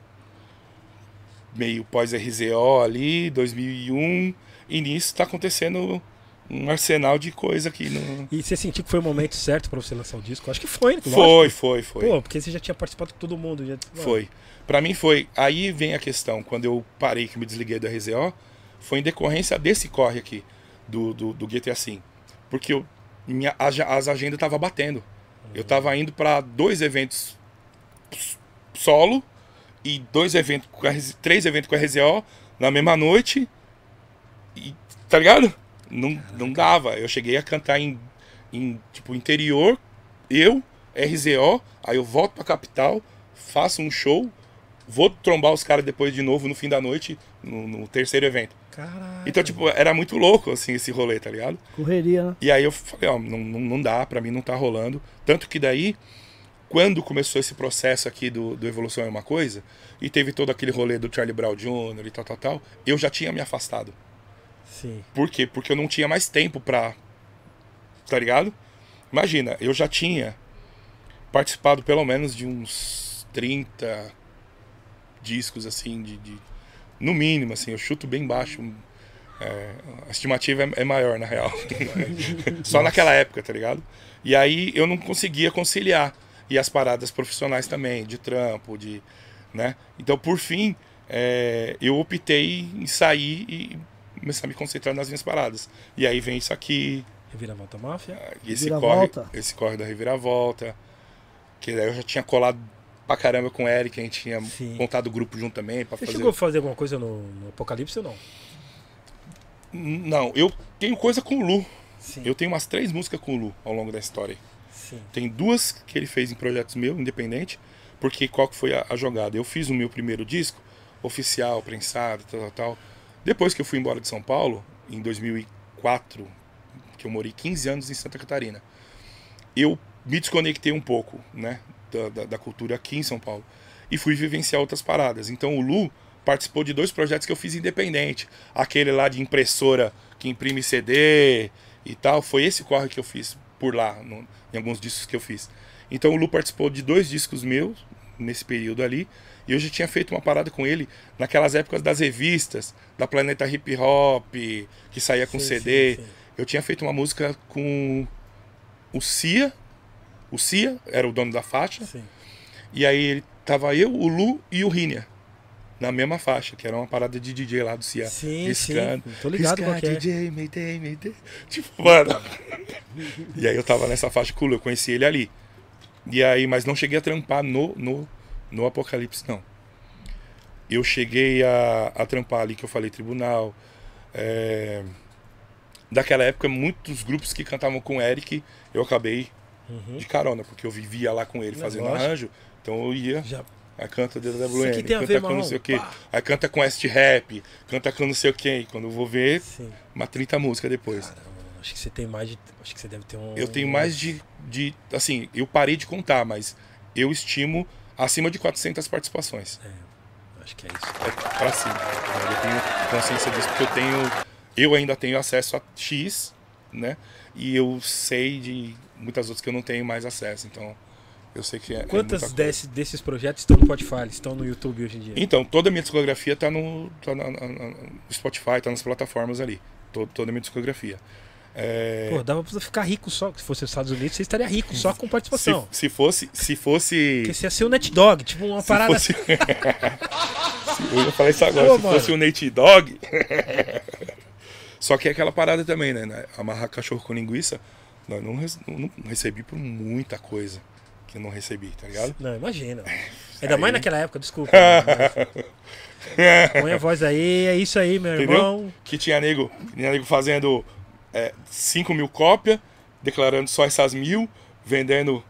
Speaker 3: meio pós-RZO ali, 2001, e nisso tá acontecendo um arsenal de coisa aqui no.
Speaker 2: E você sentiu que foi o momento certo pra você lançar o disco? Acho que foi, né?
Speaker 3: Foi, foi, foi.
Speaker 2: Pô, porque você já tinha participado com todo mundo. Já...
Speaker 3: Foi. Pra mim foi. Aí vem a questão, quando eu parei que me desliguei da RZO, foi em decorrência desse corre aqui, do, do, do GTA Sim. Porque eu, minha, as, as agendas estavam batendo. Eu tava indo pra dois eventos solo e dois eventos três eventos com a RZO na mesma noite. E, tá ligado? Não, não dava. Eu cheguei a cantar em, em tipo interior, eu, RZO, aí eu volto pra capital, faço um show, vou trombar os caras depois de novo no fim da noite, no, no terceiro evento.
Speaker 2: Caralho.
Speaker 3: Então, tipo, era muito louco, assim, esse rolê, tá ligado?
Speaker 1: Correria, né?
Speaker 3: E aí eu falei, ó, não, não, não dá, pra mim não tá rolando. Tanto que daí, quando começou esse processo aqui do, do Evolução é uma coisa, e teve todo aquele rolê do Charlie Brown Jr. e tal, tal, tal, eu já tinha me afastado.
Speaker 2: Sim.
Speaker 3: Por quê? Porque eu não tinha mais tempo pra. Tá ligado? Imagina, eu já tinha participado pelo menos de uns 30 discos, assim, de. de- no mínimo, assim, eu chuto bem baixo. É, a estimativa é, é maior, na real. Só naquela época, tá ligado? E aí eu não conseguia conciliar. E as paradas profissionais também, de trampo, de. né? Então, por fim, é, eu optei em sair e começar a me concentrar nas minhas paradas. E aí vem isso aqui,
Speaker 2: Reviravolta Máfia.
Speaker 3: esse corre,
Speaker 1: Reviravolta.
Speaker 3: esse corre da Reviravolta. Que daí eu já tinha colado pra caramba com o Eric, a gente tinha
Speaker 2: Sim.
Speaker 3: montado o grupo junto também pra
Speaker 2: Você
Speaker 3: fazer.
Speaker 2: chegou a fazer alguma coisa no, no Apocalipse ou não?
Speaker 3: Não, eu tenho coisa com o Lu.
Speaker 2: Sim.
Speaker 3: Eu tenho umas três músicas com o Lu ao longo da história.
Speaker 2: Sim.
Speaker 3: Tem duas que ele fez em projetos meus, independente, porque qual que foi a, a jogada? Eu fiz o meu primeiro disco, oficial, prensado, tal, tal, tal. Depois que eu fui embora de São Paulo, em 2004, que eu morei 15 anos em Santa Catarina, eu me desconectei um pouco, né, da, da, da cultura aqui em São Paulo e fui vivenciar outras paradas. Então o Lu participou de dois projetos que eu fiz independente. Aquele lá de impressora que imprime CD e tal, foi esse corre que eu fiz por lá, no- em alguns discos que eu fiz. Então o Lu participou de dois discos meus nesse período ali, e eu já tinha feito uma parada com ele naquelas épocas das revistas, da Planeta Hip Hop, que saía com
Speaker 2: Sim,
Speaker 3: CD.
Speaker 2: sim, sim.
Speaker 3: Eu tinha feito uma música com o Cia, o Cia era o dono da faixa,
Speaker 2: Sim.
Speaker 3: e aí ele tava eu, o Lu e o Rinha na mesma faixa, que era uma parada de DJ lá do Cia.
Speaker 2: Sim,
Speaker 3: Riscando.
Speaker 2: sim. Tô ligado que é.
Speaker 3: DJ, Mayday, Mayday. Tipo, mano. e aí eu tava nessa faixa com o Lu, eu conheci ele ali. E aí, mas não cheguei a trampar no, no, no Apocalipse, não. Eu cheguei a, a trampar ali, que eu falei, Tribunal. é, Daquela época, muitos grupos que cantavam com o Eric, eu acabei
Speaker 2: Uhum.
Speaker 3: de carona, porque eu vivia lá com ele
Speaker 2: Não,
Speaker 3: fazendo
Speaker 2: lógico.
Speaker 3: arranjo. Então eu ia,
Speaker 2: Já.
Speaker 3: aí canta DWM, canta
Speaker 2: ver,
Speaker 3: com
Speaker 2: Marrom.
Speaker 3: não sei o quê,
Speaker 2: Pá.
Speaker 3: aí canta com West Rap, canta com não sei o quê. E quando eu vou ver,
Speaker 2: Sim.
Speaker 3: uma 30 músicas depois.
Speaker 2: Caramba, acho que você tem mais de. Acho que você deve ter um.
Speaker 3: Eu tenho mais de, de. Assim, eu parei de contar, mas eu estimo acima de 400 participações.
Speaker 2: Acho que é isso.
Speaker 3: É pra cima. Eu tenho consciência disso, porque eu tenho. Eu ainda tenho acesso a X, né? E eu sei de muitas outras que eu não tenho mais acesso. Então, eu sei que é. é
Speaker 2: Quantas
Speaker 3: coisa.
Speaker 2: desse, desses projetos estão no Spotify? Estão no YouTube hoje em dia?
Speaker 3: Então, toda a minha discografia tá no, tá na- na- Spotify, tá nas plataformas ali. To- toda a minha discografia. É,
Speaker 2: Pô, dava pra você ficar rico só. Se fosse os Estados Unidos, você estaria rico só com
Speaker 3: se,
Speaker 2: participação.
Speaker 3: se fosse. Se fosse.
Speaker 2: Porque você ia ser o Net Dog, tipo uma
Speaker 3: se
Speaker 2: parada.
Speaker 3: fosse eu ia falar isso agora.
Speaker 2: Pô,
Speaker 3: se
Speaker 2: mano.
Speaker 3: fosse o Nate Dog. Só que é aquela parada também, né? Amarrar cachorro com linguiça. Não, não, não- recebi por muita coisa que eu não recebi, tá ligado?
Speaker 2: Não, imagina. Ainda mais
Speaker 3: Aí-
Speaker 2: naquela época, desculpa. Põe a voz aí, é isso aí, meu
Speaker 3: Entendeu?
Speaker 2: irmão.
Speaker 3: Que tinha nego, tinha nego fazendo é, 5 mil cópias, declarando só essas mil, vendendo.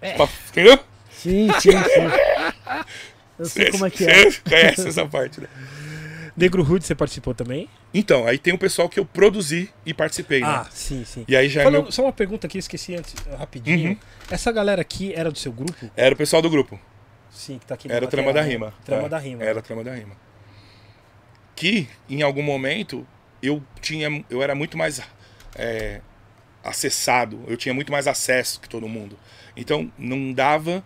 Speaker 2: É.
Speaker 3: pra- entendeu?
Speaker 1: Sim, sim, sim. Eu sei como é que é.
Speaker 3: Conhece essa parte, né?
Speaker 2: Negro Hood, você participou também?
Speaker 3: Então, aí tem o pessoal que eu produzi e participei,
Speaker 2: Ah,
Speaker 3: né?
Speaker 2: sim, sim.
Speaker 3: E aí já é
Speaker 2: Falando-
Speaker 3: meu-
Speaker 2: Só uma pergunta aqui, esqueci antes, rapidinho.
Speaker 3: Uhum.
Speaker 2: Essa galera aqui era do seu grupo?
Speaker 3: Era o pessoal do grupo.
Speaker 2: Sim, que tá aqui no
Speaker 3: Era a Trama da
Speaker 2: né?
Speaker 3: Rima.
Speaker 2: Trama
Speaker 3: É,
Speaker 2: da Rima.
Speaker 3: Era a Trama da Rima. Que, em algum momento, eu tinha. Eu era muito mais é, acessado, eu tinha muito mais acesso que todo mundo. Então, não dava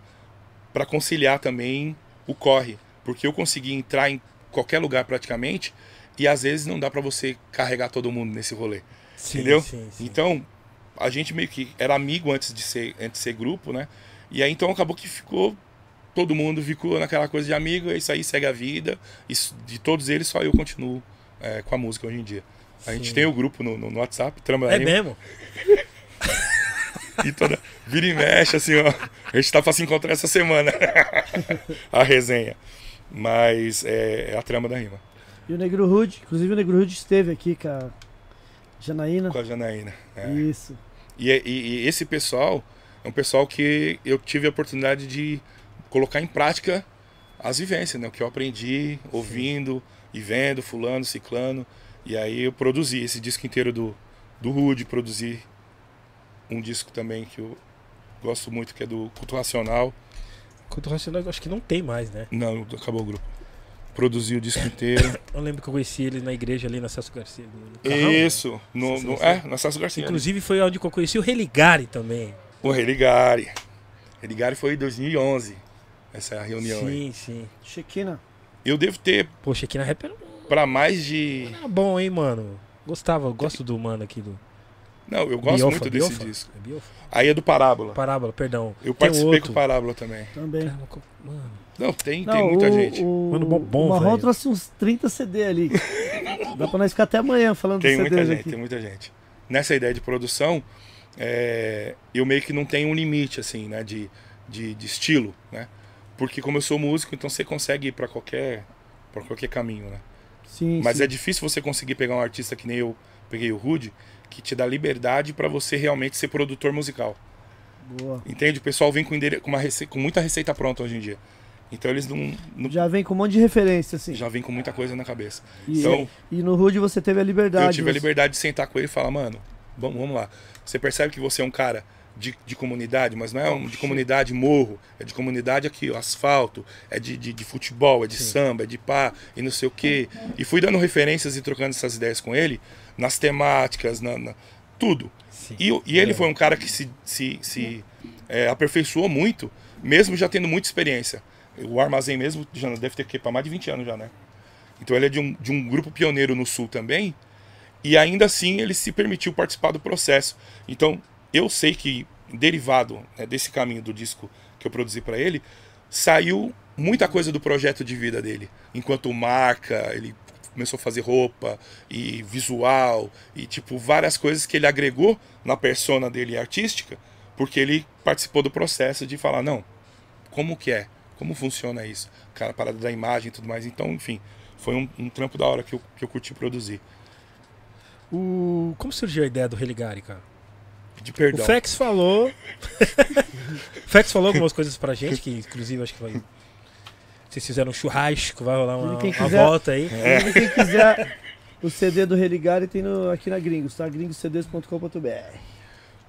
Speaker 3: para conciliar também o corre. Porque eu conseguia entrar em qualquer lugar praticamente. E às vezes não dá para você carregar todo mundo nesse rolê.
Speaker 2: Sim,
Speaker 3: entendeu?
Speaker 2: Sim, sim.
Speaker 3: Então, a gente meio que era amigo antes de ser, antes de ser grupo, né? E aí então acabou que ficou. Todo mundo ficou naquela coisa de amigo, é isso aí, segue a vida. Isso, de todos eles, só eu continuo é, com a música hoje em dia. A gente
Speaker 2: Sim.
Speaker 3: tem o grupo no, no- no WhatsApp, Trama da
Speaker 2: É mesmo?
Speaker 3: e toda. Vira e mexe, assim, ó. A gente tá pra se encontrar essa semana. a resenha. Mas é, é a trama da rima.
Speaker 1: E o Negro Hood, inclusive o Negro Hood esteve aqui com a Janaína.
Speaker 3: Com a Janaína. é.
Speaker 1: Isso.
Speaker 3: E, e- e esse pessoal é um pessoal que eu tive a oportunidade de colocar em prática as vivências, né? O que eu aprendi ouvindo e vendo, fulano, ciclano. E aí eu produzi esse disco inteiro do, do Rude, produzi um disco também que eu gosto muito, que é do Culto Racional.
Speaker 2: Culto Racional, acho que não tem mais, né?
Speaker 3: Não, acabou o grupo. Produzi o disco inteiro.
Speaker 2: Eu lembro que eu conheci ele na igreja ali na Celso Garcia. no Carrão, né?
Speaker 3: Isso, no,
Speaker 2: Sim,
Speaker 3: no,
Speaker 2: sim,
Speaker 3: é,
Speaker 2: sim.
Speaker 3: na Celso Garcia.
Speaker 2: Inclusive foi onde eu conheci o Religari também.
Speaker 3: O Religari. Religari foi em 2011, essa reunião aí.
Speaker 2: Sim, sim.
Speaker 1: Chequina.
Speaker 3: Eu devo ter
Speaker 2: Poxa, aqui na rap era,
Speaker 3: pra mais de.
Speaker 2: era bom, hein, mano? Gostava, eu gosto do mano aqui do.
Speaker 3: Não, eu gosto
Speaker 2: Biofa,
Speaker 3: muito desse
Speaker 2: Biofa?
Speaker 3: disco.
Speaker 2: É Biofa?
Speaker 3: Aí é do Parábola.
Speaker 2: Parábola, perdão.
Speaker 3: Eu
Speaker 2: Tem
Speaker 3: participei
Speaker 2: outro.
Speaker 3: com o Parábola também.
Speaker 1: Também.
Speaker 2: Caramba, Mano,
Speaker 3: Não, tem,
Speaker 1: Não,
Speaker 3: tem muita
Speaker 1: o,
Speaker 3: gente.
Speaker 1: O,
Speaker 2: Mano, bom, bom,
Speaker 1: o Marrom
Speaker 2: velho.
Speaker 1: trouxe uns 30 CD ali. Dá pra nós ficar até amanhã falando
Speaker 3: Tem muita gente,
Speaker 1: aqui.
Speaker 3: tem muita gente. Nessa ideia de produção, é, eu meio que não tenho um limite, assim, né, de, de, de estilo, né? Porque como eu sou músico, então você consegue ir pra qualquer, pra qualquer caminho, né?
Speaker 1: Sim,
Speaker 3: Mas
Speaker 1: sim.
Speaker 3: é difícil você conseguir pegar um artista que nem eu peguei o Rude, que te dá liberdade pra você realmente ser produtor musical.
Speaker 1: Boa.
Speaker 3: Entende? O pessoal vem com, com, uma rece- com muita receita pronta hoje em dia. Então eles não, não-
Speaker 1: Já vem com um monte de referência, assim.
Speaker 3: já vem com muita coisa na cabeça.
Speaker 1: E,
Speaker 3: Então,
Speaker 1: e no Rude você teve a liberdade.
Speaker 3: eu tive a
Speaker 1: você-
Speaker 3: liberdade de sentar com ele e falar, mano, vamos, vamos lá. Você percebe que você é um cara de, de comunidade, mas não é um de comunidade morro, é de comunidade aqui, ó, asfalto, é de, de, de futebol, é de samba, é de pá, e não sei o quê. E fui dando referências e trocando essas ideias com ele, nas temáticas, na, na- tudo.
Speaker 2: sim.
Speaker 3: E, e ele foi um cara que se, se, se é, aperfeiçoou muito, mesmo já tendo muita experiência. O armazém mesmo já deve ter que para mais de 20 anos já, né? Então ele é de um, de um grupo pioneiro no sul também, e ainda assim ele se permitiu participar do processo. Então eu sei que derivado né, desse caminho do disco que eu produzi para ele, saiu muita coisa do projeto de vida dele. Enquanto marca, ele começou a fazer roupa e visual e tipo várias coisas que ele agregou na persona dele artística, porque ele participou do processo de falar, não, como que é? Como funciona isso? Cara, parada da imagem e tudo mais. Então, enfim, foi um, um trampo da hora que eu, que eu curti produzir.
Speaker 2: O... Como surgiu a ideia do Religari, cara?
Speaker 3: Pedir
Speaker 2: O
Speaker 3: perdão.
Speaker 2: Fex falou. o Fex falou algumas coisas pra gente, que inclusive acho que vai. Vocês fizeram um churrasco, vai rolar uma,
Speaker 1: Quem
Speaker 2: uma
Speaker 1: quiser-
Speaker 2: volta aí.
Speaker 1: E quem quiser o CD do Religare tem no, aqui na Gringos, tá? gringoscds.com.br.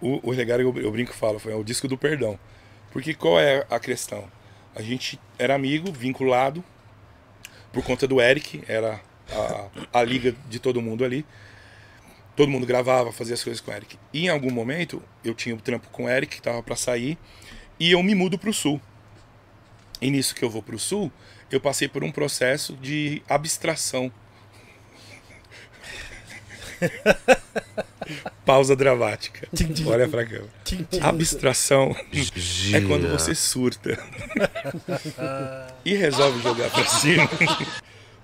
Speaker 3: O, o eu, eu brinco e falo, foi o disco do perdão. Porque qual é a questão? A gente era amigo, vinculado, por conta do Eric, era a, a liga de todo mundo ali. Todo mundo gravava, fazia as coisas com o Eric. E em algum momento, eu tinha o trampo com o Eric, que tava para sair, e eu me mudo pro sul. E nisso que eu vou pro sul, eu passei por um processo de abstração. Pausa dramática. Olha pra câmera. Abstração é quando você surta e resolve jogar pra cima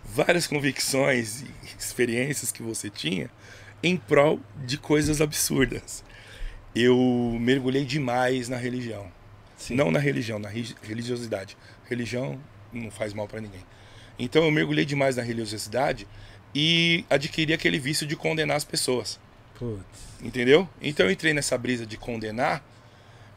Speaker 3: várias convicções e experiências que você tinha em prol de coisas absurdas. Eu mergulhei demais na religião. Não na religião, na religiosidade. Religião não faz mal pra ninguém. Então eu mergulhei demais na religiosidade e adquiri aquele vício de condenar as pessoas.
Speaker 2: Putz.
Speaker 3: Entendeu? Então eu entrei nessa brisa de condenar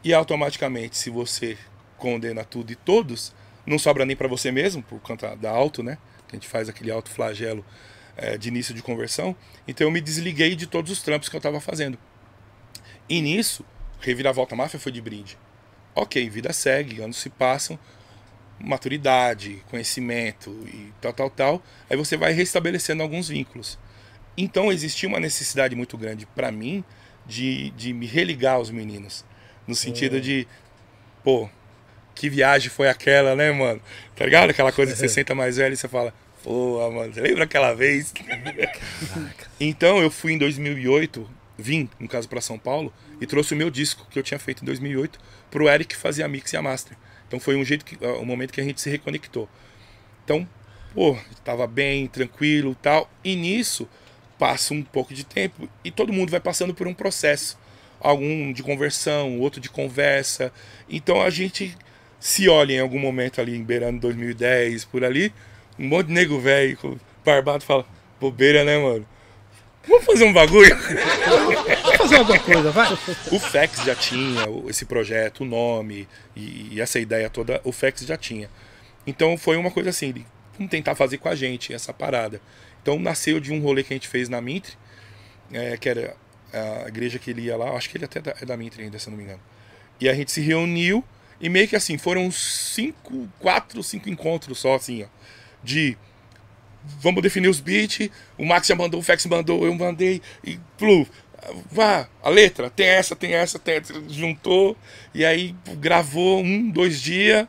Speaker 3: e automaticamente, se você condena tudo e todos, não sobra nem para você mesmo, por conta da auto, né? Que a gente faz aquele alto flagelo eh, de início de conversão. Então eu me desliguei de todos os trampos que eu estava fazendo. E nisso, reviravolta máfia foi de brinde. Ok, vida segue, anos se passam, maturidade, conhecimento e tal, tal, tal. Aí você vai restabelecendo alguns vínculos. Então existia uma necessidade muito grande para mim de, de me religar aos meninos. No sentido de, pô, que viagem foi aquela, né, mano? Tá ligado? Aquela coisa que você senta mais velho e você fala, pô, mano, você lembra aquela vez? então eu fui em 2008, vim, no caso, para São Paulo, e trouxe o meu disco que eu tinha feito em 2008 pro Eric fazer a mix e a master. Então foi um jeito que, o momento que a gente se reconectou. Então, pô, tava bem, tranquilo, tal. E nisso passa um pouco de tempo e todo mundo vai passando por um processo, algum de conversão, outro de conversa. Então a gente se olha em algum momento ali em beirando 2010 por ali, um monte de nego velho, barbado fala: "Bobeira, né, mano? Vamos fazer um bagulho?"
Speaker 2: Vamos fazer alguma coisa, vai.
Speaker 3: O FEX já tinha esse projeto, o nome e, e essa ideia toda, o FEX já tinha. Então foi uma coisa assim, de, vamos tentar fazer com a gente essa parada. Então nasceu de um rolê que a gente fez na Mintre, é, que era a igreja que ele ia lá, acho que ele até é da Mintre ainda, se eu não me engano. E a gente se reuniu e meio que assim, foram uns cinco, quatro, cinco encontros só assim, ó, de vamos definir os beats, o Max já mandou, o Fex mandou, eu mandei, e plu, vá, a letra, tem essa, tem essa, tem essa, juntou, e aí gravou um, dois dias,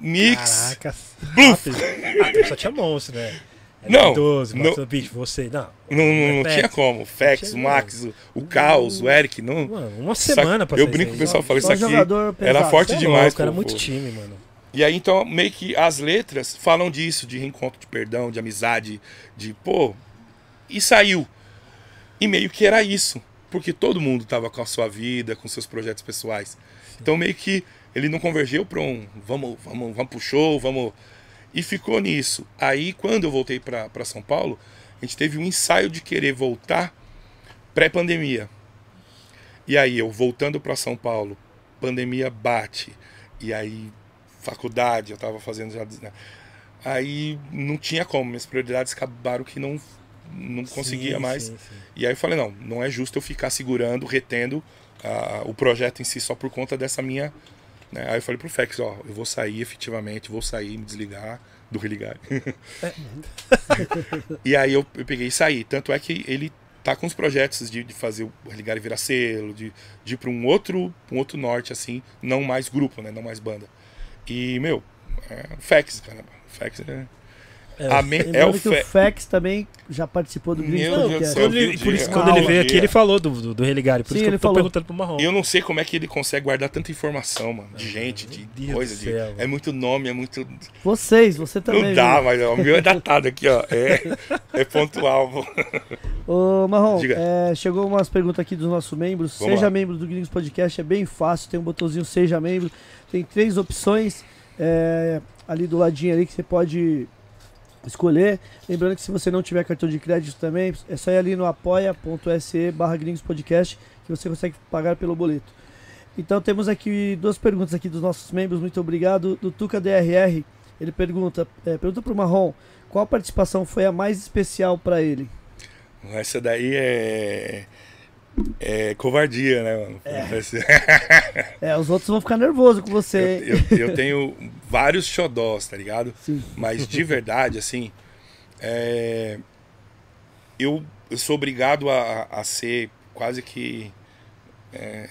Speaker 3: mix.
Speaker 2: Caraca.
Speaker 3: Bluf.
Speaker 2: Ah, só tinha monstro, né? Era
Speaker 3: Não,
Speaker 2: 12,
Speaker 3: não.
Speaker 2: Beach, você. Não.
Speaker 3: Não, não, não
Speaker 2: Fex.
Speaker 3: tinha como. Fex, o Max, o, o Caos, o Eric, não.
Speaker 2: Mano, uma semana pra
Speaker 3: Eu brinco com o pessoal, fala
Speaker 1: Só
Speaker 3: isso aqui. Era forte
Speaker 2: é
Speaker 3: demais.
Speaker 2: louco, era muito time, mano.
Speaker 3: E aí, então, meio que as letras falam disso, de reencontro, de perdão, de amizade, de pô. E saiu. E meio que era isso. Porque todo mundo tava com a sua vida, com seus projetos pessoais. Então, meio que ele não convergeu para um vamos, vamos, vamos pro show, vamos. E ficou nisso. Aí, quando eu voltei para São Paulo, a gente teve um ensaio de querer voltar pré-pandemia. E aí, eu voltando para São Paulo, pandemia bate. E aí, faculdade, eu tava fazendo já. né? Aí não tinha como, minhas prioridades acabaram que não, não conseguia
Speaker 2: Sim,
Speaker 3: mais.
Speaker 2: sim, sim.
Speaker 3: E aí eu falei, não, não é justo eu ficar segurando, retendo ah, o projeto em si só por conta dessa minha. né? Aí eu falei pro Fex, ó, eu vou sair efetivamente, vou sair, me desligar do religar. e aí eu, eu peguei e saí. Tanto é que ele tá com os projetos de, de fazer o religar e virar selo, de, de ir pra um outro, um outro norte, assim, não mais grupo, né? Não mais banda. E, meu, é, Fex, caramba. Fex é.
Speaker 2: É,
Speaker 3: é o
Speaker 1: que
Speaker 3: Fe...
Speaker 1: o Fex também já participou do
Speaker 3: Meu Deus
Speaker 2: ele,
Speaker 3: vi o
Speaker 2: por isso, quando ele veio aqui, ele falou do, do, do Religare. Por
Speaker 1: Sim,
Speaker 2: isso que
Speaker 1: ele
Speaker 2: eu tô
Speaker 1: falou.
Speaker 2: perguntando pro Marrom.
Speaker 3: E eu não sei como é que ele consegue guardar tanta informação, mano. De gente, de
Speaker 2: Deus
Speaker 3: coisa. De... É muito nome, é muito.
Speaker 1: Vocês, você também.
Speaker 3: não dá,
Speaker 1: viu?
Speaker 3: mas ó, o meu é datado aqui, ó. É, é pontual. pô.
Speaker 1: Ô, Marrom, é, chegou umas perguntas aqui dos nossos membros.
Speaker 3: Vamos
Speaker 1: seja
Speaker 3: lá.
Speaker 1: membro do Gringos Podcast, é bem fácil. Tem um botãozinho Seja Membro. Tem três opções é, ali do ladinho ali que você pode escolher. Lembrando que se você não tiver cartão de crédito também, é só ir ali no apoia.se barra gringos podcast que você consegue pagar pelo boleto. Então temos aqui duas perguntas aqui dos nossos membros, muito obrigado. Do Tuca DRR, ele pergunta, é, pergunta pro Marrom, qual participação foi a mais especial para ele?
Speaker 3: Essa daí é. É covardia, né, mano?
Speaker 1: É, os outros vão ficar nervosos com você.
Speaker 3: Eu, eu, eu tenho vários xodós, tá ligado?
Speaker 1: Sim.
Speaker 3: Mas de verdade, assim, é, eu, eu sou obrigado a, a ser quase que. é,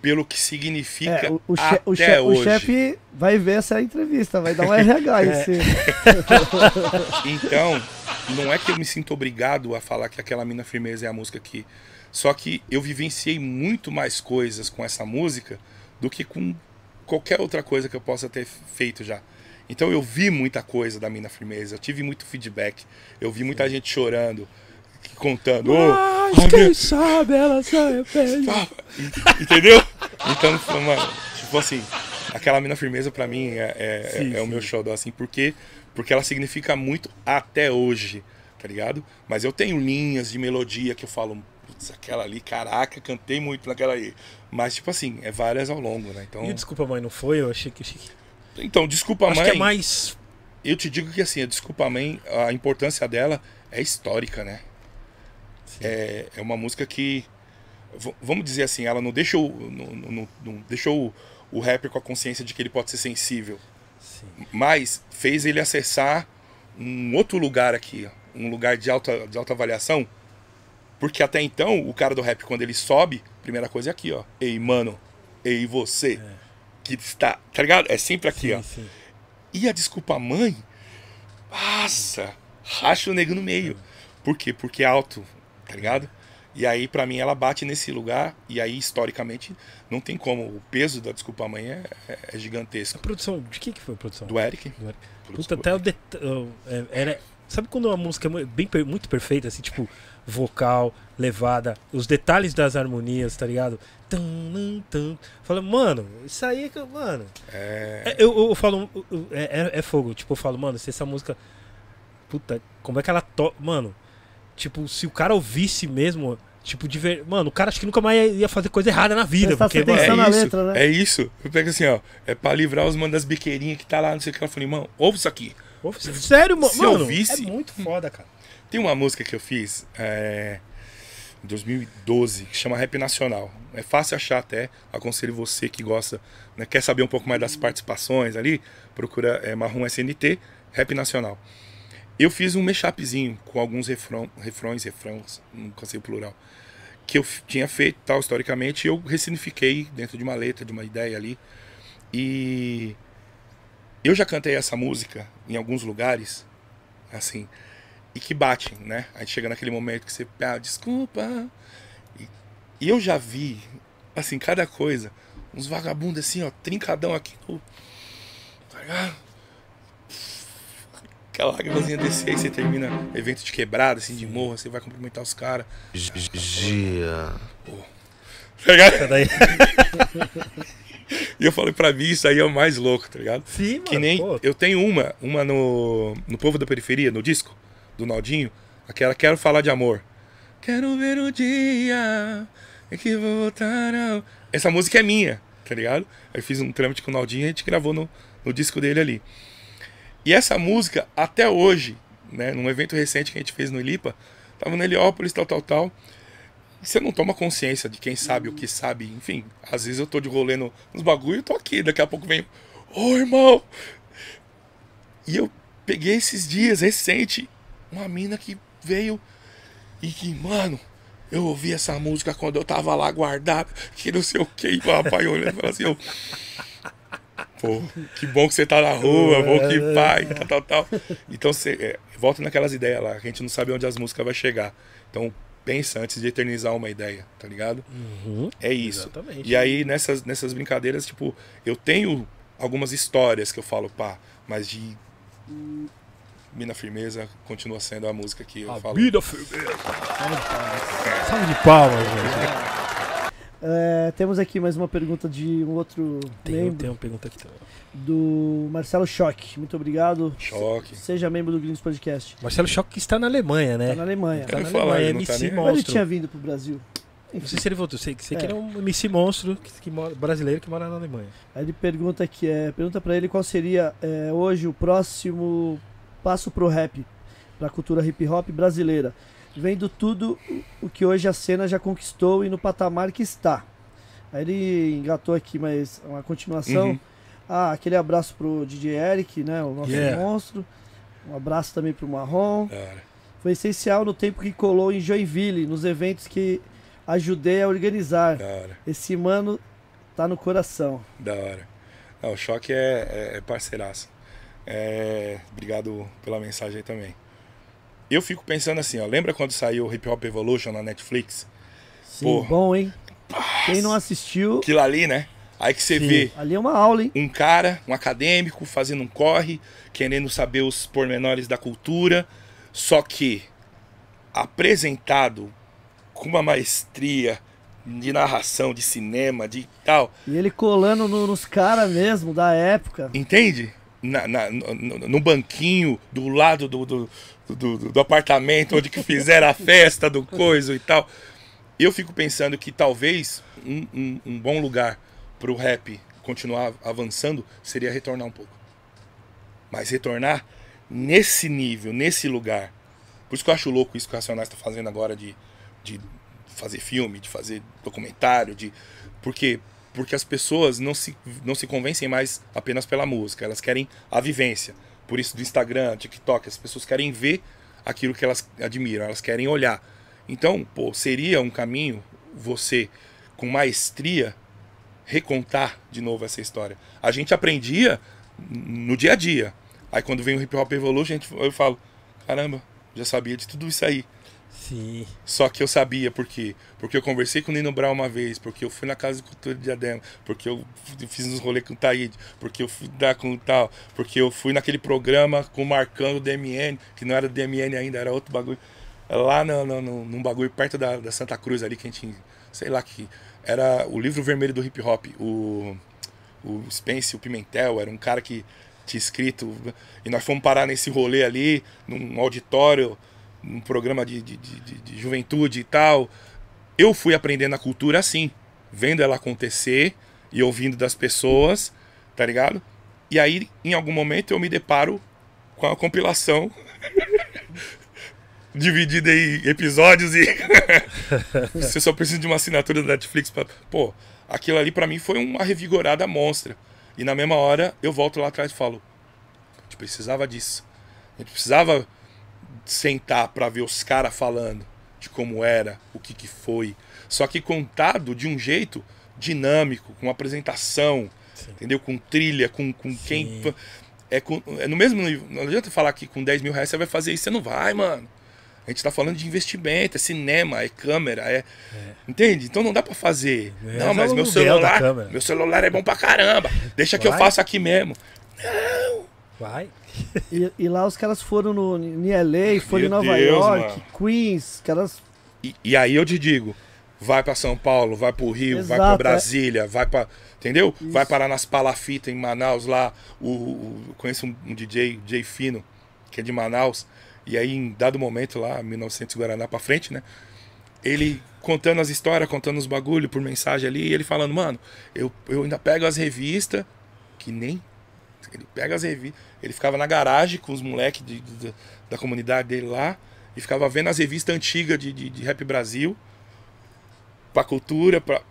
Speaker 3: pelo que significa
Speaker 1: É, o, o,
Speaker 3: até
Speaker 1: o che- o
Speaker 3: hoje.
Speaker 1: chefe vai ver essa entrevista, vai dar um RH em você.
Speaker 3: Então, não é que eu me sinto obrigado a falar que aquela mina firmeza é a música que. Só que eu vivenciei muito mais coisas com essa música do que com qualquer outra coisa que eu possa ter feito já. Então eu vi muita coisa da mina firmeza, eu tive muito feedback, eu vi muita gente chorando, contando. "Ô,
Speaker 2: Mas
Speaker 3: ai,
Speaker 2: quem
Speaker 3: meu-
Speaker 2: sabe ela se arrepende.
Speaker 3: Ah, en- Entendeu? Então, uma- tipo assim, aquela mina firmeza pra mim é, é,
Speaker 2: Sim,
Speaker 3: é o meu xodó, assim, porque, porque ela significa muito até hoje, tá ligado? Mas eu tenho linhas de melodia que eu falo, putz, aquela ali, caraca, cantei muito naquela aí. Mas, tipo assim, é várias ao longo, né? Então,
Speaker 2: E o Desculpa Mãe não foi? Eu achei que.
Speaker 3: Então desculpa,
Speaker 2: Acho
Speaker 3: mãe.
Speaker 2: que é mais.
Speaker 3: Eu te digo que assim, a Desculpa Mãe, a importância dela é histórica, né? É, é uma música que, vamos dizer assim, ela não deixa o, não, não- não deixou o, o rapper com a consciência de que ele pode ser sensível,
Speaker 2: Sim.
Speaker 3: mas fez ele acessar um outro lugar aqui, um lugar de alta, de alta avaliação, porque até então, o cara do rap, quando ele sobe, primeira coisa é aqui, ó. Ei, mano, ei, você, que está, tá ligado? É sempre aqui,
Speaker 2: sim,
Speaker 3: ó.
Speaker 2: sim.
Speaker 3: E a desculpa mãe, passa, racha o nego no meio. Por quê? Porque é alto, tá ligado? E aí, pra mim, ela bate nesse lugar, e aí, historicamente, não tem como. O peso da desculpa mãe é, é- é
Speaker 2: A
Speaker 3: gigantesco.
Speaker 2: produção. De que, que foi a produção?
Speaker 3: Do Eric.
Speaker 2: Do Eric. Puta, até o det... é- era... Sabe quando uma música é bem, muito perfeita, assim, tipo, vocal, levada, os detalhes das harmonias, tá ligado? Tum, tum, tum. Fala, mano, isso aí é que. eu- Mano.
Speaker 3: É,
Speaker 2: É, Eu, eu, eu falo. É, é- é fogo. Tipo, eu falo, mano, se essa música. Puta, como é que ela to... Mano, tipo, se o cara ouvisse mesmo. Tipo, de ver. Mano, o cara acho que nunca mais ia fazer coisa errada na vida.
Speaker 1: Prestasse
Speaker 2: Porque, mano,
Speaker 3: é
Speaker 1: na
Speaker 3: isso,
Speaker 1: letra, né?
Speaker 3: é isso. Eu pego assim, ó. É pra livrar os manos das biqueirinhas que tá lá, não sei o que. Ela falou, irmão, ouve isso aqui.
Speaker 2: ouve- sério, mano.
Speaker 3: Se eu
Speaker 2: mano,
Speaker 3: visse-
Speaker 2: É muito foda, cara.
Speaker 3: Tem uma música que eu fiz é, em 2012 que chama Rap Nacional. É fácil achar até. Aconselho você que gosta, né, quer saber um pouco mais das participações ali, procura é, Marrom SNT, Rap Nacional. Eu fiz um mashupzinho com alguns refrão, refrões, refrãos, nunca sei o plural, que eu tinha feito tal historicamente eu ressignifiquei dentro de uma letra, de uma ideia ali. E eu já cantei essa música em alguns lugares, assim, e que batem, né? Aí chega naquele momento que você, ah, desculpa. E, e eu já vi, assim, cada coisa, uns vagabundos assim, ó, trincadão aqui no. Tá ligado? Aquela lágrimazinha descer, aí você termina evento de quebrada, assim, de morro, você vai cumprimentar os caras.
Speaker 4: Gia.
Speaker 3: Tá ligado? E eu falei pra mim, isso aí é o mais louco, tá ligado?
Speaker 2: Sim, mano.
Speaker 3: Que nem.
Speaker 2: pô,
Speaker 3: Eu tenho uma, uma no, no Povo da Periferia, no disco, do Naldinho, aquela Quero Falar de Amor. Quero ver o dia em que vou voltar ao... Essa música é minha, tá ligado? Aí fiz um trâmite com o Naldinho e a gente gravou no, no disco dele ali. E essa música, até hoje, né, num evento recente que a gente fez no Ilipa, tava no Heliópolis, tal, tal, tal. Você não toma consciência de quem sabe o que sabe, enfim. Às vezes eu tô de rolê no, nos bagulho e tô aqui, daqui a pouco vem, ô irmão! E eu peguei esses dias, recente, uma mina que veio e que, mano, eu ouvi essa música quando eu tava lá guardado, que não sei o que, e o rapaz olhando e falou assim, eu, Pô, que bom que você tá na rua, bom que vai, tal, tal, tal. Então você é, volta naquelas ideias lá, a gente não sabe onde as músicas vai chegar. Então pensa antes de eternizar uma ideia, tá ligado?
Speaker 2: Uhum.
Speaker 3: É isso.
Speaker 2: Exatamente.
Speaker 3: E aí nessas, nessas brincadeiras, tipo, eu tenho algumas histórias que eu falo, pá, mas de Mina Firmeza continua sendo a música que eu
Speaker 2: A
Speaker 3: falo.
Speaker 2: vida firmeza. Salve de palmas, gente.
Speaker 1: É, temos aqui mais uma pergunta de um outro
Speaker 2: Tem,
Speaker 1: membro,
Speaker 2: tem uma pergunta aqui também.
Speaker 1: do Marcelo Schock. Muito obrigado.
Speaker 3: Choque.
Speaker 1: Seja membro do Gringos Podcast.
Speaker 2: Marcelo Choque está na Alemanha, né?
Speaker 1: Tá na Alemanha.
Speaker 2: Tá
Speaker 3: Eu
Speaker 2: na
Speaker 3: falar,
Speaker 2: Alemanha,
Speaker 3: ele tá
Speaker 2: MC
Speaker 3: nem-
Speaker 1: Mas ele
Speaker 2: Monstro.
Speaker 1: tinha vindo pro Brasil.
Speaker 2: Não sei se ele voltou, sei, sei que
Speaker 1: É.
Speaker 2: ele é um MC monstro que, que mora, brasileiro que mora na Alemanha.
Speaker 1: Aí ele pergunta que é, pergunta para ele qual seria é, hoje o próximo passo pro rap, pra cultura hip hop brasileira, vendo tudo o que hoje a cena já conquistou e no patamar que está. Aí ele engatou aqui mais uma continuação.
Speaker 3: Uhum.
Speaker 1: Ah, aquele abraço pro DJ Eric, né, o nosso
Speaker 2: Yeah.
Speaker 1: monstro. Um abraço também pro Marrom. Foi essencial no tempo que colou em Joinville, nos eventos que ajudei a organizar. Esse mano tá no coração.
Speaker 3: Da hora. Não, o choque é, é, é parceiraço. É, obrigado pela mensagem aí também. Eu fico pensando assim, ó. Lembra quando saiu o Hip Hop Evolution na Netflix?
Speaker 1: Sim,
Speaker 3: Porra.
Speaker 1: bom, hein? Quem não assistiu,
Speaker 3: Aquilo ali, né? Aí que você
Speaker 2: Sim.
Speaker 3: vê
Speaker 1: ali é uma aula, hein?
Speaker 3: um cara, um acadêmico, fazendo um corre, querendo saber os pormenores da cultura, só que apresentado com uma maestria de narração, de cinema, de tal.
Speaker 1: E ele colando no- nos caras mesmo da época.
Speaker 3: Entende? Na, na- no, no- no banquinho do lado do, do, do, do apartamento onde que fizeram a festa do coisa e tal. Eu fico pensando que talvez um, um- um bom lugar para o rap continuar avançando seria retornar um pouco. Mas retornar nesse nível, nesse lugar. Por isso que eu acho louco isso que o Racionais está fazendo agora de, de fazer filme, de fazer documentário, de. Porque porque as pessoas não se, não se convencem mais apenas pela música, elas querem a vivência. Por isso do Instagram, TikTok, as pessoas querem ver aquilo que elas admiram, elas querem olhar. Então, pô, seria um caminho você com maestria recontar de novo essa história. A gente aprendia no dia a dia. Aí quando vem o Hip Hop Evolution, eu falo, caramba, já sabia de tudo isso aí.
Speaker 2: Sim.
Speaker 3: Só que eu sabia por quê? Porque eu conversei com o Nino Brown uma vez, porque eu fui na Casa de Cultura de Diadema, porque eu fiz uns rolês com o Taíde, porque eu fui dar com tal, porque eu fui naquele programa com o Marcando DMN, que não era DMN ainda, era outro bagulho. Lá no, no, no- num bagulho perto da, da Santa Cruz ali, que a gente, sei lá, que era o livro vermelho do hip hop. O, o Spence, o Pimentel, era um cara que tinha escrito. E nós fomos parar nesse rolê ali, num auditório, num programa de, de, de, de- de juventude e tal. Eu fui aprendendo a cultura assim, vendo ela acontecer e ouvindo das pessoas, tá ligado? E aí, em algum momento, eu me deparo com a compilação dividida em episódios e você só precisa de uma assinatura da Netflix pra... pô, aquilo ali pra mim foi uma revigorada monstra. E na mesma hora eu volto lá atrás e falo, a gente precisava disso. A gente precisava sentar pra ver os caras falando de como era, o que que foi. Só que contado de um jeito dinâmico, com apresentação,
Speaker 2: Sim.
Speaker 3: entendeu? Com trilha, com, com
Speaker 2: Sim.
Speaker 3: quem. É, com- é no mesmo nível. Não adianta falar que com 10 mil reais você vai fazer isso, você não vai, mano. A gente tá falando de investimento, é cinema, é câmera, é. Entende? Então não dá pra fazer.
Speaker 2: É,
Speaker 3: não, mas
Speaker 2: é
Speaker 3: meu celular. Meu celular é bom pra caramba. Deixa que eu
Speaker 2: Vai.
Speaker 3: faço aqui mesmo.
Speaker 2: Vai.
Speaker 1: E, e lá os caras foram no, em LA, foram em Nova
Speaker 3: Deus,
Speaker 1: York,
Speaker 3: mano.
Speaker 1: Queens, caras.
Speaker 3: E, e aí eu te digo, vai pra São Paulo, vai pro Rio, vai
Speaker 1: Exato, é.
Speaker 3: Brasília, vai pra. Entendeu?
Speaker 1: Isso.
Speaker 3: Vai parar nas palafitas em Manaus lá. O, o- eu conheço um, um DJ, DJ Fino, que é de Manaus. E aí, em dado momento lá, 1900 Guaraná pra frente, né? Ele contando as histórias, contando os bagulho por mensagem ali, e ele falando, mano, eu, eu ainda pego as revistas, que nem. Ele pega as revistas. Ele ficava na garagem com os moleques da comunidade dele lá e ficava vendo as revistas antigas de, de, de Rap Brasil pra cultura, pra.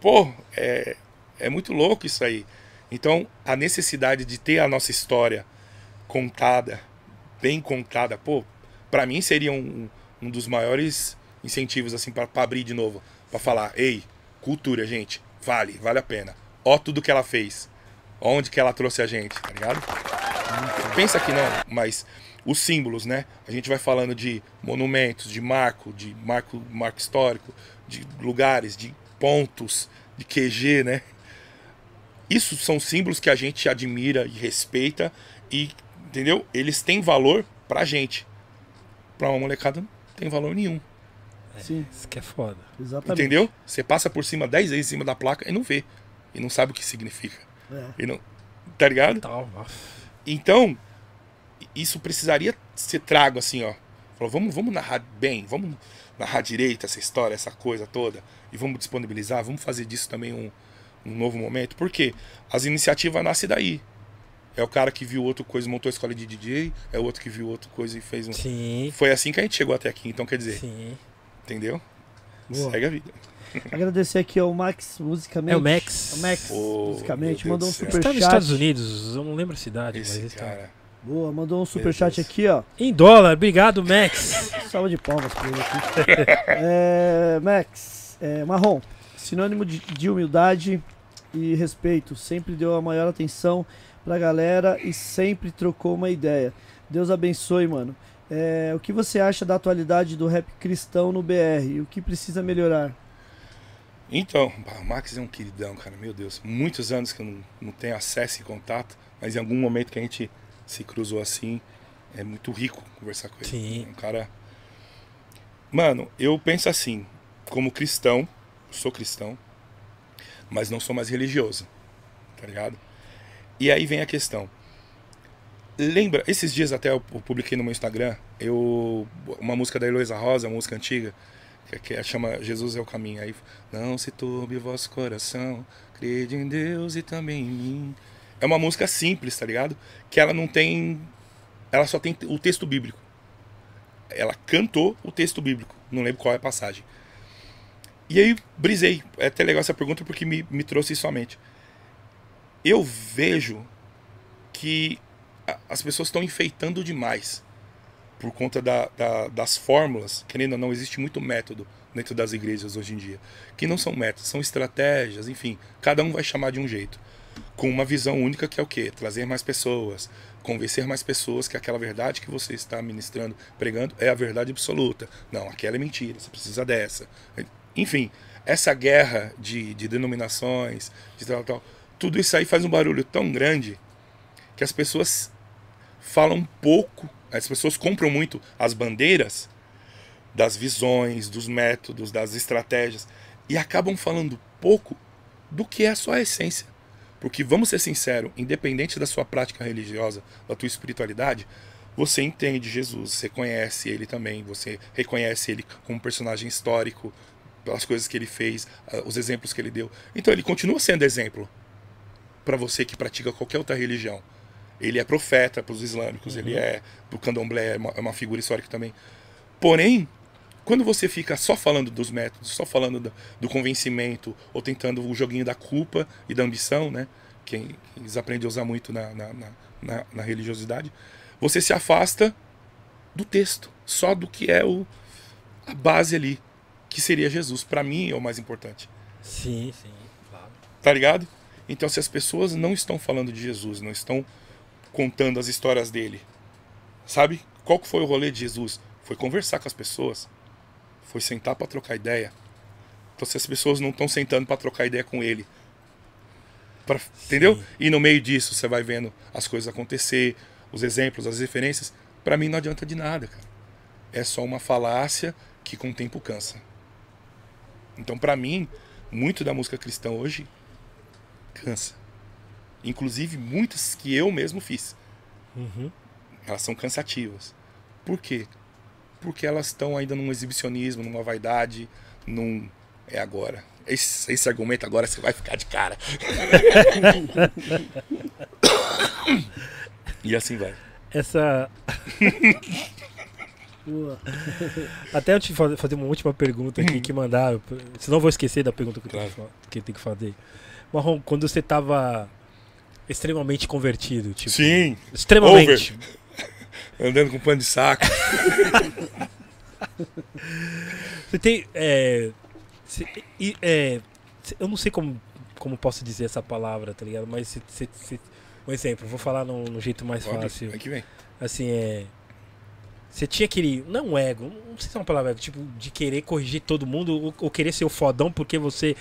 Speaker 3: Pô, é, é muito louco isso aí. Então, a necessidade de ter a nossa história contada, bem contada, pô, pra mim seria um, um dos maiores incentivos, assim, pra abrir de novo. Pra falar, ei, cultura, gente, vale, vale a pena. Ó tudo que ela fez. Onde que ela trouxe a gente, tá ligado? Pensa que não, mas os símbolos, né? A gente vai falando de monumentos, de marco, de marco, marco histórico, de lugares, de pontos, de QG, né? Isso são símbolos que a gente admira e respeita e, entendeu? Eles têm valor pra gente. Pra uma molecada não tem valor nenhum.
Speaker 1: Sim,
Speaker 2: Isso que é foda.
Speaker 1: exatamente.
Speaker 3: Entendeu? Você passa por cima 10 vezes em cima da placa e não vê. E não sabe o que significa.
Speaker 1: É.
Speaker 3: E não, tá ligado?
Speaker 2: Ó.
Speaker 3: Então, isso precisaria ser trago assim, ó. Falou, vamos, vamos narrar bem, vamos narrar direito essa história, essa coisa toda. E vamos disponibilizar, vamos fazer disso também um, um novo momento. Por quê? As iniciativas nascem daí. É o cara que viu outra coisa e montou a escola de DJ, é o outro que viu outra coisa e fez um.
Speaker 2: Sim,
Speaker 3: Foi assim que a gente chegou até aqui. Então, quer dizer,
Speaker 2: sim.
Speaker 3: entendeu?
Speaker 1: Boa.
Speaker 3: Segue a vida.
Speaker 1: Agradecer aqui ao Max Musicamente.
Speaker 2: É o Max.
Speaker 1: O Max
Speaker 3: Ô,
Speaker 1: Musicamente mandou um.
Speaker 2: Você tá
Speaker 1: superchat.
Speaker 2: nos Estados Unidos, eu não lembro a cidade, mas
Speaker 3: Esse
Speaker 2: ele tá.
Speaker 3: cara.
Speaker 1: Boa, mandou um superchat aqui, ó.
Speaker 2: Em dólar, obrigado, Max.
Speaker 1: Salva de palmas pra ele aqui. É, Max, é, Marrom, sinônimo de, de humildade e respeito. Sempre deu a maior atenção pra galera e sempre trocou uma ideia. Deus abençoe, mano. É, o que você acha da atualidade do rap cristão no BR? E o que precisa melhorar?
Speaker 3: Então, o Max é um queridão, cara, meu Deus. Muitos anos que eu não, não tenho acesso e contato, mas em algum momento que a gente se cruzou assim, é muito rico conversar com ele.
Speaker 2: Sim.
Speaker 3: É um cara. Mano, eu penso assim, como cristão, sou cristão, mas não sou mais religioso, tá ligado? E aí vem a questão. Lembra, esses dias até eu publiquei no meu Instagram, eu uma música da Heloísa Rosa, uma música antiga, que, que chama Jesus é o caminho. Aí, não se turbe o vosso coração, crede em Deus e também em mim. É uma música simples, tá ligado? Que ela não tem. Ela só tem o texto bíblico. Ela cantou o texto bíblico. Não lembro qual é a passagem. E aí, brisei. É até legal essa pergunta porque me, me trouxe isso à mente. Eu vejo que as pessoas estão enfeitando demais por conta da- da- das fórmulas, querendo ou não, existe muito método dentro das igrejas hoje em dia. Que não são métodos, são estratégias, enfim. Cada um vai chamar de um jeito. Com uma visão única que é o quê? Trazer mais pessoas, convencer mais pessoas que aquela verdade que você está ministrando, pregando, é a verdade absoluta. Não, aquela é mentira, você precisa dessa. Enfim, essa guerra de, de denominações, de tal, tal, tudo isso aí faz um barulho tão grande que as pessoas falam pouco, as pessoas compram muito as bandeiras das visões, dos métodos, das estratégias e acabam falando pouco do que é a sua essência. Porque vamos ser sinceros, independente da sua prática religiosa, da tua espiritualidade, você entende Jesus, você conhece ele também, você reconhece ele como personagem histórico, pelas coisas que ele fez, ah, os exemplos que ele deu. Então ele continua sendo exemplo para você que pratica qualquer outra religião. Ele é profeta para os islâmicos, ele é do candomblé, é uma, é uma figura histórica também. Porém, quando você fica só falando dos métodos, só falando do, do convencimento, ou tentando o joguinho da culpa e da ambição, né? Que eles aprendem a usar muito na, na, na, na- na religiosidade, você se afasta do texto, só do que é o, a base ali, que seria Jesus. Para mim é o mais importante.
Speaker 2: Sim, sim, claro.
Speaker 3: Tá ligado? Então, se as pessoas não estão falando de Jesus, não estão contando as histórias dele, sabe? Qual que foi o rolê de Jesus? Foi conversar com as pessoas, foi sentar para trocar ideia. Então, se as pessoas não estão sentando para trocar ideia com ele, pra- entendeu? E no meio disso, você vai vendo as coisas acontecer, os exemplos, as referências. Para mim, não adianta de nada, cara. É só uma falácia que com o tempo cansa. Então, para mim, muito da música cristã hoje cansa. Inclusive muitas que eu mesmo fiz.
Speaker 2: Uhum.
Speaker 3: Elas são cansativas. Por quê? Porque elas estão ainda num exibicionismo, numa vaidade, num. É agora. Esse, esse argumento agora você vai ficar de cara. e assim vai.
Speaker 2: Essa. Até eu te fa- fazer uma última pergunta aqui que mandaram. Senão eu vou esquecer da pergunta que eu, tenho
Speaker 3: Claro.
Speaker 2: que fa- que eu tenho que fazer. Marrom, quando você tava extremamente convertido, tipo.
Speaker 3: Sim,
Speaker 2: Extremamente.
Speaker 3: andando com pano de saco.
Speaker 2: Você tem. É, você- é, eu não sei como, como posso dizer essa palavra, tá ligado? Mas você, você- você- um exemplo, vou falar no, no jeito mais
Speaker 3: Pode,
Speaker 2: fácil.
Speaker 3: Aqui vem.
Speaker 2: Assim, é. Você tinha aquele. Não ego, não sei se é uma palavra tipo, de querer corrigir todo mundo ou, ou querer ser o fodão porque você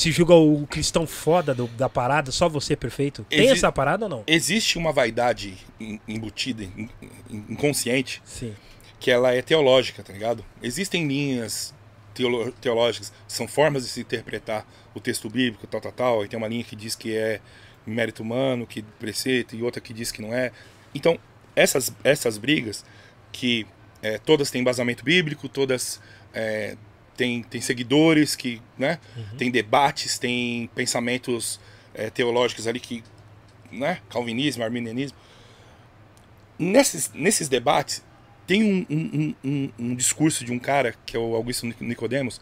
Speaker 2: se julga o cristão foda do- da parada, só você é perfeito. Tem
Speaker 3: Exi-
Speaker 2: essa parada ou não?
Speaker 3: Existe uma vaidade em- embutida, in- in- inconsciente,
Speaker 2: Sim.
Speaker 3: que ela é teológica, tá ligado? Existem linhas teolo- teológicas, são formas de se interpretar o texto bíblico, tal, tal, tal. E tem uma linha que diz que é mérito humano, que preceito, e outra que diz que não é. Então, essas, essas brigas, que é, todas têm embasamento bíblico, todas é, têm, têm seguidores, que né, tem debates, tem pensamentos é, teológicos ali que. Né, calvinismo, arminianismo. Nesses, nesses debates, tem um, um, um, um, um discurso de um cara, que é o Augusto Nicodemos,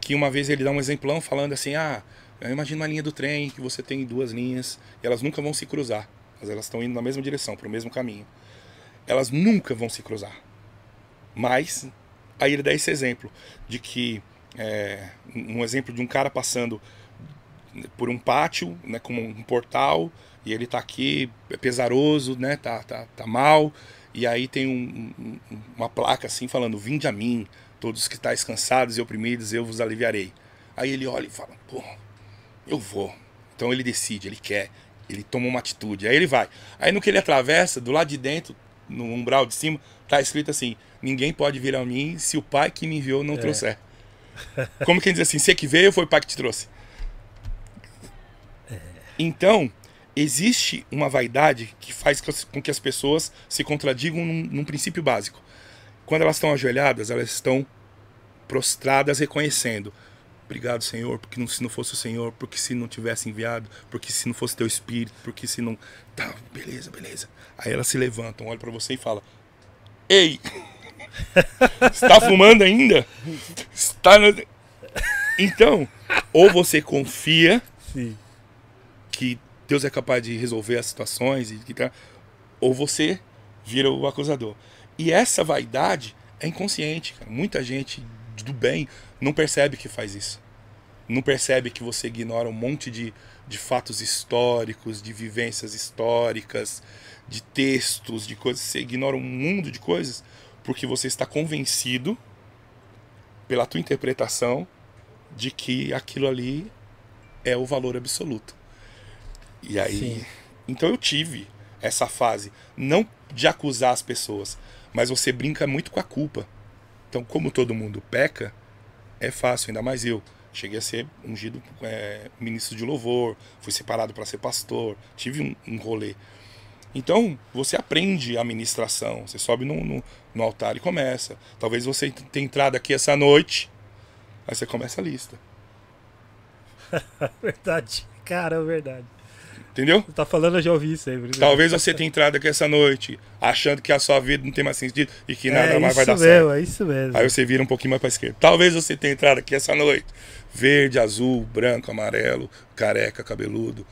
Speaker 3: que uma vez ele dá um exemplão falando assim: ah, imagina uma linha do trem que você tem duas linhas e elas nunca vão se cruzar, mas elas estão indo na mesma direção, para o mesmo caminho. Elas nunca vão se cruzar. Mas aí ele dá esse exemplo de que é, um exemplo de um cara passando por um pátio, né, como um portal, e ele tá aqui é pesaroso, né, tá, tá, tá mal, e aí tem um- um- uma placa assim falando: Vinde a mim, todos que estáis cansados e oprimidos, eu vos aliviarei. Aí ele olha e fala: Pô, eu vou. Então ele decide, ele quer, ele toma uma atitude, aí ele vai. Aí no que ele atravessa, do lado de dentro, no umbral de cima, tá escrito assim: Ninguém pode vir a mim se o pai que me enviou não trouxer. Como quem diz assim: Você que veio, foi o pai que te trouxe. Então, existe uma vaidade que faz com que as pessoas se contradigam num, num princípio básico. Quando elas estão ajoelhadas, elas estão prostradas reconhecendo. Obrigado, Senhor, porque não- se não fosse o Senhor, porque se não tivesse enviado, porque se não fosse teu espírito, porque se não. Tá, beleza, beleza. Aí elas se levantam, olham para você e falam: Ei! Está fumando ainda? Está. no-" Então, ou você confia
Speaker 2: Sim.
Speaker 3: que Deus é capaz de resolver as situações e que tá, ou você vira o acusador. E essa vaidade é inconsciente, cara. Muita gente do bem não percebe que faz isso. Não percebe que você ignora um monte de, de fatos históricos, de vivências históricas, de textos, de coisas. Você ignora um mundo de coisas porque você está convencido pela tua interpretação de que aquilo ali é o valor absoluto. E aí,
Speaker 2: Sim.
Speaker 3: então eu tive essa fase, não de acusar as pessoas, mas você brinca muito com a culpa. Então, como todo mundo peca, é fácil, ainda mais eu. Cheguei a ser ungido é, ministro de louvor, fui separado para ser pastor, tive um, um rolê. Então, você aprende a ministração, você sobe no, no, no altar e começa. Talvez você tenha entrado aqui essa noite, aí você começa a lista.
Speaker 2: Verdade. Cara, é verdade.
Speaker 3: Entendeu?
Speaker 2: Você tá falando, eu já ouvi isso aí.
Speaker 3: Talvez você tenha entrado aqui essa noite achando que a sua vida não tem mais sentido e que nada
Speaker 2: é
Speaker 3: mais vai dar
Speaker 2: mesmo,
Speaker 3: certo.
Speaker 2: É isso mesmo.
Speaker 3: Aí você vira um pouquinho mais pra esquerda. Talvez você tenha entrado aqui essa noite. Verde, azul, branco, amarelo, careca, cabeludo.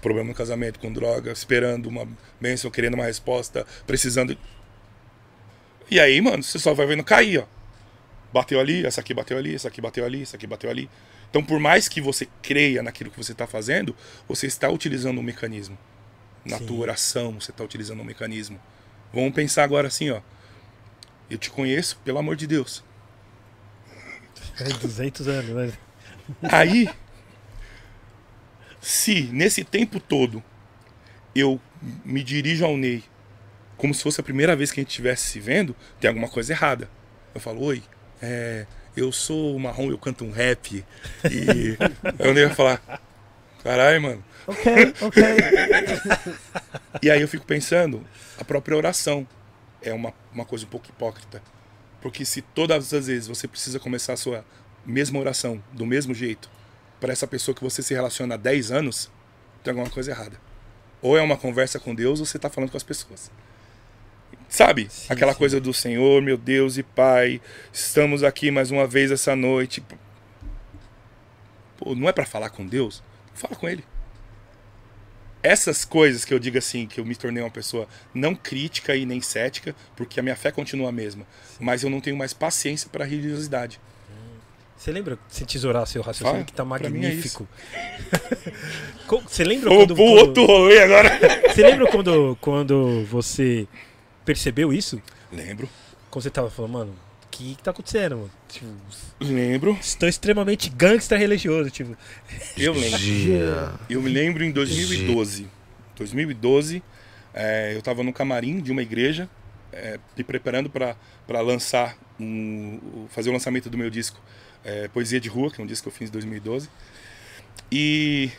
Speaker 3: Problema no casamento com droga, esperando uma bênção, querendo uma resposta, precisando. E aí, mano, você só vai vendo cair, ó. Bateu ali, essa aqui bateu ali, essa aqui bateu ali, essa aqui bateu ali. Então, por mais que você creia naquilo que você está fazendo, você está utilizando um mecanismo. Na
Speaker 2: Sim.
Speaker 3: tua oração, você está utilizando um mecanismo. Vamos pensar agora assim, ó. Eu te conheço, pelo amor de Deus.
Speaker 2: É 200 anos, né?
Speaker 3: Aí, se nesse tempo todo eu me dirijo ao Ney como se fosse a primeira vez que a gente estivesse se vendo, tem alguma coisa errada. Eu falo, oi, é, eu sou marrom, eu canto um rap. E o Ney vai falar, caralho, mano.
Speaker 1: Ok, ok.
Speaker 3: E aí eu fico pensando, a própria oração é uma, uma coisa um pouco hipócrita. Porque se todas as vezes você precisa começar a sua mesma oração do mesmo jeito para essa pessoa que você se relaciona há 10 anos, tem alguma coisa errada. Ou é uma conversa com Deus ou você está falando com as pessoas. Sabe?
Speaker 2: Sim,
Speaker 3: Aquela
Speaker 2: sim.
Speaker 3: coisa do Senhor, meu Deus e Pai, estamos aqui mais uma vez essa noite. Pô, não é para falar com Deus? Fala com Ele essas coisas que eu digo assim, que eu me tornei uma pessoa não crítica e nem cética, porque a minha fé continua a mesma, mas eu não tenho mais paciência para religiosidade.
Speaker 2: Você lembra, se tesourar seu raciocínio,
Speaker 3: Fala,
Speaker 2: que tá
Speaker 3: é
Speaker 2: magnífico. Co- Você lembra quando, quando-
Speaker 3: outro rolê agora.
Speaker 2: Você lembra quando, quando você percebeu isso?
Speaker 3: Lembro,
Speaker 2: Quando você tava falando, mano, o que, que tá acontecendo, mano? Tipo,
Speaker 3: lembro,
Speaker 2: estou extremamente gangster religioso, tipo.
Speaker 3: eu lembro.
Speaker 4: Gia.
Speaker 3: Eu me lembro em 2012. 2012, é, eu estava no camarim de uma igreja, é, me preparando para lançar um- fazer o lançamento do meu disco é, Poesia de Rua, que é um disco que eu fiz em 2012. E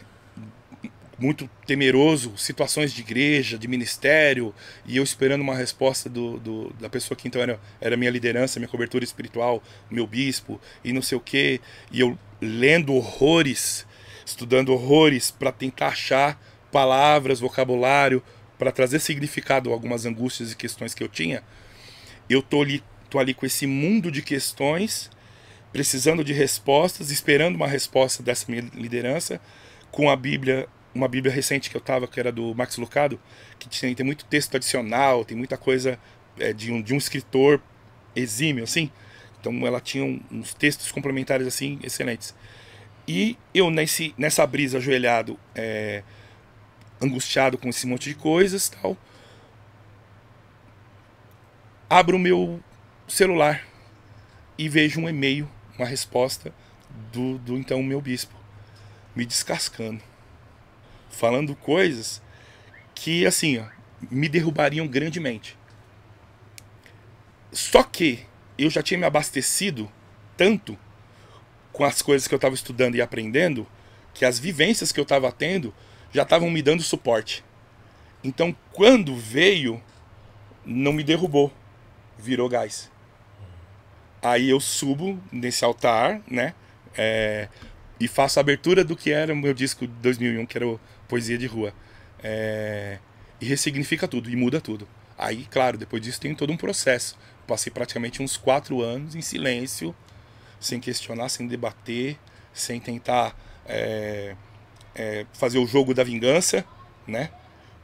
Speaker 3: muito temeroso, situações de igreja, de ministério, e eu esperando uma resposta do, do- da pessoa que então era, era minha liderança, minha cobertura espiritual, meu bispo, e não sei o quê, e eu lendo horrores, estudando horrores para tentar achar palavras, vocabulário, para trazer significado a algumas angústias e questões que eu tinha, eu tô ali, tô ali com esse mundo de questões, precisando de respostas, esperando uma resposta dessa minha liderança, com a Bíblia, uma Bíblia recente que eu tava, que era do Max Lucado, que tem, tem muito texto adicional, tem muita coisa é, de, um, de um escritor exímio, assim. Então ela tinha uns textos complementares, assim, excelentes. E eu, nesse, nessa brisa, ajoelhado, é, angustiado com esse monte de coisas tal, abro o meu celular e vejo um e-mail, uma resposta do, do então meu bispo, me descascando, falando coisas que assim, ó, me derrubariam grandemente. Só que eu já tinha me abastecido tanto com as coisas que eu estava estudando e aprendendo, que as vivências que eu estava tendo já estavam me dando suporte. Então, quando veio, não me derrubou, virou gás. Aí eu subo nesse altar, né? é, e faço a abertura do que era o meu disco de 2001, que era o Poesia de Rua. É, e ressignifica tudo, e muda tudo. Aí, claro, depois disso tem todo um processo. Passei praticamente uns quatro anos em silêncio, sem questionar, sem debater, sem tentar é, é, fazer o jogo da vingança, né?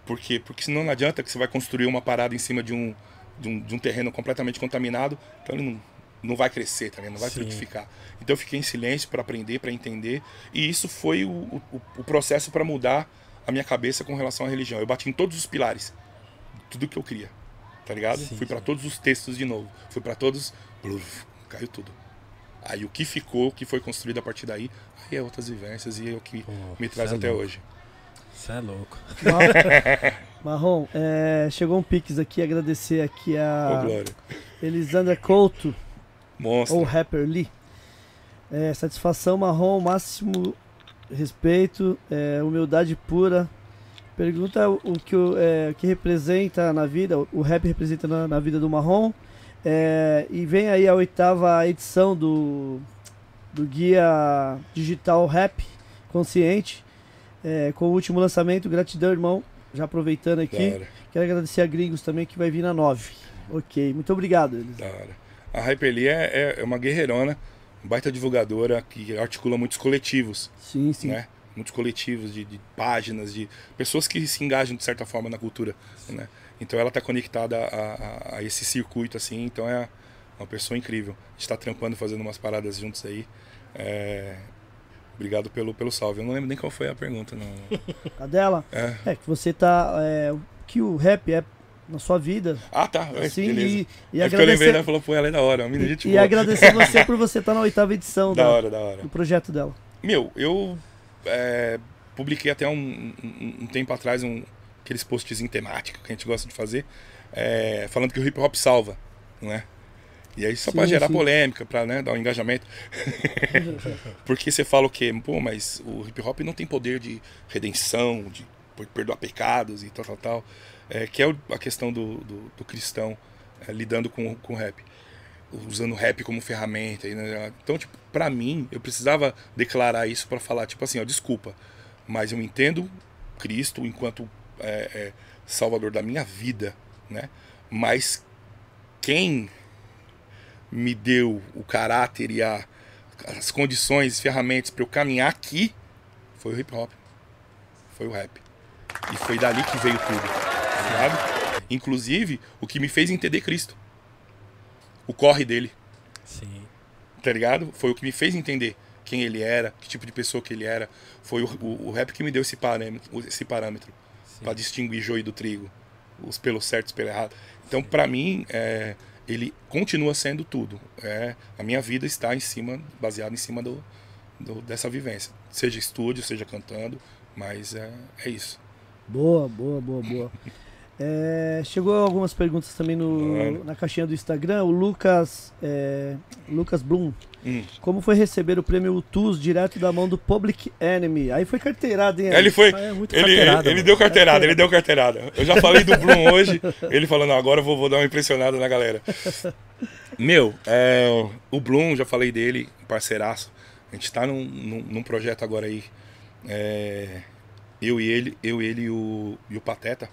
Speaker 3: Porque, porque senão não adianta que você vai construir uma parada em cima de um, de um, de um terreno completamente contaminado, então ele não, não vai crescer, tá ligado? não vai
Speaker 2: Sim.
Speaker 3: frutificar. Então eu fiquei em silêncio para aprender, para entender, e isso foi o, o, o processo para mudar a minha cabeça com relação à religião. Eu bati em todos os pilares, tudo que eu queria, tá ligado?
Speaker 2: Sim,
Speaker 3: Fui para todos os textos de novo, fui para todos, bluf, caiu tudo. Aí o que ficou, o que foi construído a partir daí, aí é outras vivências e é o que
Speaker 2: Pô,
Speaker 3: me traz
Speaker 2: é
Speaker 3: até
Speaker 2: louco.
Speaker 3: hoje.
Speaker 2: Você é louco.
Speaker 1: Marrom, é, chegou um pix aqui, agradecer aqui
Speaker 3: Ô,
Speaker 1: a
Speaker 3: Glória.
Speaker 1: Elisandra Couto,
Speaker 3: Monstro.
Speaker 1: ou Rapper Lee. É, satisfação, Marrom, máximo respeito, é, humildade pura. Pergunta o, que, o, é, que representa na vida, o rap representa na, na vida do Marrom. É, e vem aí a oitava edição do, do Guia Digital Rap Consciente, é, com o último lançamento. Gratidão, irmão. Já aproveitando aqui. Quero agradecer a Gringos também, que vai vir na 9. Ok, muito obrigado. Elis.
Speaker 3: da hora. A Hyperly é, é- é uma guerreirona, baita divulgadora que articula muitos coletivos,
Speaker 1: Sim, sim.
Speaker 3: né? Muitos coletivos de, de páginas, de pessoas que se engajam de certa forma na cultura, né? Então ela está conectada a, a- a esse circuito, assim, então é uma pessoa incrível. A gente está trampando, fazendo umas paradas juntos aí. É, Obrigado pelo, pelo salve. Eu não lembro nem qual foi a pergunta, não.
Speaker 1: A dela
Speaker 3: É.
Speaker 1: é que você tá. É, que o rap é na sua vida.
Speaker 3: Ah, tá. É, beleza.
Speaker 1: e, e
Speaker 3: é porque eu
Speaker 1: agradecer,
Speaker 3: lembrei, ela falou, pô, ela é da hora, uma menina gente
Speaker 1: e
Speaker 3: boa.
Speaker 1: agradecer você por você estar na oitava edição
Speaker 3: Da
Speaker 1: da-
Speaker 3: hora, da hora.
Speaker 1: do projeto dela.
Speaker 3: Meu, eu é, publiquei até um, um- um tempo atrás um, aqueles posts em temática que a gente gosta de fazer, é, falando que o hip hop salva, não é? E aí só
Speaker 1: Sim,
Speaker 3: gerar
Speaker 1: sim.
Speaker 3: polêmica, pra né, dar um engajamento. Porque você fala o quê? Pô, mas o hip hop não tem poder de redenção, de per- perdoar pecados e tal, tal, tal. É, que é a questão do, do, do cristão é, lidando com, o rap. Usando o rap como ferramenta. né, Então, tipo, pra mim, eu precisava declarar isso pra falar, tipo assim, ó, desculpa, mas eu entendo Cristo enquanto é, é, salvador da minha vida, né? Mas quem me deu o caráter e a, as condições, ferramentas para eu caminhar aqui foi o hip hop. Foi o rap. E foi dali que veio tudo. Ligado? Inclusive, o que me fez entender Cristo. O corre dele,
Speaker 2: Sim.
Speaker 3: tá ligado? Foi o que me fez entender quem ele era, que tipo de pessoa que ele era. Foi o, o, o rap que me deu esse parâmetro, esse parâmetro para distinguir joio do trigo, os pelos certos e pelos errados. Então, para mim, é, ele continua sendo tudo. É, a minha vida está em cima, baseada em cima do, do- dessa vivência, seja estúdio, seja cantando, mas é, é isso.
Speaker 1: Boa, boa, boa, boa. É, chegou algumas perguntas também no, na caixinha do Instagram. O Lucas, é, Lucas Blum.
Speaker 3: Hum.
Speaker 1: Como foi receber o prêmio UTUS direto da mão do Public Enemy? Aí foi carteirada, hein?
Speaker 3: Ele foi.
Speaker 2: Ah, é muito
Speaker 3: Ele, ele, ele
Speaker 2: mano.
Speaker 3: deu carteirada, ele deu carteirada. Eu já falei do Bloom hoje. Ele falou, não, agora eu vou, vou dar uma impressionada na galera. Meu, é, o Bloom, já falei dele, parceiraço. A gente tá num, num, num projeto agora aí. é, eu e ele, eu, ele e o, e o Pateta.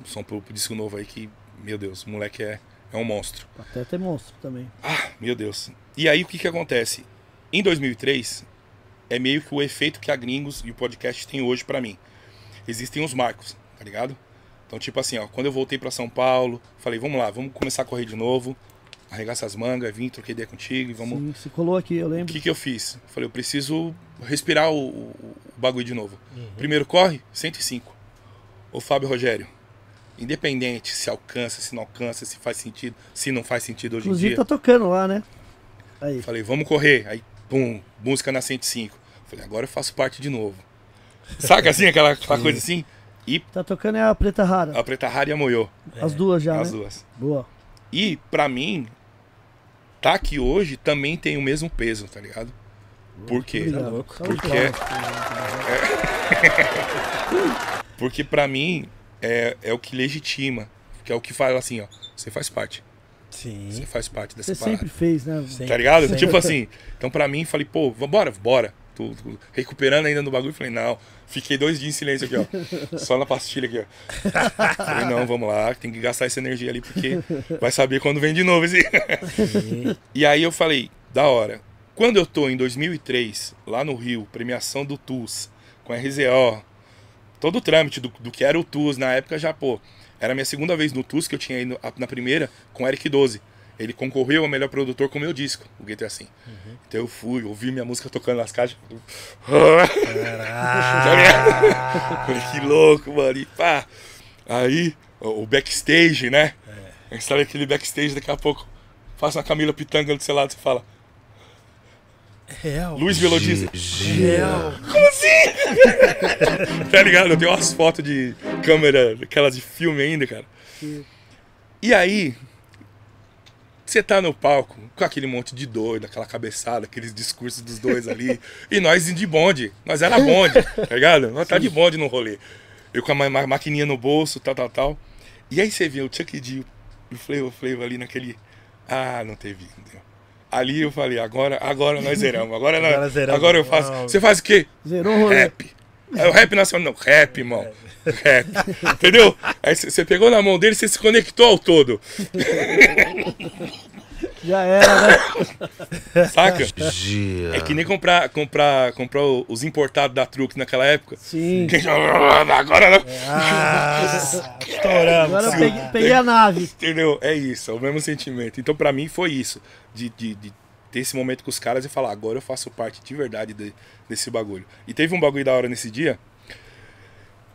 Speaker 3: Um som pro, pro disco novo aí que, meu Deus, o moleque é, é um monstro.
Speaker 1: Até tem monstro também.
Speaker 3: Ah, meu Deus. E aí o que que acontece? Em 2003 é meio que o efeito que a Gringos e o podcast tem hoje pra mim. Existem os marcos, tá ligado? Então tipo assim, ó, quando eu voltei pra São Paulo, falei, vamos lá, vamos começar a correr de novo, arregaçar as mangas, vim, troquei ideia contigo e vamos.
Speaker 1: Sim, se colou aqui, eu
Speaker 3: O
Speaker 1: lembro.
Speaker 3: que que eu fiz? Falei, eu preciso respirar o, o- o bagulho de novo. Primeiro corre, 105. Ô Fábio Rogério, independente se alcança, se não alcança, se faz sentido, se não faz sentido hoje em
Speaker 1: Inclusive
Speaker 3: dia.
Speaker 1: tá tocando lá, né? Aí.
Speaker 3: Falei, vamos correr. Aí, pum, música na 105. Falei, agora eu faço parte de novo. Saca assim, aquela, aquela coisa assim? E
Speaker 1: Tá tocando é a Preta Rara.
Speaker 3: a Preta Rara e a Moiô,
Speaker 1: As duas já,
Speaker 3: as
Speaker 1: né?
Speaker 3: duas.
Speaker 1: Boa.
Speaker 3: E, pra mim, tá aqui hoje também tem o mesmo peso, tá ligado? Por quê?
Speaker 1: Obrigado. Salve
Speaker 3: Porque-. Porque pra mim é, é o que legitima. Que é o que fala assim, ó. Você faz parte.
Speaker 2: Sim.
Speaker 3: Você faz parte dessa
Speaker 1: Você
Speaker 3: parada.
Speaker 1: sempre fez, né?
Speaker 2: Sim.
Speaker 3: Tá ligado?
Speaker 1: Sim.
Speaker 3: Tipo assim. Então pra mim, falei, pô, vambora, bora. Tô, tô recuperando ainda no bagulho. Falei, não. Fiquei dois dias em silêncio aqui, ó. Só na pastilha aqui, ó. Falei, não, vamos lá. Tem que gastar essa energia ali, porque vai saber quando vem de novo esse. e aí eu falei, da hora. Quando eu tô em 2003, lá no Rio, premiação do TUS, com RZO, todo o trâmite do, do que era o TUS na época já, pô, era a minha segunda vez no TUS que eu tinha ido na primeira com o Eric 12. Ele concorreu ao melhor produtor com o meu disco, o Gator Assim. Então eu fui, ouvi minha música tocando nas caixas. Falei, que louco, mano. E pá. Aí, o backstage, né? A gente sabe aquele backstage, daqui a pouco, faça uma Camila Pitanga do seu lado, você fala,
Speaker 2: Real.
Speaker 3: Luiz Melodiza.
Speaker 2: Real.
Speaker 3: Tá ligado? Eu tenho umas fotos de câmera, aquelas de filme ainda, cara. E aí, você tá no palco com aquele monte de doido, aquela cabeçada, aqueles discursos dos dois ali. e nós de bonde. Nós era bonde, tá ligado? Nós tá de bonde no rolê. Eu com a ma ma- maquininha no bolso, tal, tal, tal. E aí você vê o Chuck D e o Flavor Flavor ali naquele. Ah, não teve, entendeu? Ali eu falei, agora, agora nós zeramos. Agora, nós,
Speaker 2: Agora zeramos.
Speaker 3: agora eu faço.
Speaker 2: Uau.
Speaker 3: Você faz o quê?
Speaker 1: Zerou o rolê.
Speaker 3: Rap. É o rap nacional. Não, rap, irmão. Rap. Entendeu? Aí você pegou na mão dele e você se conectou ao todo.
Speaker 1: Já era, né?
Speaker 3: Saca?
Speaker 4: Gia.
Speaker 3: É que nem comprar, comprar, comprar os importados da Trux naquela época.
Speaker 1: Sim.
Speaker 3: Quem já- Agora não.
Speaker 2: Ah, estouramos.
Speaker 1: Agora eu peguei, peguei a nave.
Speaker 3: Entendeu? É isso, é o mesmo sentimento. Então, pra mim, foi isso. De, de, de ter esse momento com os caras e falar, agora eu faço parte de verdade de- desse bagulho. E teve um bagulho da hora nesse dia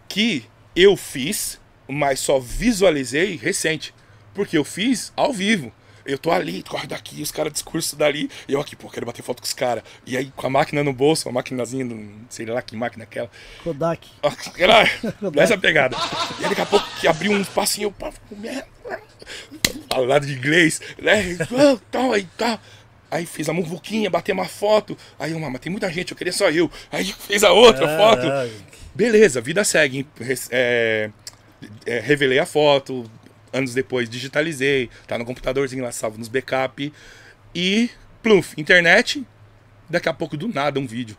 Speaker 3: que eu fiz, mas só visualizei recente. Porque eu fiz ao vivo. Eu tô ali, corre daqui, os caras discurso dali, e eu aqui, pô, quero bater foto com os caras. E aí, com a máquina no bolso, a maquinazinha, sei lá que máquina é aquela.
Speaker 1: Kodak.
Speaker 3: Era nessa pegada. E aí, daqui a pouco que abriu um passinho, pá, merda. Falado de inglês, né? Tal, aí tal. Aí fez a muvuquinha, bateu uma foto. Aí eu, mas tem muita gente, eu queria só eu. Aí fez a outra foto.
Speaker 2: Caralho.
Speaker 3: Beleza, vida segue. é, é, revelei a foto, anos depois digitalizei, tá no computadorzinho lá, salvo nos backup. E, pluf, internet. Daqui a pouco, do nada, um vídeo.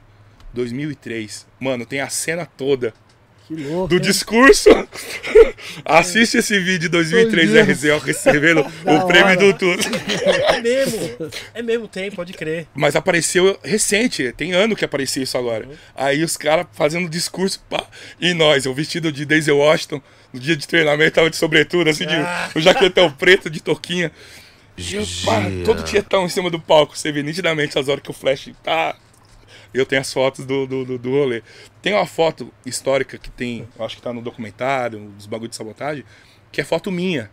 Speaker 3: 2003. Mano, tem a cena toda
Speaker 1: louco.
Speaker 3: do
Speaker 1: hein?
Speaker 3: discurso. Assiste esse vídeo de 2003
Speaker 1: Meu
Speaker 3: da
Speaker 1: Deus.
Speaker 3: RZO recebendo
Speaker 1: Da
Speaker 3: o prêmio
Speaker 1: hora.
Speaker 3: do tudo.
Speaker 2: É mesmo. É mesmo, tem, pode crer.
Speaker 3: Mas apareceu recente, tem ano que apareceu isso agora. Aí os caras fazendo discurso, pá, e nós, eu vestido de Daisy Washington, no dia de treinamento, tava de sobretudo, assim, de
Speaker 2: Ah.
Speaker 3: um jaquetão preto de toquinha. Eu, pá, todo tietão em cima do palco, você vê nitidamente as horas que o flash tá. Eu tenho as fotos do, do, do, do rolê. Tem uma foto histórica que tem, eu acho que tá no documentário, dos bagulhos de sabotagem, que é foto minha.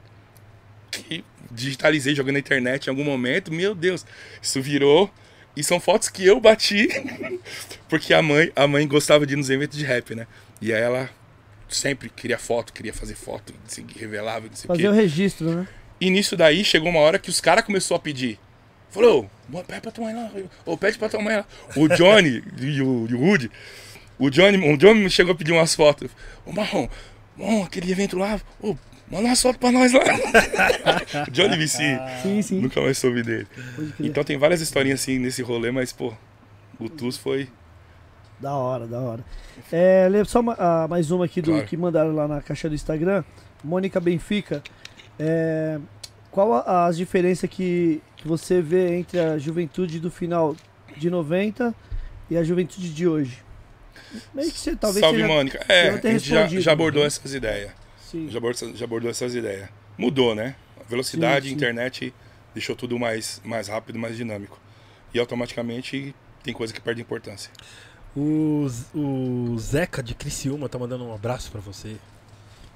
Speaker 3: Que digitalizei, joguei na internet em algum momento, meu Deus, isso virou. E são fotos que eu bati, porque a mãe, a mãe gostava de ir nos eventos de rap, né? E aí ela sempre queria foto, queria fazer foto, revelava, não sei
Speaker 1: Fazer o registro, né?
Speaker 3: E nisso daí chegou uma hora que os caras começaram a pedir. Falou, "Ô, pede pra tua mãe lá, ou pede pra tua mãe lá. O Johnny e o, e o Woody, o Johnny, o Johnny chegou a pedir umas fotos. Ô Marrom, bom, aquele evento lá, ô, manda umas fotos pra nós lá. Johnny Vici,
Speaker 1: Sim, sim.
Speaker 3: nunca mais soube dele. Então tem várias historinhas assim nesse rolê, mas pô, o Tuz foi.
Speaker 1: Da hora, da hora. É, só ma- ah, mais uma aqui do
Speaker 3: Claro.
Speaker 1: que mandaram lá na caixa do Instagram. Mônica Benfica. É, qual a- as diferenças que, que você vê entre a juventude do final de 90 e a juventude de hoje? Meio que você talvez
Speaker 3: Salve,
Speaker 1: seja-
Speaker 3: Mônica. É, a gente já, já abordou essas ideias.
Speaker 1: Sim.
Speaker 3: Já abordou, já abordou essas ideias. Mudou, né? A velocidade,
Speaker 1: Sim, sim.
Speaker 3: internet deixou tudo mais, mais rápido, mais dinâmico. E automaticamente tem coisa que perde importância.
Speaker 2: O, o Zeca de Criciúma tá mandando um abraço pra você.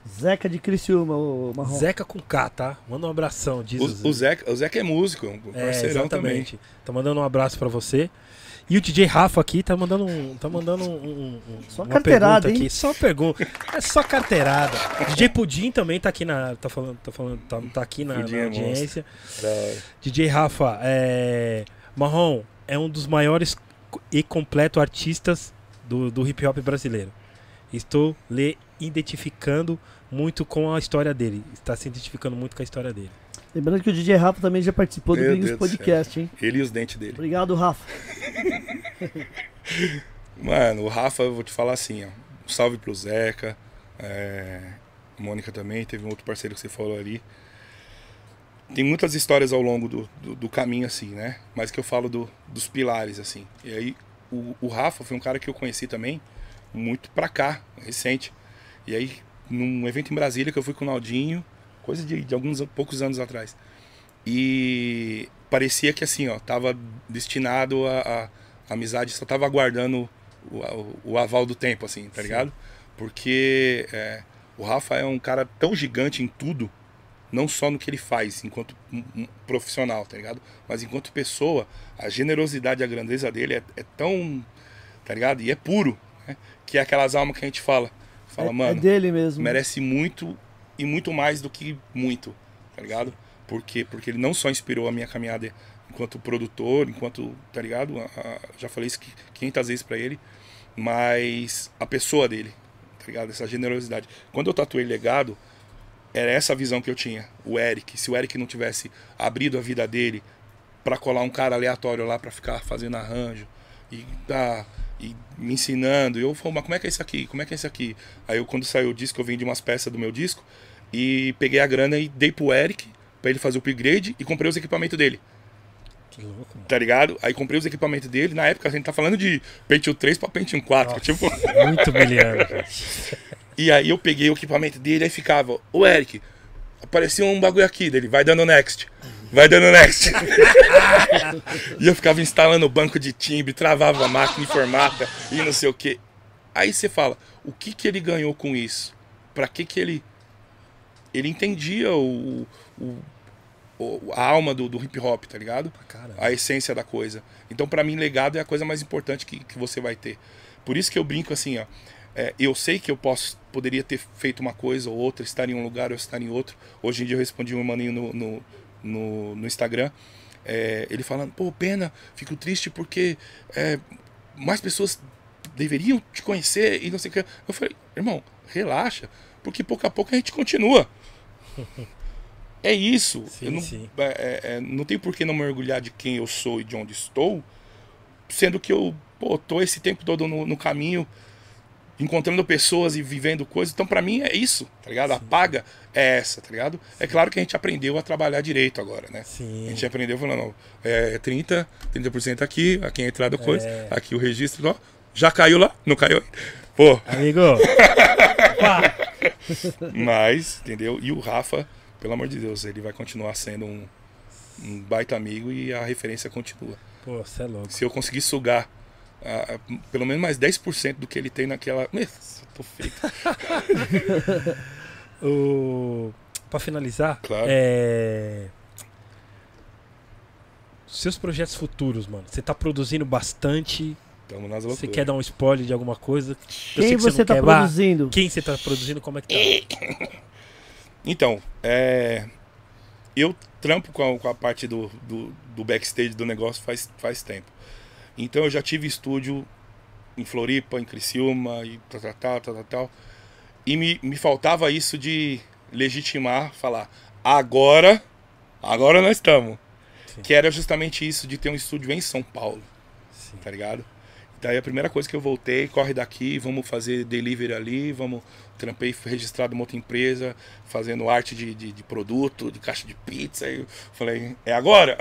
Speaker 1: Zeca de Criciúma, o Marrom.
Speaker 2: Zeca com K, tá? Manda um abração, diz
Speaker 3: O, o, Zeca, o Zeca é músico, um
Speaker 2: É,
Speaker 3: parceirão também.
Speaker 2: exatamente. Tá mandando um abraço pra você. E o DJ Rafa aqui tá mandando um, tá mandando um, um- um-
Speaker 1: Só
Speaker 2: uma
Speaker 1: carteirada,
Speaker 2: aqui, só pergunta. É só carteirada. DJ Pudim também tá aqui na tá falando, tá falando, tá, tá aqui na, na
Speaker 3: é
Speaker 2: audiência.
Speaker 3: Hora.
Speaker 2: DJ Rafa, é, Marrom é um dos maiores e completo artistas do, do hip hop brasileiro. Estou lhe identificando muito com a história dele. Está se identificando muito com a história dele.
Speaker 1: Lembrando que o DJ Rafa também já participou do
Speaker 3: Meu
Speaker 1: Gringos
Speaker 3: Deus
Speaker 1: Podcast, hein?
Speaker 3: Ele e os dentes dele.
Speaker 1: Obrigado, Rafa.
Speaker 3: Mano, o Rafa, eu vou te falar assim, ó. Um salve pro Zeca. É, Mônica também, teve um outro parceiro que você falou ali. Tem muitas histórias ao longo do, do, do caminho, assim, né? Mas que eu falo do- dos pilares, assim. E aí, o, o Rafa foi um cara que eu conheci também muito pra cá, recente. E aí, num evento em Brasília que eu fui com o Naldinho, coisa de, de alguns poucos anos atrás. E parecia que assim, ó, tava destinado a, a, a amizade, só tava aguardando o, o, o aval do tempo, assim, tá
Speaker 2: Sim.
Speaker 3: ligado? Porque é, o Rafa é um cara tão gigante em tudo, não só no que ele faz enquanto um- profissional, tá ligado? Mas enquanto pessoa, a generosidade e a grandeza dele é, é tão, tá ligado? E é puro, né? Que é aquelas almas que a gente fala. Fala,
Speaker 1: é,
Speaker 3: mano,
Speaker 1: é dele mesmo.
Speaker 3: merece muito e muito mais do que muito, tá ligado? Porque, porque ele não só inspirou a minha caminhada enquanto produtor, enquanto, tá ligado? Já falei isso que 500 vezes pra ele, mas a pessoa dele, tá ligado? Essa generosidade. Quando eu tatuei legado, era essa a visão que eu tinha. O Eric, se o Eric não tivesse abrido a vida dele pra colar um cara aleatório lá pra ficar fazendo arranjo e tá e me ensinando, e eu falo, mas como é que é isso aqui? Como é que é isso aqui? Aí eu quando saiu o disco, eu vendi umas peças do meu disco e peguei a grana e dei pro Eric pra ele fazer o upgrade e comprei os equipamentos dele
Speaker 2: Que louco, mano.
Speaker 3: tá ligado? Aí comprei os equipamentos dele. Na época a gente tá falando de Pentium 3 pra Pentium 4.
Speaker 2: Nossa.
Speaker 3: Tipo,
Speaker 2: Muito brilhante.
Speaker 3: e aí eu peguei o equipamento dele aí ficava, ô Eric, aparecia um bagulho aqui dele, vai dando next. Vai dando next. e eu ficava instalando o banco de timbre, travava a máquina em formata e não sei o que. Aí você fala, o que que ele ganhou com isso? Pra que que ele. Ele entendia o, o- o- a alma do, do hip hop, tá ligado?
Speaker 2: Caramba.
Speaker 3: a essência da coisa. Então, pra mim, legado é a coisa mais importante que, que você vai ter. Por isso que eu brinco assim, ó. é, eu sei que eu posso, poderia ter feito uma coisa ou outra, estar em um lugar ou estar em outro. Hoje em dia eu respondi um maninho no, no, no, no Instagram, é, ele falando, pô, pena, fico triste porque é, mais pessoas deveriam te conhecer e não sei o que. Eu falei, irmão, relaxa, porque pouco a pouco a gente continua. É isso.
Speaker 2: Sim,
Speaker 3: eu não,
Speaker 2: sim.
Speaker 3: é, é, é, não tem por que não me orgulhar de quem eu sou e de onde estou, sendo que eu pô, tô esse tempo todo no, no caminho, encontrando pessoas e vivendo coisas. Então, pra mim, é isso, tá ligado? A paga é essa, tá ligado? É claro que a gente aprendeu a trabalhar direito agora, né? A
Speaker 2: Sim.
Speaker 3: gente aprendeu falando, ó, é 30, 30% aqui, aqui é a entrada coisa,
Speaker 2: É.
Speaker 3: aqui o registro, ó, já caiu lá, não caiu. Pô,
Speaker 2: Amigo.
Speaker 3: Mas, entendeu? E o Rafa, pelo amor de Deus, ele vai continuar sendo um, um baita amigo e a referência continua.
Speaker 2: Pô, você é louco.
Speaker 3: Se eu conseguir sugar ah, pelo menos mais 10% do que ele tem naquela. Nossa, tô feito.
Speaker 2: O... Pra finalizar,
Speaker 3: Claro.
Speaker 2: é... seus projetos futuros, mano. Você tá produzindo bastante.
Speaker 3: Tamo nas
Speaker 2: Você
Speaker 3: loucuras.
Speaker 2: quer dar um spoiler de alguma coisa?
Speaker 1: Quem
Speaker 2: que
Speaker 1: você
Speaker 2: não
Speaker 1: tá
Speaker 2: quer.
Speaker 1: Produzindo?
Speaker 2: Quem você tá produzindo? Como é que tá?
Speaker 3: Então, é, eu trampo com a, com a parte do, do, do backstage do negócio faz, faz tempo. Então eu já tive estúdio em Floripa, em Criciúma e tal, tal, tal, tal, tal. E me, me faltava isso de legitimar, falar, agora, agora nós estamos. Que era justamente isso de ter um estúdio em São Paulo,
Speaker 2: Sim.
Speaker 3: tá ligado? Daí a primeira coisa que eu voltei, corre daqui, vamos fazer delivery ali, vamos. Trampei registrado em uma outra empresa, fazendo arte de, de, de produto, de caixa de pizza. Aí eu falei, é agora?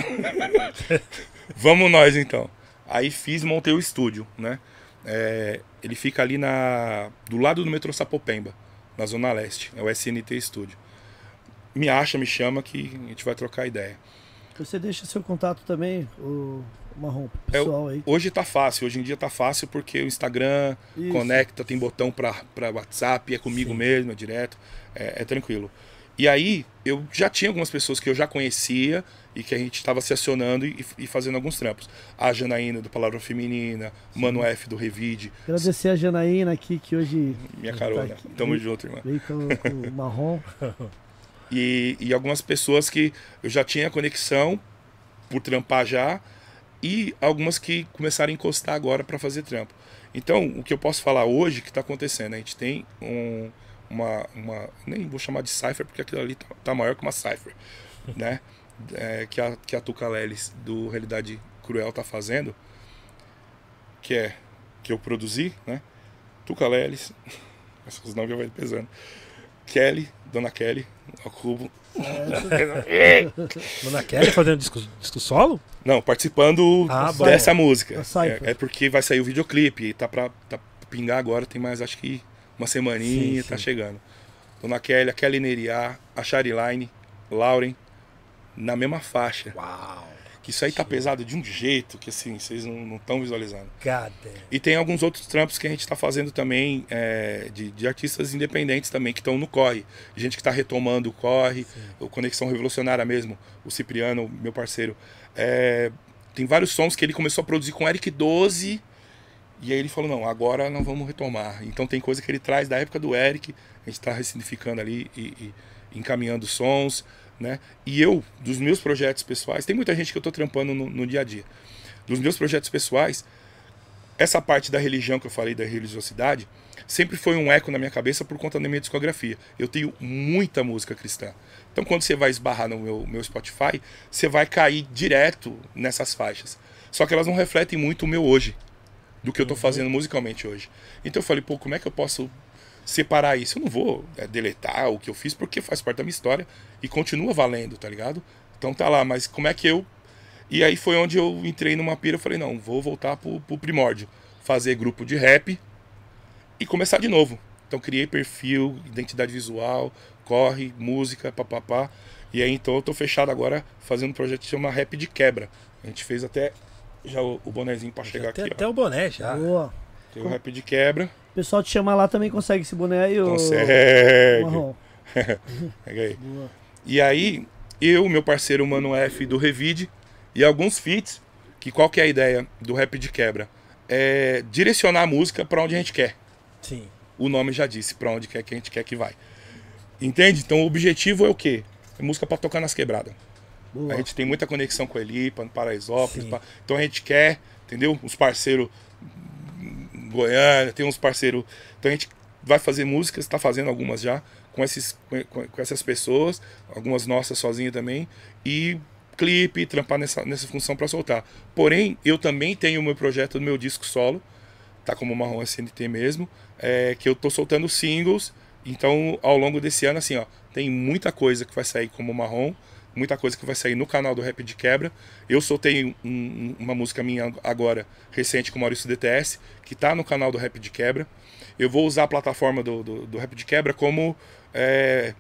Speaker 3: vamos nós então. Aí fiz e montei o estúdio, né? É, ele fica ali na, do lado do metrô Sapopemba, na Zona Leste. É o SNT Studio. Me acha, me chama que a gente vai trocar ideia.
Speaker 1: Você deixa seu contato também, o Marrom,
Speaker 3: É
Speaker 1: pessoal aí.
Speaker 3: Hoje tá fácil, hoje em dia tá fácil porque o Instagram
Speaker 1: Isso.
Speaker 3: conecta, tem botão pra, pra WhatsApp, é comigo
Speaker 2: Sim.
Speaker 3: mesmo, é direto, é, é tranquilo. E aí, eu já tinha algumas pessoas que eu já conhecia e que a gente estava se acionando e, e fazendo alguns trampos. A Janaína do Palavra Feminina, Mano F do Revide,
Speaker 1: Agradecer a Janaína aqui, que hoje
Speaker 3: minha
Speaker 1: Tá
Speaker 3: carona.
Speaker 1: aqui.
Speaker 3: Tamo junto, irmã.
Speaker 1: veio com o Marrom.
Speaker 3: E, e algumas pessoas que eu já tinha conexão por trampar já e algumas que começaram a encostar agora para fazer trampo. Então, o que eu posso falar hoje que está acontecendo? A gente tem um, uma, uma. Nem vou chamar de cipher, porque aquilo ali tá, tá maior que uma cipher, né? É, que, a, que a Tuca Lelis do Realidade Cruel tá fazendo, que é que eu produzi, né? Tuca Lelis, os nomes já vai pesando. Kelly, Dona Kelly, ao cubo.
Speaker 2: Dona Kelly fazendo disco, disco solo?
Speaker 3: Não, participando
Speaker 2: Ah, bom.
Speaker 3: dessa música.
Speaker 1: Da Cypher.
Speaker 3: É, é porque vai sair o videoclipe, e tá pra, tá pra pingar agora, tem mais acho que uma semaninha,
Speaker 2: Sim,
Speaker 3: tá
Speaker 2: sim.
Speaker 3: chegando. Dona Kelly, a Kelly Neriá, a Chariline, Lauren, na mesma faixa.
Speaker 2: Uau!
Speaker 3: Que isso aí tá pesado de um jeito que assim, vocês não estão visualizando.
Speaker 2: God.
Speaker 3: E tem alguns outros trampos que a gente está fazendo também, é, de, de artistas independentes também, que estão no corre. Gente que está retomando o corre, o Conexão Revolucionária mesmo, o Cipriano, meu parceiro. É, tem vários sons que ele começou a produzir com Eric 12, e aí ele falou, não, agora não vamos retomar. Então tem coisa que ele traz da época do Eric, a gente está ressignificando ali e, e encaminhando sons, né? E eu, dos meus projetos pessoais, tem muita gente que eu estou trampando no- no dia a dia. Dos meus projetos pessoais, essa parte da religião que eu falei, da religiosidade, sempre foi um eco na minha cabeça por conta da minha discografia. Eu tenho muita música cristã. Então, quando você vai esbarrar no meu, meu Spotify, você vai cair direto nessas faixas. Só que elas não refletem muito o meu hoje, do que eu tô fazendo musicalmente hoje. Então, eu falei, pô, como é que eu posso separar isso? Eu não vou é, deletar o que eu fiz, porque faz parte da minha história e continua valendo, tá ligado? Então, tá lá, mas como é que eu e aí foi onde eu entrei numa pira, eu falei, não, vou voltar pro, pro primórdio, fazer grupo de rap e começar de novo. Então criei perfil, identidade visual, corre, música, papapá. E aí então eu tô fechado agora fazendo um projeto que chama Rap de Quebra. A gente fez até já o, o bonezinho pra chegar
Speaker 2: Tem
Speaker 3: aqui,
Speaker 2: até
Speaker 3: ó.
Speaker 2: o boné já.
Speaker 1: Boa.
Speaker 3: Tem o Rap de Quebra.
Speaker 1: O pessoal te chama lá também consegue esse boné aí,
Speaker 3: Consegue. Pega aí. E aí, eu, meu parceiro Mano F do Revide e alguns feats, que qual que é a ideia do Rap de Quebra? É direcionar a música pra onde a gente quer.
Speaker 2: Sim.
Speaker 3: o nome já disse para onde quer que a gente quer que vai. Entende? Então o objetivo é o quê? É música para tocar nas quebradas.
Speaker 1: Boa.
Speaker 3: A gente tem muita conexão com Elipa, Paraisópolis, pa- então a gente quer, entendeu? Os parceiros Goiânia, tem uns parceiros. Então a gente vai fazer músicas, está fazendo algumas já com esses com, com essas pessoas, algumas nossas sozinha também e clipe, trampar nessa nessa função para soltar. Porém, eu também tenho o meu projeto do meu disco solo, tá como Marrom SNT mesmo, é, que eu tô soltando singles. Então, ao longo desse ano, assim, ó, tem muita coisa que vai sair como Marrom, muita coisa que vai sair no canal do Rap de Quebra. Eu soltei um- um- uma música minha agora, recente, com o Maurício DTS, que tá no canal do Rap de Quebra. Eu vou usar a plataforma do, do, do Rap de Quebra como é,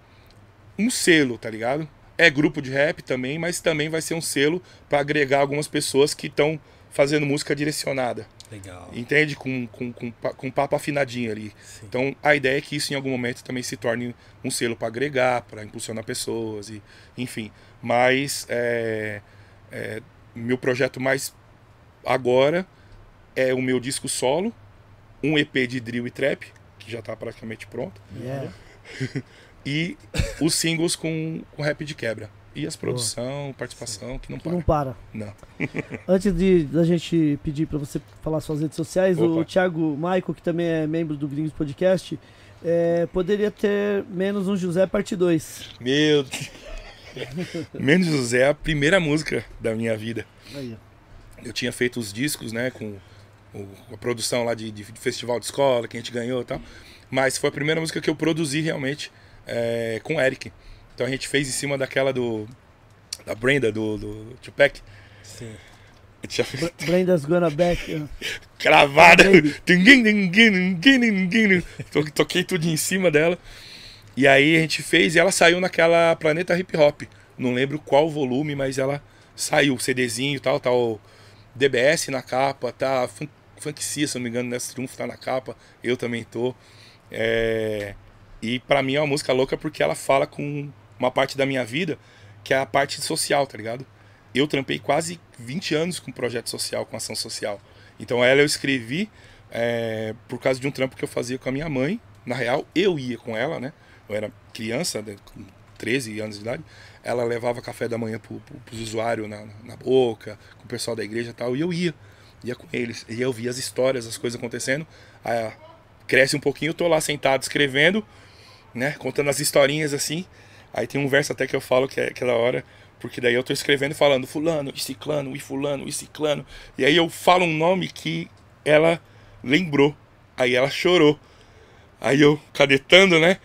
Speaker 3: um selo, tá ligado? É grupo de rap também, mas também vai ser um selo para agregar algumas pessoas que estão fazendo música direcionada.
Speaker 2: Legal.
Speaker 3: Entende? Com, com, com, com papo afinadinho ali.
Speaker 2: Sim.
Speaker 3: Então a ideia é que isso em algum momento também se torne um selo para agregar, para impulsionar pessoas, e enfim. Mas é, é, meu projeto mais agora é o meu disco solo, um EP de drill e trap, que já tá praticamente pronto,
Speaker 1: Yeah.
Speaker 3: e os singles com, com rap de quebra. E as produção, participação, que não
Speaker 1: Que não
Speaker 3: para.
Speaker 1: para.
Speaker 3: Não.
Speaker 1: Antes de da gente pedir pra você falar suas redes sociais, o
Speaker 3: Opa.
Speaker 1: Thiago Maico, que também é membro do Gringos Podcast, é, poderia ter menos um José parte 2.
Speaker 3: Meu Deus. Menos José é a primeira música da minha vida.
Speaker 1: Aí.
Speaker 3: Eu tinha feito os discos, né, com o- a produção lá de, de festival de escola, que a gente ganhou e tal. Mas foi a primeira música que eu produzi realmente é, com o Eric. Então a gente fez em cima daquela do. Da Brenda, do, do Tupac.
Speaker 2: Sim.
Speaker 3: A gente já fez
Speaker 1: Brenda's Gonna Back.
Speaker 3: cravada. Toquei tudo em cima dela. E aí a gente fez e ela saiu naquela Planeta Hip Hop. Não lembro qual volume, mas ela saiu, CDzinho e tal, tá o DBS na capa, tá Fun- Funk Cia, se não me engano, nessa Triunfo tá na capa, eu também tô. É, E pra mim é uma música louca porque ela fala com uma parte da minha vida que é a parte social, tá ligado? Eu trampei quase 20 anos com projeto social, com ação social. Então ela eu escrevi é, por causa de um trampo que eu fazia com a minha mãe. Na real, eu ia com ela, né? Eu era criança, né, com 13 anos de idade. Ela levava café da manhã pro, pro, pros usuários na, na boca, com o pessoal da igreja e tal. E eu ia, ia com eles. E eu via as histórias, as coisas acontecendo. Aí, cresce um pouquinho, eu tô lá sentado escrevendo, né? Contando as historinhas assim. Aí tem um verso até que eu falo que é, que é da hora. Porque daí eu tô escrevendo e falando fulano, e ciclano, e fulano, e ciclano. E aí eu falo um nome que ela lembrou. Aí ela chorou. Aí eu, cadetando, né?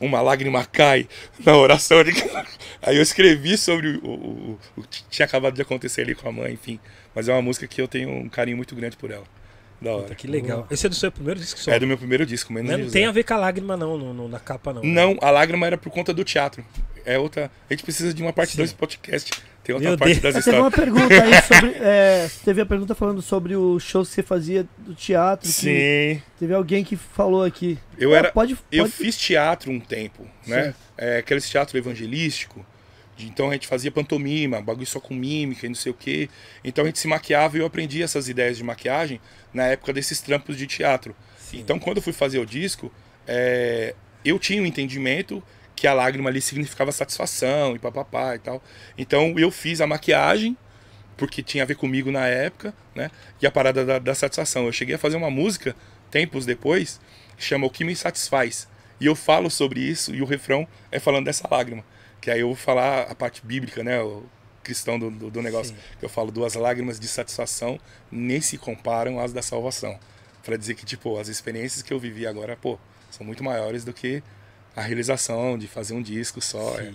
Speaker 3: Uma lágrima cai na oração. De... Aí eu escrevi sobre o, o- o- que tinha acabado de acontecer ali com a mãe, enfim. Mas é uma música que eu tenho um carinho muito grande por ela. Da hora.
Speaker 2: Puta, que legal. Esse é do seu primeiro disco só.
Speaker 3: É do meu primeiro disco, menos?
Speaker 2: Não tem a ver com a lágrima, não, no- no- na capa, não.
Speaker 3: Não, a lágrima era por conta do teatro. É outra. A gente precisa de uma parte
Speaker 2: Sim.
Speaker 3: 2 do podcast. Tem outra
Speaker 2: Meu
Speaker 3: parte
Speaker 2: Deus.
Speaker 3: das
Speaker 1: Teve uma
Speaker 3: histórias.
Speaker 1: pergunta aí sobre. é, teve a pergunta falando sobre o show que você fazia do teatro. que
Speaker 3: Sim.
Speaker 1: Teve alguém que falou aqui.
Speaker 3: Eu
Speaker 1: Ah,
Speaker 3: era.
Speaker 1: Pode,
Speaker 3: Eu
Speaker 1: pode-
Speaker 3: fiz teatro um tempo, né? É, aqueles teatro evangelístico. Então a gente fazia pantomima, bagulho só com mímica e não sei o quê. Então a gente se maquiava e eu aprendi essas ideias de maquiagem na época desses trampos de teatro.
Speaker 2: Sim.
Speaker 3: Então quando eu fui fazer o disco, é, eu tinha um entendimento que a lágrima ali significava satisfação e papapá e tal. Então eu fiz a maquiagem, porque tinha a ver comigo na época, né? E a parada da, da satisfação. Eu cheguei a fazer uma música, tempos depois, que chama O Que Me Satisfaz. E eu falo sobre isso, e o refrão é falando dessa lágrima. Que aí eu vou falar a parte bíblica, né? O cristão do, do, do negócio.
Speaker 2: Sim.
Speaker 3: Que eu falo, duas lágrimas de satisfação nem se comparam às da salvação. Pra dizer que, tipo, as experiências que eu vivi agora, pô, são muito maiores do que a realização de fazer um disco só. é.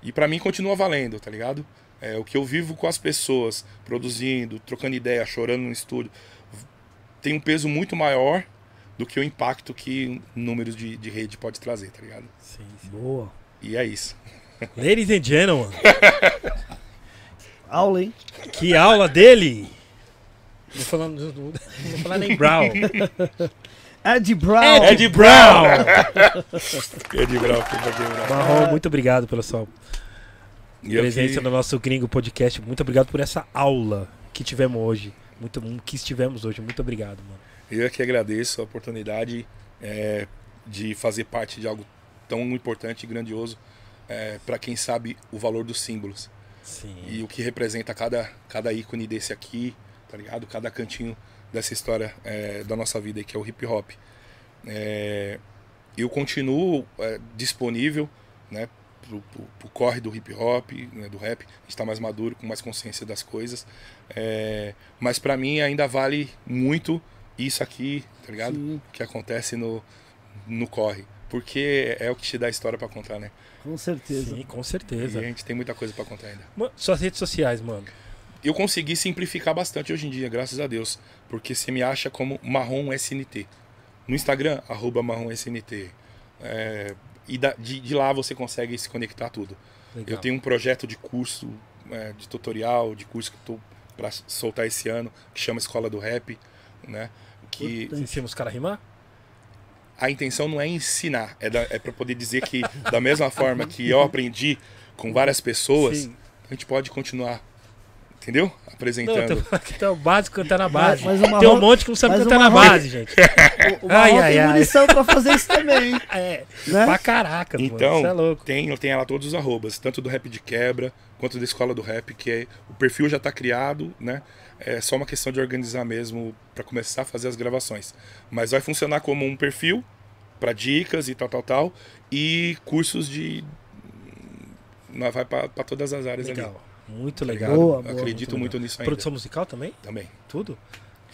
Speaker 3: E pra mim continua valendo, tá ligado? É, o que eu vivo com as pessoas, produzindo, trocando ideia, chorando no estúdio, tem um peso muito maior do que o impacto que números de, de rede pode trazer, tá ligado?
Speaker 2: Sim, sim.
Speaker 1: Boa.
Speaker 3: E é isso.
Speaker 2: Ladies and gentlemen,
Speaker 1: Aula, hein?
Speaker 2: que aula dele! Não vou falar, vou falar nem Brown.
Speaker 1: Ed Brown.
Speaker 2: Ed Brown!
Speaker 3: É que bravo.
Speaker 2: Marrom, muito obrigado pela sua
Speaker 3: E eu
Speaker 2: presença
Speaker 3: que-
Speaker 2: no nosso Gringo Podcast. Muito obrigado por essa aula que tivemos hoje. Muito, que estivemos hoje. Muito obrigado, mano.
Speaker 3: Eu é que agradeço a oportunidade é, de fazer parte de algo tão importante e grandioso é, para quem sabe o valor dos símbolos
Speaker 2: Sim.
Speaker 3: e o que representa cada, cada ícone desse aqui, tá ligado? Cada cantinho dessa história é, da nossa vida, que é o hip hop. É, eu continuo é, disponível, né, pro, pro, pro corre do hip hop, né, do rap. A gente tá mais maduro, com mais consciência das coisas. É, mas para mim ainda vale muito isso aqui, tá ligado?
Speaker 1: Sim,
Speaker 3: O que acontece no, no corre. Porque é o que te dá a história para contar, né?
Speaker 1: Com certeza.
Speaker 2: Sim, com
Speaker 3: E
Speaker 2: certeza.
Speaker 3: a gente tem muita coisa para contar ainda.
Speaker 2: Mano, suas redes sociais, mano.
Speaker 3: eu consegui simplificar bastante hoje em dia, graças a Deus. Porque você me acha como Marrom SNT. No Instagram, arroba Marrom SNT. É, e da- de, de lá você consegue se conectar a tudo.
Speaker 2: Legal.
Speaker 3: Eu tenho um projeto de curso, é, de tutorial, de curso que eu tô para soltar esse ano, que chama Escola do Rap, né? Que
Speaker 2: Ensina os caras a rimar?
Speaker 3: A intenção não é ensinar, é, da- é para poder dizer que da mesma forma que eu aprendi com várias pessoas,
Speaker 2: Sim.
Speaker 3: a gente pode continuar entendeu?
Speaker 2: Não,
Speaker 3: Apresentando.
Speaker 2: tem, tem o básico cantar na base.
Speaker 1: Mas- mas
Speaker 2: tem um monte que não sabe cantar na base, gente.
Speaker 1: O, o
Speaker 2: Ai, ai,
Speaker 1: tem
Speaker 2: ai.
Speaker 1: munição pra fazer isso também, hein?
Speaker 2: É,
Speaker 1: né?
Speaker 2: pra caraca, mano.
Speaker 3: Então,
Speaker 2: Isso é louco.
Speaker 3: tem, tem lá todos os arrobas, tanto do Rap de Quebra, quanto da Escola do Rap, que é, o perfil já tá criado, né? É só uma questão de organizar mesmo para começar a fazer as gravações. Mas vai funcionar como um perfil para dicas e tal, tal, tal, e cursos de. Vai para todas as áreas ali.
Speaker 2: Legal. Muito legal.
Speaker 1: Boa, boa.
Speaker 3: Acredito
Speaker 2: muito
Speaker 3: muito,
Speaker 2: legal.
Speaker 3: nisso ainda.
Speaker 2: Produção musical também?
Speaker 3: Também.
Speaker 2: Tudo?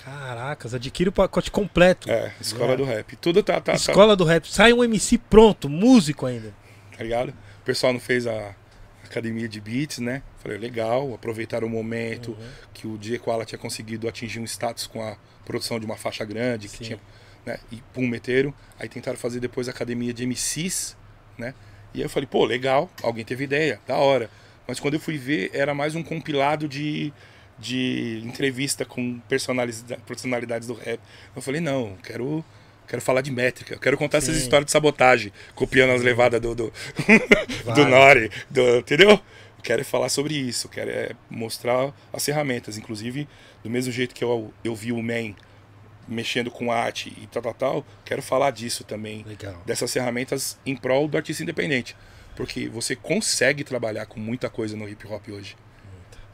Speaker 2: Caracas, adquire o pacote completo.
Speaker 3: É, Escola do Rap. Tudo tá, tá, tá,
Speaker 2: Escola do Rap. Sai um MC pronto, músico ainda.
Speaker 3: tá ligado? O pessoal não fez a academia de beats, né? Falei, legal, aproveitaram o momento
Speaker 2: Uhum.
Speaker 3: que o DJ Koala tinha conseguido atingir um status com a produção de uma faixa grande, que
Speaker 2: Sim.
Speaker 3: tinha, né? E pum, meteram. Aí tentaram fazer depois a academia de MCs, né? E aí eu falei, pô, legal, alguém teve ideia, da hora. Mas quando eu fui ver, era mais um compilado de, de entrevista com personalidades, personalidades do rap. Eu falei, não, quero, quero falar de métrica, quero contar essas
Speaker 2: Sim.
Speaker 3: histórias de sabotagem, copiando as levadas do, do, do. Nori, do, entendeu? Quero falar sobre isso, quero é, mostrar as ferramentas. Inclusive, do mesmo jeito que eu, eu vi o Man mexendo com arte e tal, tal, tal, quero falar disso também
Speaker 2: Legal.
Speaker 3: dessas ferramentas em prol do artista independente. Porque você consegue trabalhar com muita coisa no hip hop hoje.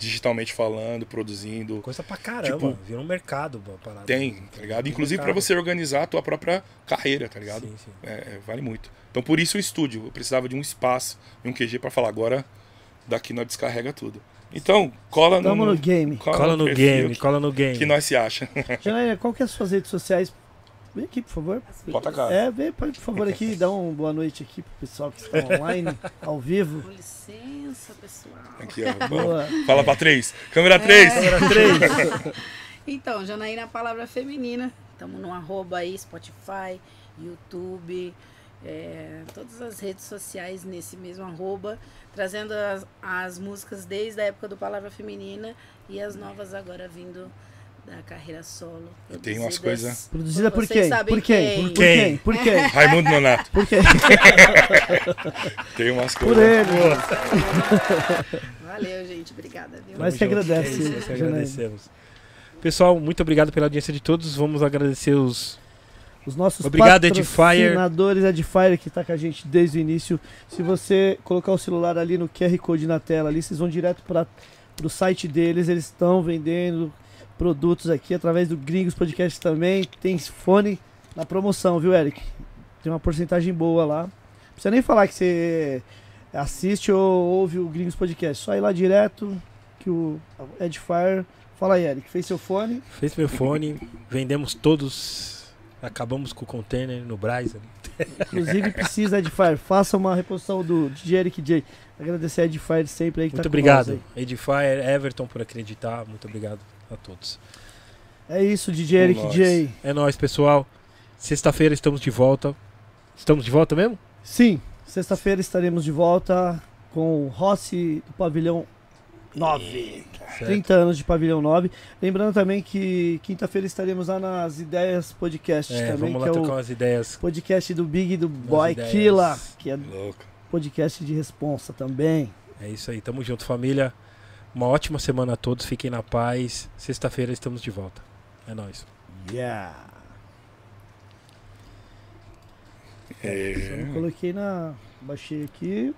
Speaker 3: Digitalmente falando, produzindo.
Speaker 2: Coisa pra caramba.
Speaker 3: Tipo,
Speaker 2: Virou um mercado. parada.
Speaker 3: Tem, tá ligado?
Speaker 2: Tem
Speaker 3: Inclusive para você organizar a tua própria carreira, tá ligado?
Speaker 2: Sim, sim.
Speaker 3: É, é, vale muito. Então por isso o estúdio. Eu precisava de um espaço e um QG para falar. Agora daqui nós descarrega tudo. Então, cola no,
Speaker 1: no game.
Speaker 2: Cola no
Speaker 3: perfil
Speaker 2: game,
Speaker 3: que-
Speaker 2: cola no game.
Speaker 3: Que nós se acha.
Speaker 1: Janaína, qual que é as suas redes sociais? Vem aqui, por favor.
Speaker 3: Bota a cara.
Speaker 1: É, vem, por favor, aqui, dá uma boa noite aqui pro pessoal que está online, ao vivo.
Speaker 5: Com licença, pessoal.
Speaker 3: Aqui, ó.
Speaker 1: Boa.
Speaker 3: Fala pra três. Câmera 3.
Speaker 1: Câmera 3.
Speaker 5: Então, Janaína, palavra feminina. Estamos no arroba aí, Spotify, YouTube, é, todas as redes sociais nesse mesmo arroba, trazendo as, as músicas desde a época do Palavra Feminina e as novas agora vindo da carreira solo.
Speaker 3: Tem umas
Speaker 5: produzidas
Speaker 3: coisas-
Speaker 1: Produzida por quem? Por quem?
Speaker 5: quem.
Speaker 1: Por
Speaker 2: Quem?
Speaker 1: quem? Por quem?
Speaker 3: Raimundo Nonato.
Speaker 1: Por quem?
Speaker 3: Tem umas
Speaker 1: Por
Speaker 3: coisas.
Speaker 1: ele.
Speaker 5: Valeu, gente. Obrigada, viu?
Speaker 1: Mas que agradece,
Speaker 2: É isso, nós que
Speaker 1: Janaína.
Speaker 2: agradecemos. Pessoal, muito obrigado pela audiência de todos. Vamos agradecer os.
Speaker 1: Os nossos
Speaker 2: Obrigado,
Speaker 1: patrocinadores Edifier que tá com a gente desde o início. Se você colocar o celular ali no QR Code na tela ali, vocês vão direto para o site deles. Eles estão vendendo produtos aqui através do Gringos Podcast também. Tem fone na promoção, viu, Eric? Tem uma porcentagem boa lá. Não precisa nem falar que você assiste ou ouve o Gringos Podcast. Só ir lá direto que o Edifier. Fala aí, Eric. Fez seu fone?
Speaker 2: Fez meu fone, vendemos todos. Acabamos com o container no Braz.
Speaker 1: Inclusive precisa Edifier. Faça uma reposição do DJ Eric J. Agradecer a Edifier sempre aí que
Speaker 2: Muito
Speaker 1: tá
Speaker 2: obrigado, Edifier, Everton por acreditar. Muito obrigado a todos.
Speaker 1: É isso, DJ Eric
Speaker 3: nós.
Speaker 1: J.
Speaker 2: É nóis, pessoal. Sexta-feira estamos de volta. Estamos de volta mesmo?
Speaker 1: Sim, sexta-feira estaremos de volta com o Rossi do Pavilhão 9. 30 anos de Pavilhão 9. Lembrando também que quinta-feira estaremos lá nas Ideias Podcast
Speaker 2: É,
Speaker 1: também,
Speaker 2: vamos
Speaker 1: que
Speaker 2: lá
Speaker 1: é
Speaker 2: trocar
Speaker 1: o
Speaker 2: umas ideias.
Speaker 1: podcast do Big do Boy
Speaker 2: ideias.
Speaker 1: Killa, que é
Speaker 3: Louco.
Speaker 1: podcast de responsa também.
Speaker 2: É isso aí, tamo junto, família. Uma ótima semana a todos, fiquem na paz. Sexta-feira estamos de volta. É nóis.
Speaker 1: Yeah!
Speaker 3: É.
Speaker 1: Só coloquei na. Baixei aqui.